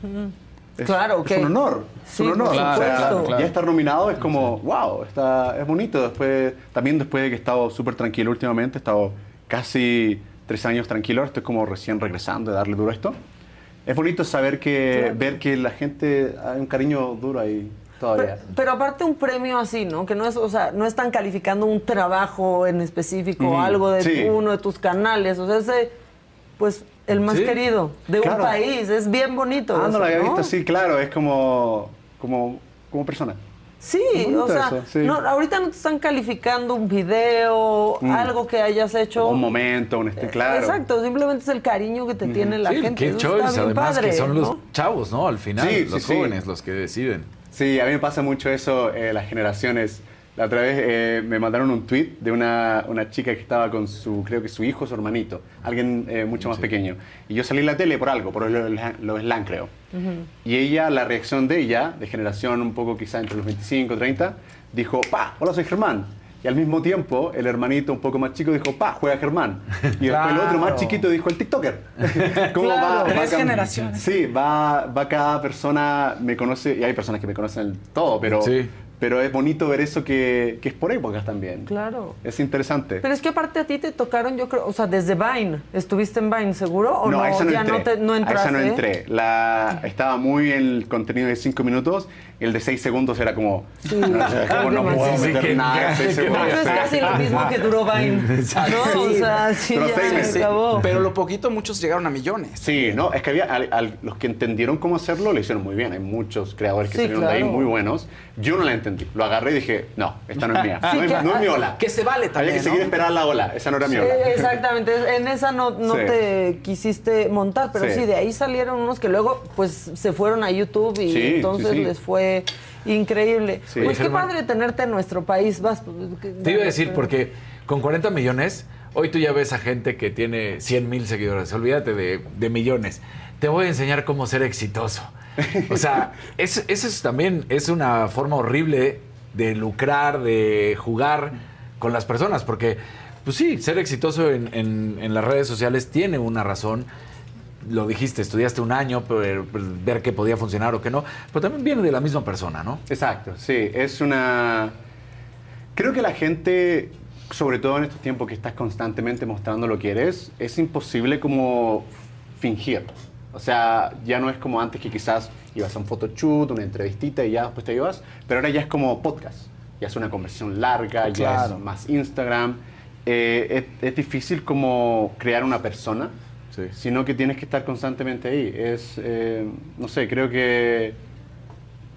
Es, Claro, es que- un honor, es Sí, un honor. por O sea, supuesto. Ya estar nominado es como, wow, está, es bonito. Después, también después de que he estado súper tranquilo últimamente, he estado casi tres años tranquilo, estoy como recién regresando de darle duro a esto. Es bonito saber que, ver que la gente, hay un cariño duro ahí todavía. Pero, pero aparte un premio así, ¿no? Que no es, o sea, no están calificando un trabajo en específico, Ujú, algo de sí. uno de tus canales, o sea, ese, pues, el más Sí, querido de claro. un país, es bien bonito. Ah, no lo había ¿no? visto, sí, claro, es como, como, como persona. Sí, o sea, eso, sí. no, ahorita no te están calificando un video, Mm. algo que hayas hecho. Un momento, un este, claro. Exacto, simplemente es el cariño que te tiene la Sí, gente. Eso Choice, está bien además padre, que son los chavos, ¿no? Al final, Sí, los sí, sí. jóvenes los que deciden. Sí, a mí me pasa mucho eso, eh, las generaciones. La otra vez eh, me mandaron un tweet de una, una chica que estaba con su, creo que su hijo o su hermanito, alguien eh, mucho más pequeño. Y yo salí en la tele por algo, por los lo slang creo. Y ella, la reacción de ella, de generación un poco quizá entre los 25 y 30, dijo, pa, hola, soy Germán. Y al mismo tiempo, el hermanito un poco más chico dijo, pa, juega Germán. Y después el otro más chiquito dijo, el TikToker. (laughs) ¿Cómo Claro. Tres cam- generaciones. Sí, va, va cada persona, me conoce, y hay personas que me conocen todo, pero, Sí. pero es bonito ver eso que, que es por épocas también. Claro. Es interesante. Pero es que aparte a ti te tocaron, yo creo, o sea, desde Vine. ¿Estuviste en Vine seguro? ¿O no, a esa no ya entré. no, te, no A entraste? esa no entré. La, estaba muy el contenido de 5 minutos el de 6 segundos era como. Sí. (laughs) no, como no puedo Sí, meter que- nada que- segundos. Eso es Sí. casi lo mismo que duró Vine. ¿no? O sea, sí, Pero ya se acabó. Pero lo poquito, muchos llegaron a millones. Sí, no, es que había al- al- los que entendieron cómo hacerlo lo hicieron muy bien. Hay muchos creadores que Sí, salieron de ahí claro. muy buenos. Yo no la entendí. Lo agarré y dije, no, esta no es mía. (laughs) Sí, no, es, que- no es mi ola. Que se vale Había también, que seguir ¿no? esperar la ola. Esa no era mi ola. exactamente, en esa no, no Sí. te quisiste montar, pero sí. Sí. de ahí salieron unos que luego pues se fueron a YouTube y Sí, entonces sí, sí. les fue increíble. Sí. Pues qué padre tenerte en nuestro país. Vas, pues, Te iba a decir, porque con 40 millones, hoy tú ya ves a gente que tiene 100 mil seguidores. Olvídate de, de millones. Te voy a enseñar cómo ser exitoso. O sea, (laughs) es- eso es también es una forma horrible de lucrar, de jugar con las personas, porque, pues sí, ser exitoso en, en- en las redes sociales tiene una razón. Lo dijiste, estudiaste un año, pero, pero ver que podía funcionar o que no, pero también viene de la misma persona, ¿no? Exacto, sí, es una... Creo que la gente, sobre todo en estos tiempos que estás constantemente mostrando lo que eres, es imposible como fingir. O sea, ya no es como antes que quizás ibas a un photoshoot, una entrevistita y ya después te ibas, pero ahora ya es como podcast. Ya es una conversación larga, ya es más Instagram. Eh, es, es difícil como crear una persona, Sí. sino que tienes que estar constantemente ahí. Es, eh, no sé, creo que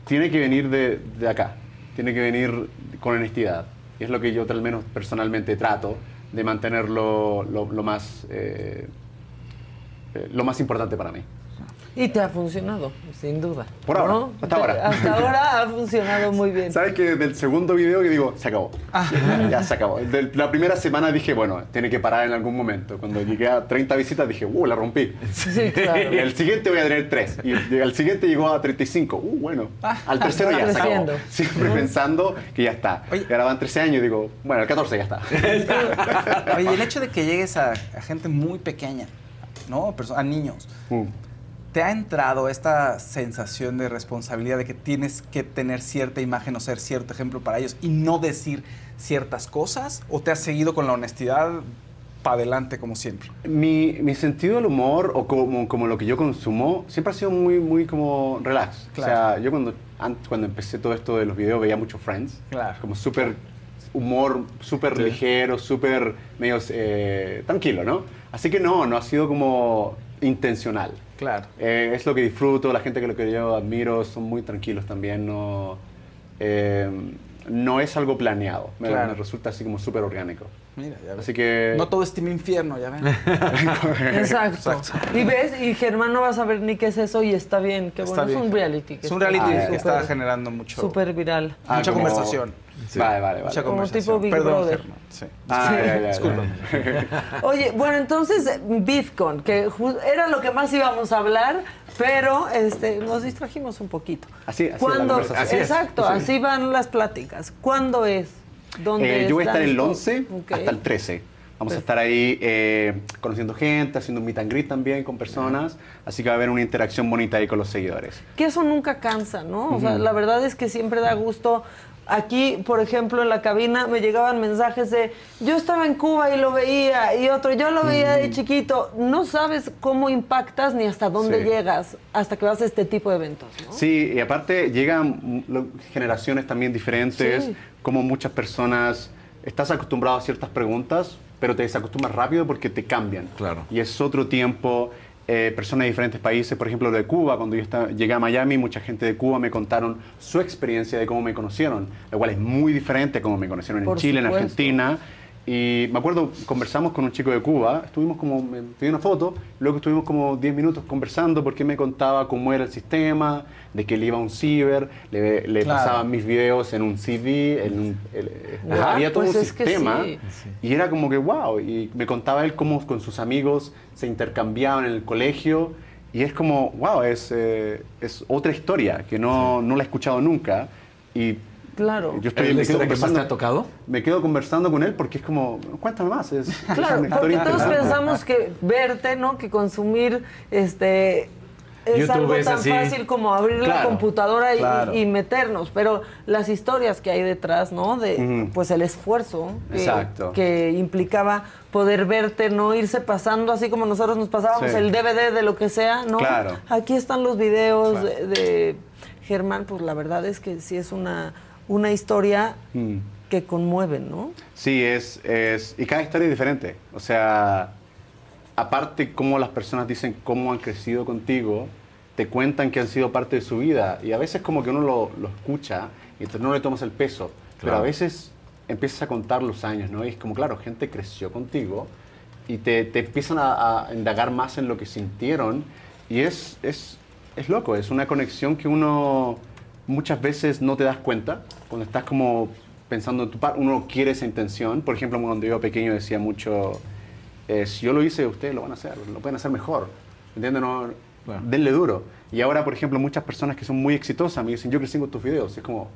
tiene que venir de, de acá, tiene que venir con honestidad. Es lo que yo al menos personalmente trato de mantenerlo lo, lo más, eh, eh, lo más importante para mí. Y te ha funcionado, sin duda. Por ahora, ¿no? hasta ahora. (laughs) Hasta ahora ha funcionado muy bien. ¿Sabes que del segundo video que digo, se acabó? ya se acabó. De la primera semana dije, bueno, tiene que parar en algún momento. Cuando llegué a 30 visitas dije, uh, la rompí. Sí, claro. Y (laughs) el siguiente voy a tener 3. Y el siguiente llegó a 35. Uh, bueno. Al tercero va ya se acabó. Siempre pensando que ya está. Y ahora van 13 años y digo, bueno, el 14 ya está. (laughs) Oye, y el hecho de que llegues a, a gente muy pequeña, ¿no? A niños. Mm. ¿Te ha entrado esta sensación de responsabilidad de que tienes que tener cierta imagen o ser cierto ejemplo para ellos y no decir ciertas cosas? ¿O te has seguido con la honestidad para adelante como siempre? Mi, mi sentido del humor o como, como lo que yo consumo siempre ha sido muy, muy como relax. Claro. O sea, yo cuando, cuando empecé todo esto de los videos veía mucho Friends. Claro. Como súper humor, súper ligero, súper medio eh, tranquilo, ¿no? Así que no, no ha sido como intencional. Claro. Eh, es lo que disfruto, la gente que lo que yo admiro son muy tranquilos también, no, eh, no es algo planeado, me, Claro. me resulta así como súper orgánico. Mira, ya ves. Así que... No todo es Team Infierno, ya ven. (laughs) Exacto. Y ves, y Germán no va a saber ni qué es eso y está bien, qué bueno. Está Es un bien. reality. que Es un está reality que súper- está generando mucho... Súper viral. Ah, mucha como- conversación. Vale, vale, vale. Como tipo Big Perdón, Brother. Germán. Sí. Ah, Sí. ya, ya, ya. Disculpa. (laughs) Oye, bueno, entonces eh, BitCon, que era lo que más íbamos a hablar, pero este, nos distrajimos un poquito. Así, así es la ¿Cuándo? conversación. Así es. Exacto, Sí. así van las pláticas. ¿Cuándo es? ¿Dónde Eh, yo voy a es? estar el Danos 11 todo. Ok. hasta el 13. Vamos a estar ahí eh, conociendo gente, haciendo un meet and greet también con personas. Así que va a haber una interacción bonita ahí con los seguidores. Que eso nunca cansa, ¿no? O sea, la verdad es que siempre da gusto. Aquí, por ejemplo, en la cabina me llegaban mensajes de yo estaba en Cuba y lo veía y otro, yo lo veía de chiquito. No sabes cómo impactas ni hasta dónde Sí. llegas hasta que vas a este tipo de eventos, ¿no? Sí, y aparte llegan mm, generaciones también diferentes, Sí. como muchas personas, estás acostumbrado a ciertas preguntas, pero te desacostumbras rápido porque te cambian. Claro. Y es otro tiempo, eh, personas de diferentes países, por ejemplo, de Cuba, cuando yo estaba- llegué a Miami, mucha gente de Cuba me contaron su experiencia de cómo me conocieron, lo cual es muy diferente a cómo me conocieron en Chile, en. Argentina. Y me acuerdo, conversamos con un chico de Cuba, estuvimos como, me pedí una foto, luego estuvimos como 10 minutos conversando porque me contaba cómo era el sistema, de que él iba a un ciber, le, le Claro. pasaban mis videos en un CD, en un, el- Ah, había todo pues un sistema sí. y era como que wow, y me contaba él cómo con sus amigos se intercambiaban en el colegio y es como wow, es, eh, es otra historia que no, no la he escuchado nunca y Claro. yo estoy ¿Es la me quedo que más te conversando- ha tocado? me quedo conversando con él porque es como, cuéntame más. Es, es Claro, una porque todos pensamos que verte, ¿no? Que consumir este es YouTube algo es tan así. fácil como abrir la computadora y, claro. y meternos, pero las historias que hay detrás, ¿no? De pues el esfuerzo que, Exacto. que implicaba poder verte, no irse pasando así como nosotros nos pasábamos Sí. el DVD de lo que sea, ¿no? Claro. Aquí están los videos Claro. de, de Germán, pues la verdad es que sí es una una historia Mm. que conmueve, ¿no? Sí, es, es. Y cada historia es diferente. O sea, aparte, cómo las personas dicen cómo han crecido contigo, te cuentan que han sido parte de su vida. Y a veces, como que uno lo, lo escucha y entonces no le tomas el peso. Pero a Claro. veces empiezas a contar los años, ¿no? Y es como, claro, gente creció contigo y te, te empiezan a, a indagar más en lo que sintieron. Y es, es, es loco, es una conexión que uno muchas veces no te das cuenta cuando estás como pensando en tu parte. Uno quiere esa intención. Por ejemplo, cuando yo era pequeño decía mucho, eh, si yo lo hice, ustedes lo van a hacer, lo pueden hacer mejor. ¿Entiendes? No, Denle duro. Y ahora, por ejemplo, muchas personas que son muy exitosas me dicen, yo crecí con tus videos. Es como...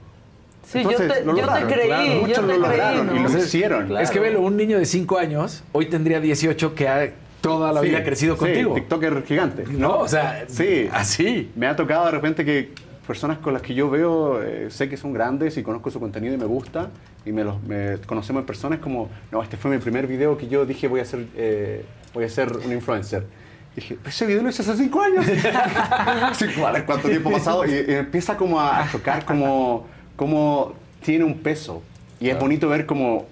Sí, yo Entonces, te, lo yo te creí, claro. yo Muchos te lo creí, lograron ¿no? y lo hicieron. Es que velo, un niño de 5 años hoy tendría 18 que ha toda la Sí, vida crecido sí, contigo. TikToker gigante. No, o sea, sí. así. Me ha tocado de repente que personas con las que yo veo, eh, sé que son grandes y conozco su contenido y me gusta, y me los me conocemos en personas como, no, este fue mi primer video que yo dije voy a ser, eh, voy a ser un influencer. Y dije, "Pero ese video lo hice hace cinco años. (laughs) vale, ¿cuánto tiempo ha pasado? Y, y empieza como a chocar como, como tiene un peso. Y es bonito ver cómo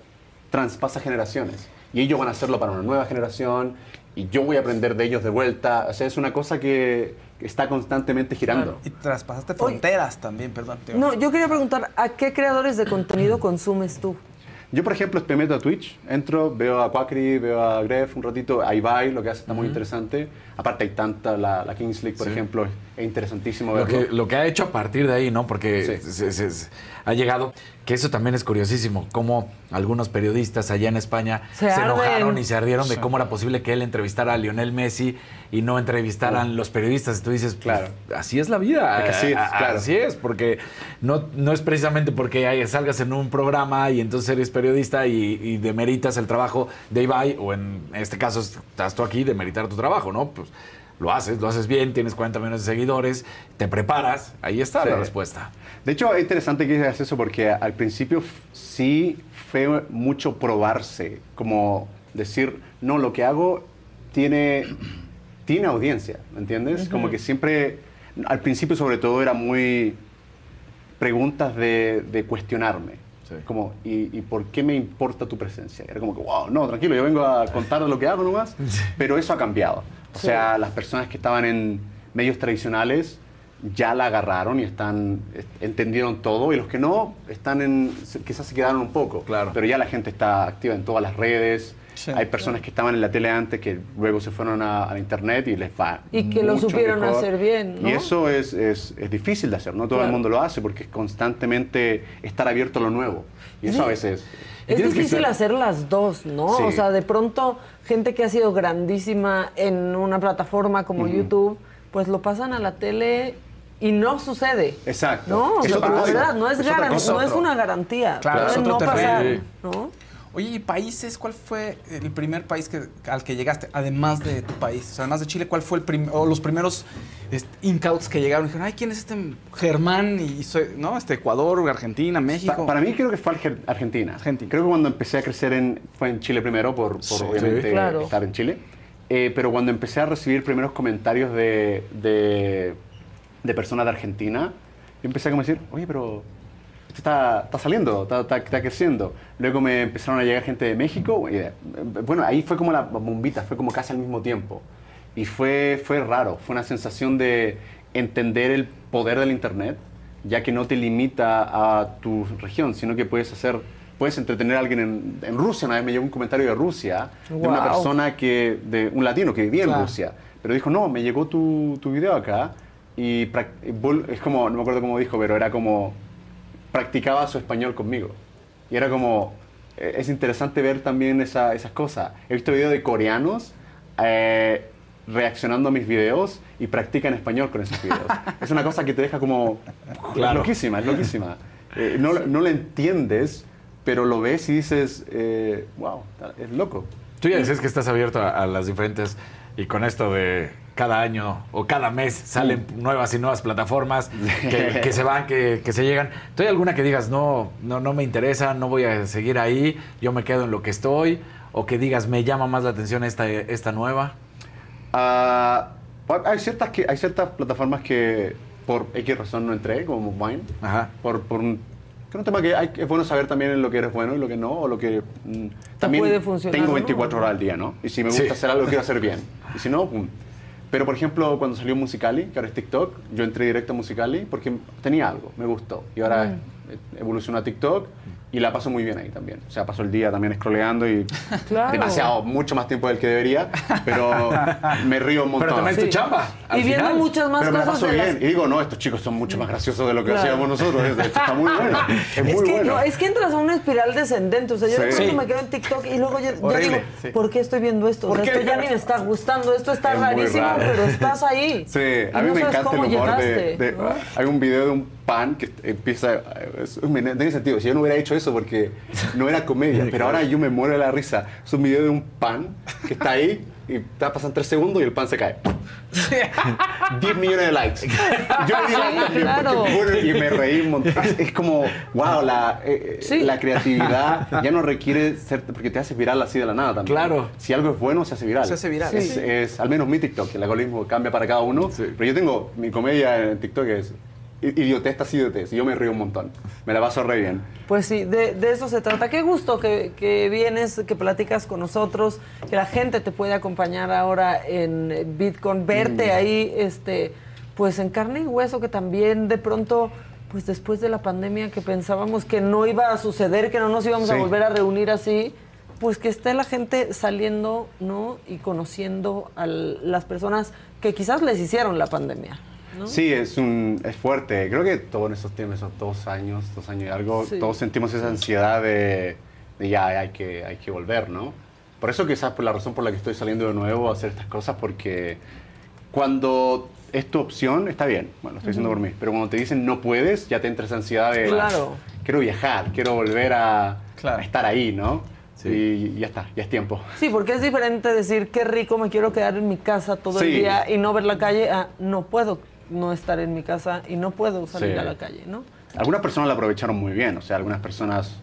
traspasa generaciones. Y ellos van a hacerlo para una nueva generación y yo voy a aprender de ellos de vuelta. O sea, es una cosa que, está constantemente girando. Y traspasaste fronteras también, perdón. te- No, yo quería preguntar, ¿a qué creadores de contenido consumes tú? Yo, por ejemplo, me meto a Twitch, entro, veo a Quackery, veo a Gref un ratito, a Ibai, lo que hace está muy interesante. Aparte hay tanta, la, la Kings League, por Sí. ejemplo, es, es interesantísimo Lo verlo. que, lo que ha hecho a partir de ahí, ¿no? Porque se- se- se- ha llegado, que eso también es curiosísimo, cómo algunos periodistas allá en España Se enojaron y se ardieron de cómo era posible que él entrevistara a Lionel Messi y no entrevistaran los periodistas. Y tú dices, claro, así es la vida. Es que así es, a- a- claro. Así es, porque no, no es precisamente porque salgas en un programa y entonces eres periodista y, y demeritas el trabajo de Ibai, o en este caso estás tú aquí, demeritar tu trabajo, ¿no? Pues lo haces, lo haces bien, tienes 40 millones de seguidores, te preparas, ahí está Sí. la respuesta. De hecho, es interesante que digas eso porque al principio sí fue mucho probarse, como decir, no, lo que hago tiene, tiene audiencia, ¿me entiendes? Ujú. Como que siempre, al principio sobre todo era muy preguntas de, de cuestionarme. Como, ¿y, y por qué me importa tu presencia? Era como que, wow, no, tranquilo, yo vengo a contar lo que hago nomás. (laughs) Pero eso ha cambiado. O Sí. sea, las personas que estaban en medios tradicionales ya la agarraron y están est- entendieron todo y los que no están en quizás se quedaron un poco claro pero ya la gente está activa en todas las redes hay personas que estaban en la tele antes que luego se fueron a, internet y les va Y que lo supieron mejor. hacer bien, ¿no? y eso es, es, es difícil de hacer no todo Claro. el mundo lo hace porque es constantemente estar abierto a lo nuevo y eso Sí. a veces Es difícil hacer las dos, ¿no? Sí. O sea, de pronto, gente que ha sido grandísima en una plataforma como. YouTube, pues lo pasan a la tele y no sucede. exacto No, Es la verdad, no es, Es no es una garantía. Claro, puede es otro no pasar. ¿no? Oye, ¿y países? ¿Cuál fue el primer país que, al que llegaste, además de tu país? O sea, además de Chile, ¿cuál fue el prim- o los primeros este, incauts que llegaron? Dijeron, ay, ¿quién es este Germán? Y soy, ¿no? Este, Ecuador, Argentina, México. Pa- para mí creo que fue Arge- Argentina. Creo que cuando empecé a crecer en, fue en Chile primero, por, por Sí. obviamente Sí, claro. estar en Chile. Eh, pero cuando empecé a recibir primeros comentarios de, de, de personas de Argentina, yo empecé a como decir, oye, pero está, está saliendo, está, está- está creciendo. Luego me empezaron a llegar gente de México. y, eh, bueno, ahí fue como la bombita, fue como casi al mismo tiempo. Y fue, fue raro, fue una sensación de entender el poder del Internet, ya que no te limita a tu región, sino que puedes hacer, puedes entretener a alguien en, en Rusia. Una vez me llegó un comentario de Rusia, de una persona que, de un latino que vivía en Claro. Rusia, pero dijo, no, me llegó tu, tu video acá y es como, no me acuerdo cómo dijo, pero era como, practicaba su español conmigo. Y era como, eh, es interesante ver también esa- esas cosas. He visto videos de coreanos eh, reaccionando a mis videos y practican español con esos videos. es una cosa que te deja como, (laughs) Claro. loquísima, es loquísima. Eh, no, no lo entiendes, pero lo ves y dices, eh, wow, es loco. Tú ya decías que estás abierto a, a las diferentes y con esto de cada año o cada mes salen nuevas y nuevas plataformas que, que se van, que, que se llegan. ¿Tú hay alguna que digas, no, no, no me interesa, no voy a seguir ahí, yo me quedo en lo que estoy? O que digas, me llama más la atención esta, esta nueva. Ah, hay, ciertas que, hay ciertas plataformas que por X razón no entré, como Vine. Por, por un, que es un tema que hay, es bueno saber también en lo que eres bueno y lo que no, o lo que... mm, también puede funcionar tengo o no, 24 horas al día, ¿no? Y si me gusta Sí. hacer algo, quiero hacer bien. Y si no, pum. Pero, por ejemplo, cuando salió Musicali, que ahora es TikTok, yo entré directo a Musicali porque tenía algo, me gustó. Y ahora Mm. evolucionó a TikTok y la paso muy bien ahí también. O sea, paso el día también scrolleando y (laughs) Claro. demasiado, mucho más tiempo del que debería, pero me río un montón. Pero también es tu chamba, al Y viendo final. muchas más pero me la cosas paso de las- bien. Y digo, no, estos chicos son mucho más graciosos de lo que Claro. hacíamos nosotros. Esto está muy bueno. (laughs) Es muy Es que, bueno. no, es que entras a una espiral descendente. O sea, yo de Sí. pronto Sí. me quedo en TikTok y luego yo, digo, sí. ¿por qué estoy viendo esto? O ¿Por sea, esto ya ni me está gustando, esto está Es rarísimo, raro. pero estás ahí. (laughs) Sí, a mí no me encanta el humor de, llegaste, de- ¿no? Hay un video de un pan que empieza... es- no tiene sentido. Si yo no hubiera hecho eso porque no era comedia, (laughs) pero ahora yo me muero de la risa. Es un video de un pan que está ahí y te pasan tres segundos y el pan se cae. (laughs) 10 millones de likes. Yo le digo Sí, también claro. porque, bueno, y me reí un montón. (laughs) Es, como, wow, la, eh, eh, la creatividad ya no requiere ser, porque te hace viral así de la nada también. Claro. Si algo es bueno, se hace viral. Se hace viral. Es, Sí. es- al menos mi TikTok, el algoritmo cambia para cada uno. Pero yo tengo, mi comedia en TikTok es idiotez tras idiotez. Yo me río un montón. Me la paso re bien. Pues sí, de, de eso se trata. Qué gusto que, que vienes, que platicas con nosotros, que la gente te puede acompañar ahora en Bitcoin, verte Mm. ahí, este, pues en carne y hueso, que también de pronto pues después de la pandemia que pensábamos que no iba a suceder, que no nos íbamos a volver a reunir así, pues que esté la gente saliendo, ¿no? Y conociendo a las personas que quizás les hicieron la pandemia, ¿no? Sí, es, un, es fuerte. Creo que todos en esos tiempos, esos dos años, dos años y algo, Sí. todos sentimos esa ansiedad de, de ya hay que, hay que volver, ¿no? Por eso quizás por la razón por la que estoy saliendo de nuevo a hacer estas cosas, porque cuando es tu opción, está bien, bueno, lo estoy diciendo Ujú. por mí, pero cuando te dicen no puedes, ya te entra esa ansiedad de, Claro. quiero viajar, quiero volver a, a estar ahí, ¿no? Y ya está, ya es tiempo. Sí, porque es diferente decir qué rico me quiero quedar en mi casa todo el Sí. día y no ver la calle, a no puedo no estar en mi casa y no puedo salir Sí. a la calle, ¿no? Algunas personas la aprovecharon muy bien, o sea, algunas personas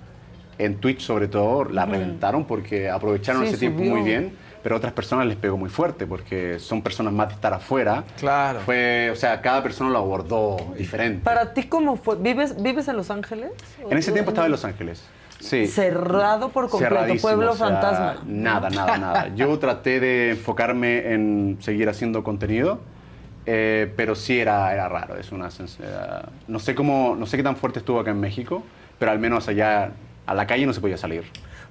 en Twitch sobre todo la reventaron porque aprovecharon Sí, ese tiempo muy bien, pero a otras personas les pegó muy fuerte porque son personas más de estar afuera. Claro. Fue, o sea, cada persona lo abordó diferente. Para ti, ¿cómo fue? ¿Vives, vives en Los Ángeles? En ese tiempo estaba en Los Ángeles. Sí. Cerrado por completo, pueblo o sea, fantasma. Nada, nada, nada. Yo (laughs) traté de enfocarme en seguir haciendo contenido, eh, pero sí era, era raro. Es una sens- eh, no sé cómo, no sé qué tan fuerte estuvo acá en México, pero al menos allá a la calle no se podía salir.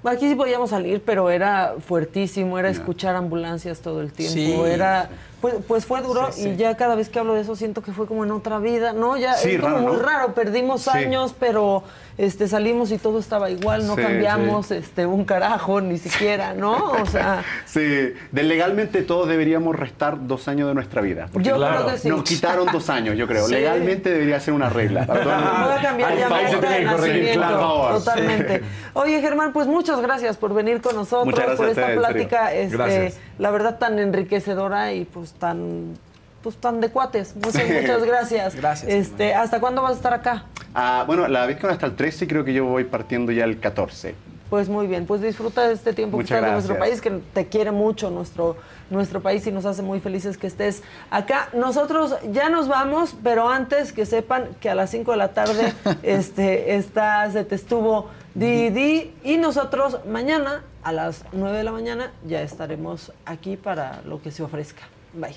Aquí sí podíamos salir, pero era fuertísimo, era escuchar ambulancias todo el tiempo, Sí. era pues, pues fue duro Sí, sí. y ya cada vez que hablo de eso siento que fue como en otra vida, ¿no? Ya Sí, es como raro, muy ¿no? raro, perdimos años, pero este salimos y todo estaba igual, no cambiamos este un carajo ni siquiera, ¿no? (laughs) O sea, Sí, de legalmente todos deberíamos restar dos años de nuestra vida. porque Yo creo que sí. Nos quitaron dos años, yo creo. Legalmente debería ser una regla. para todo el mundo. Voy a cambiar ya mi claro. Totalmente. Oye, Germán, pues muchas gracias por venir con nosotros, por esta plática, este, la verdad tan enriquecedora y pues tan pues tan de cuates. Muchas, Sí. muchas gracias. Gracias, Este, ¿hasta cuándo vas a estar acá? Ah, bueno, la VidCon hasta el 13 creo que yo voy partiendo ya el 14. Pues muy bien, pues disfruta de este tiempo Muchas que estás en nuestro país, que te quiere mucho nuestro, nuestro país y nos hace muy felices que estés acá. Nosotros ya nos vamos, pero antes que sepan que a las 5 de la tarde (laughs) este, está, se te estuvo Didi y nosotros mañana a las 9 de la mañana ya estaremos aquí para lo que se ofrezca. Bye.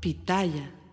Pitaya.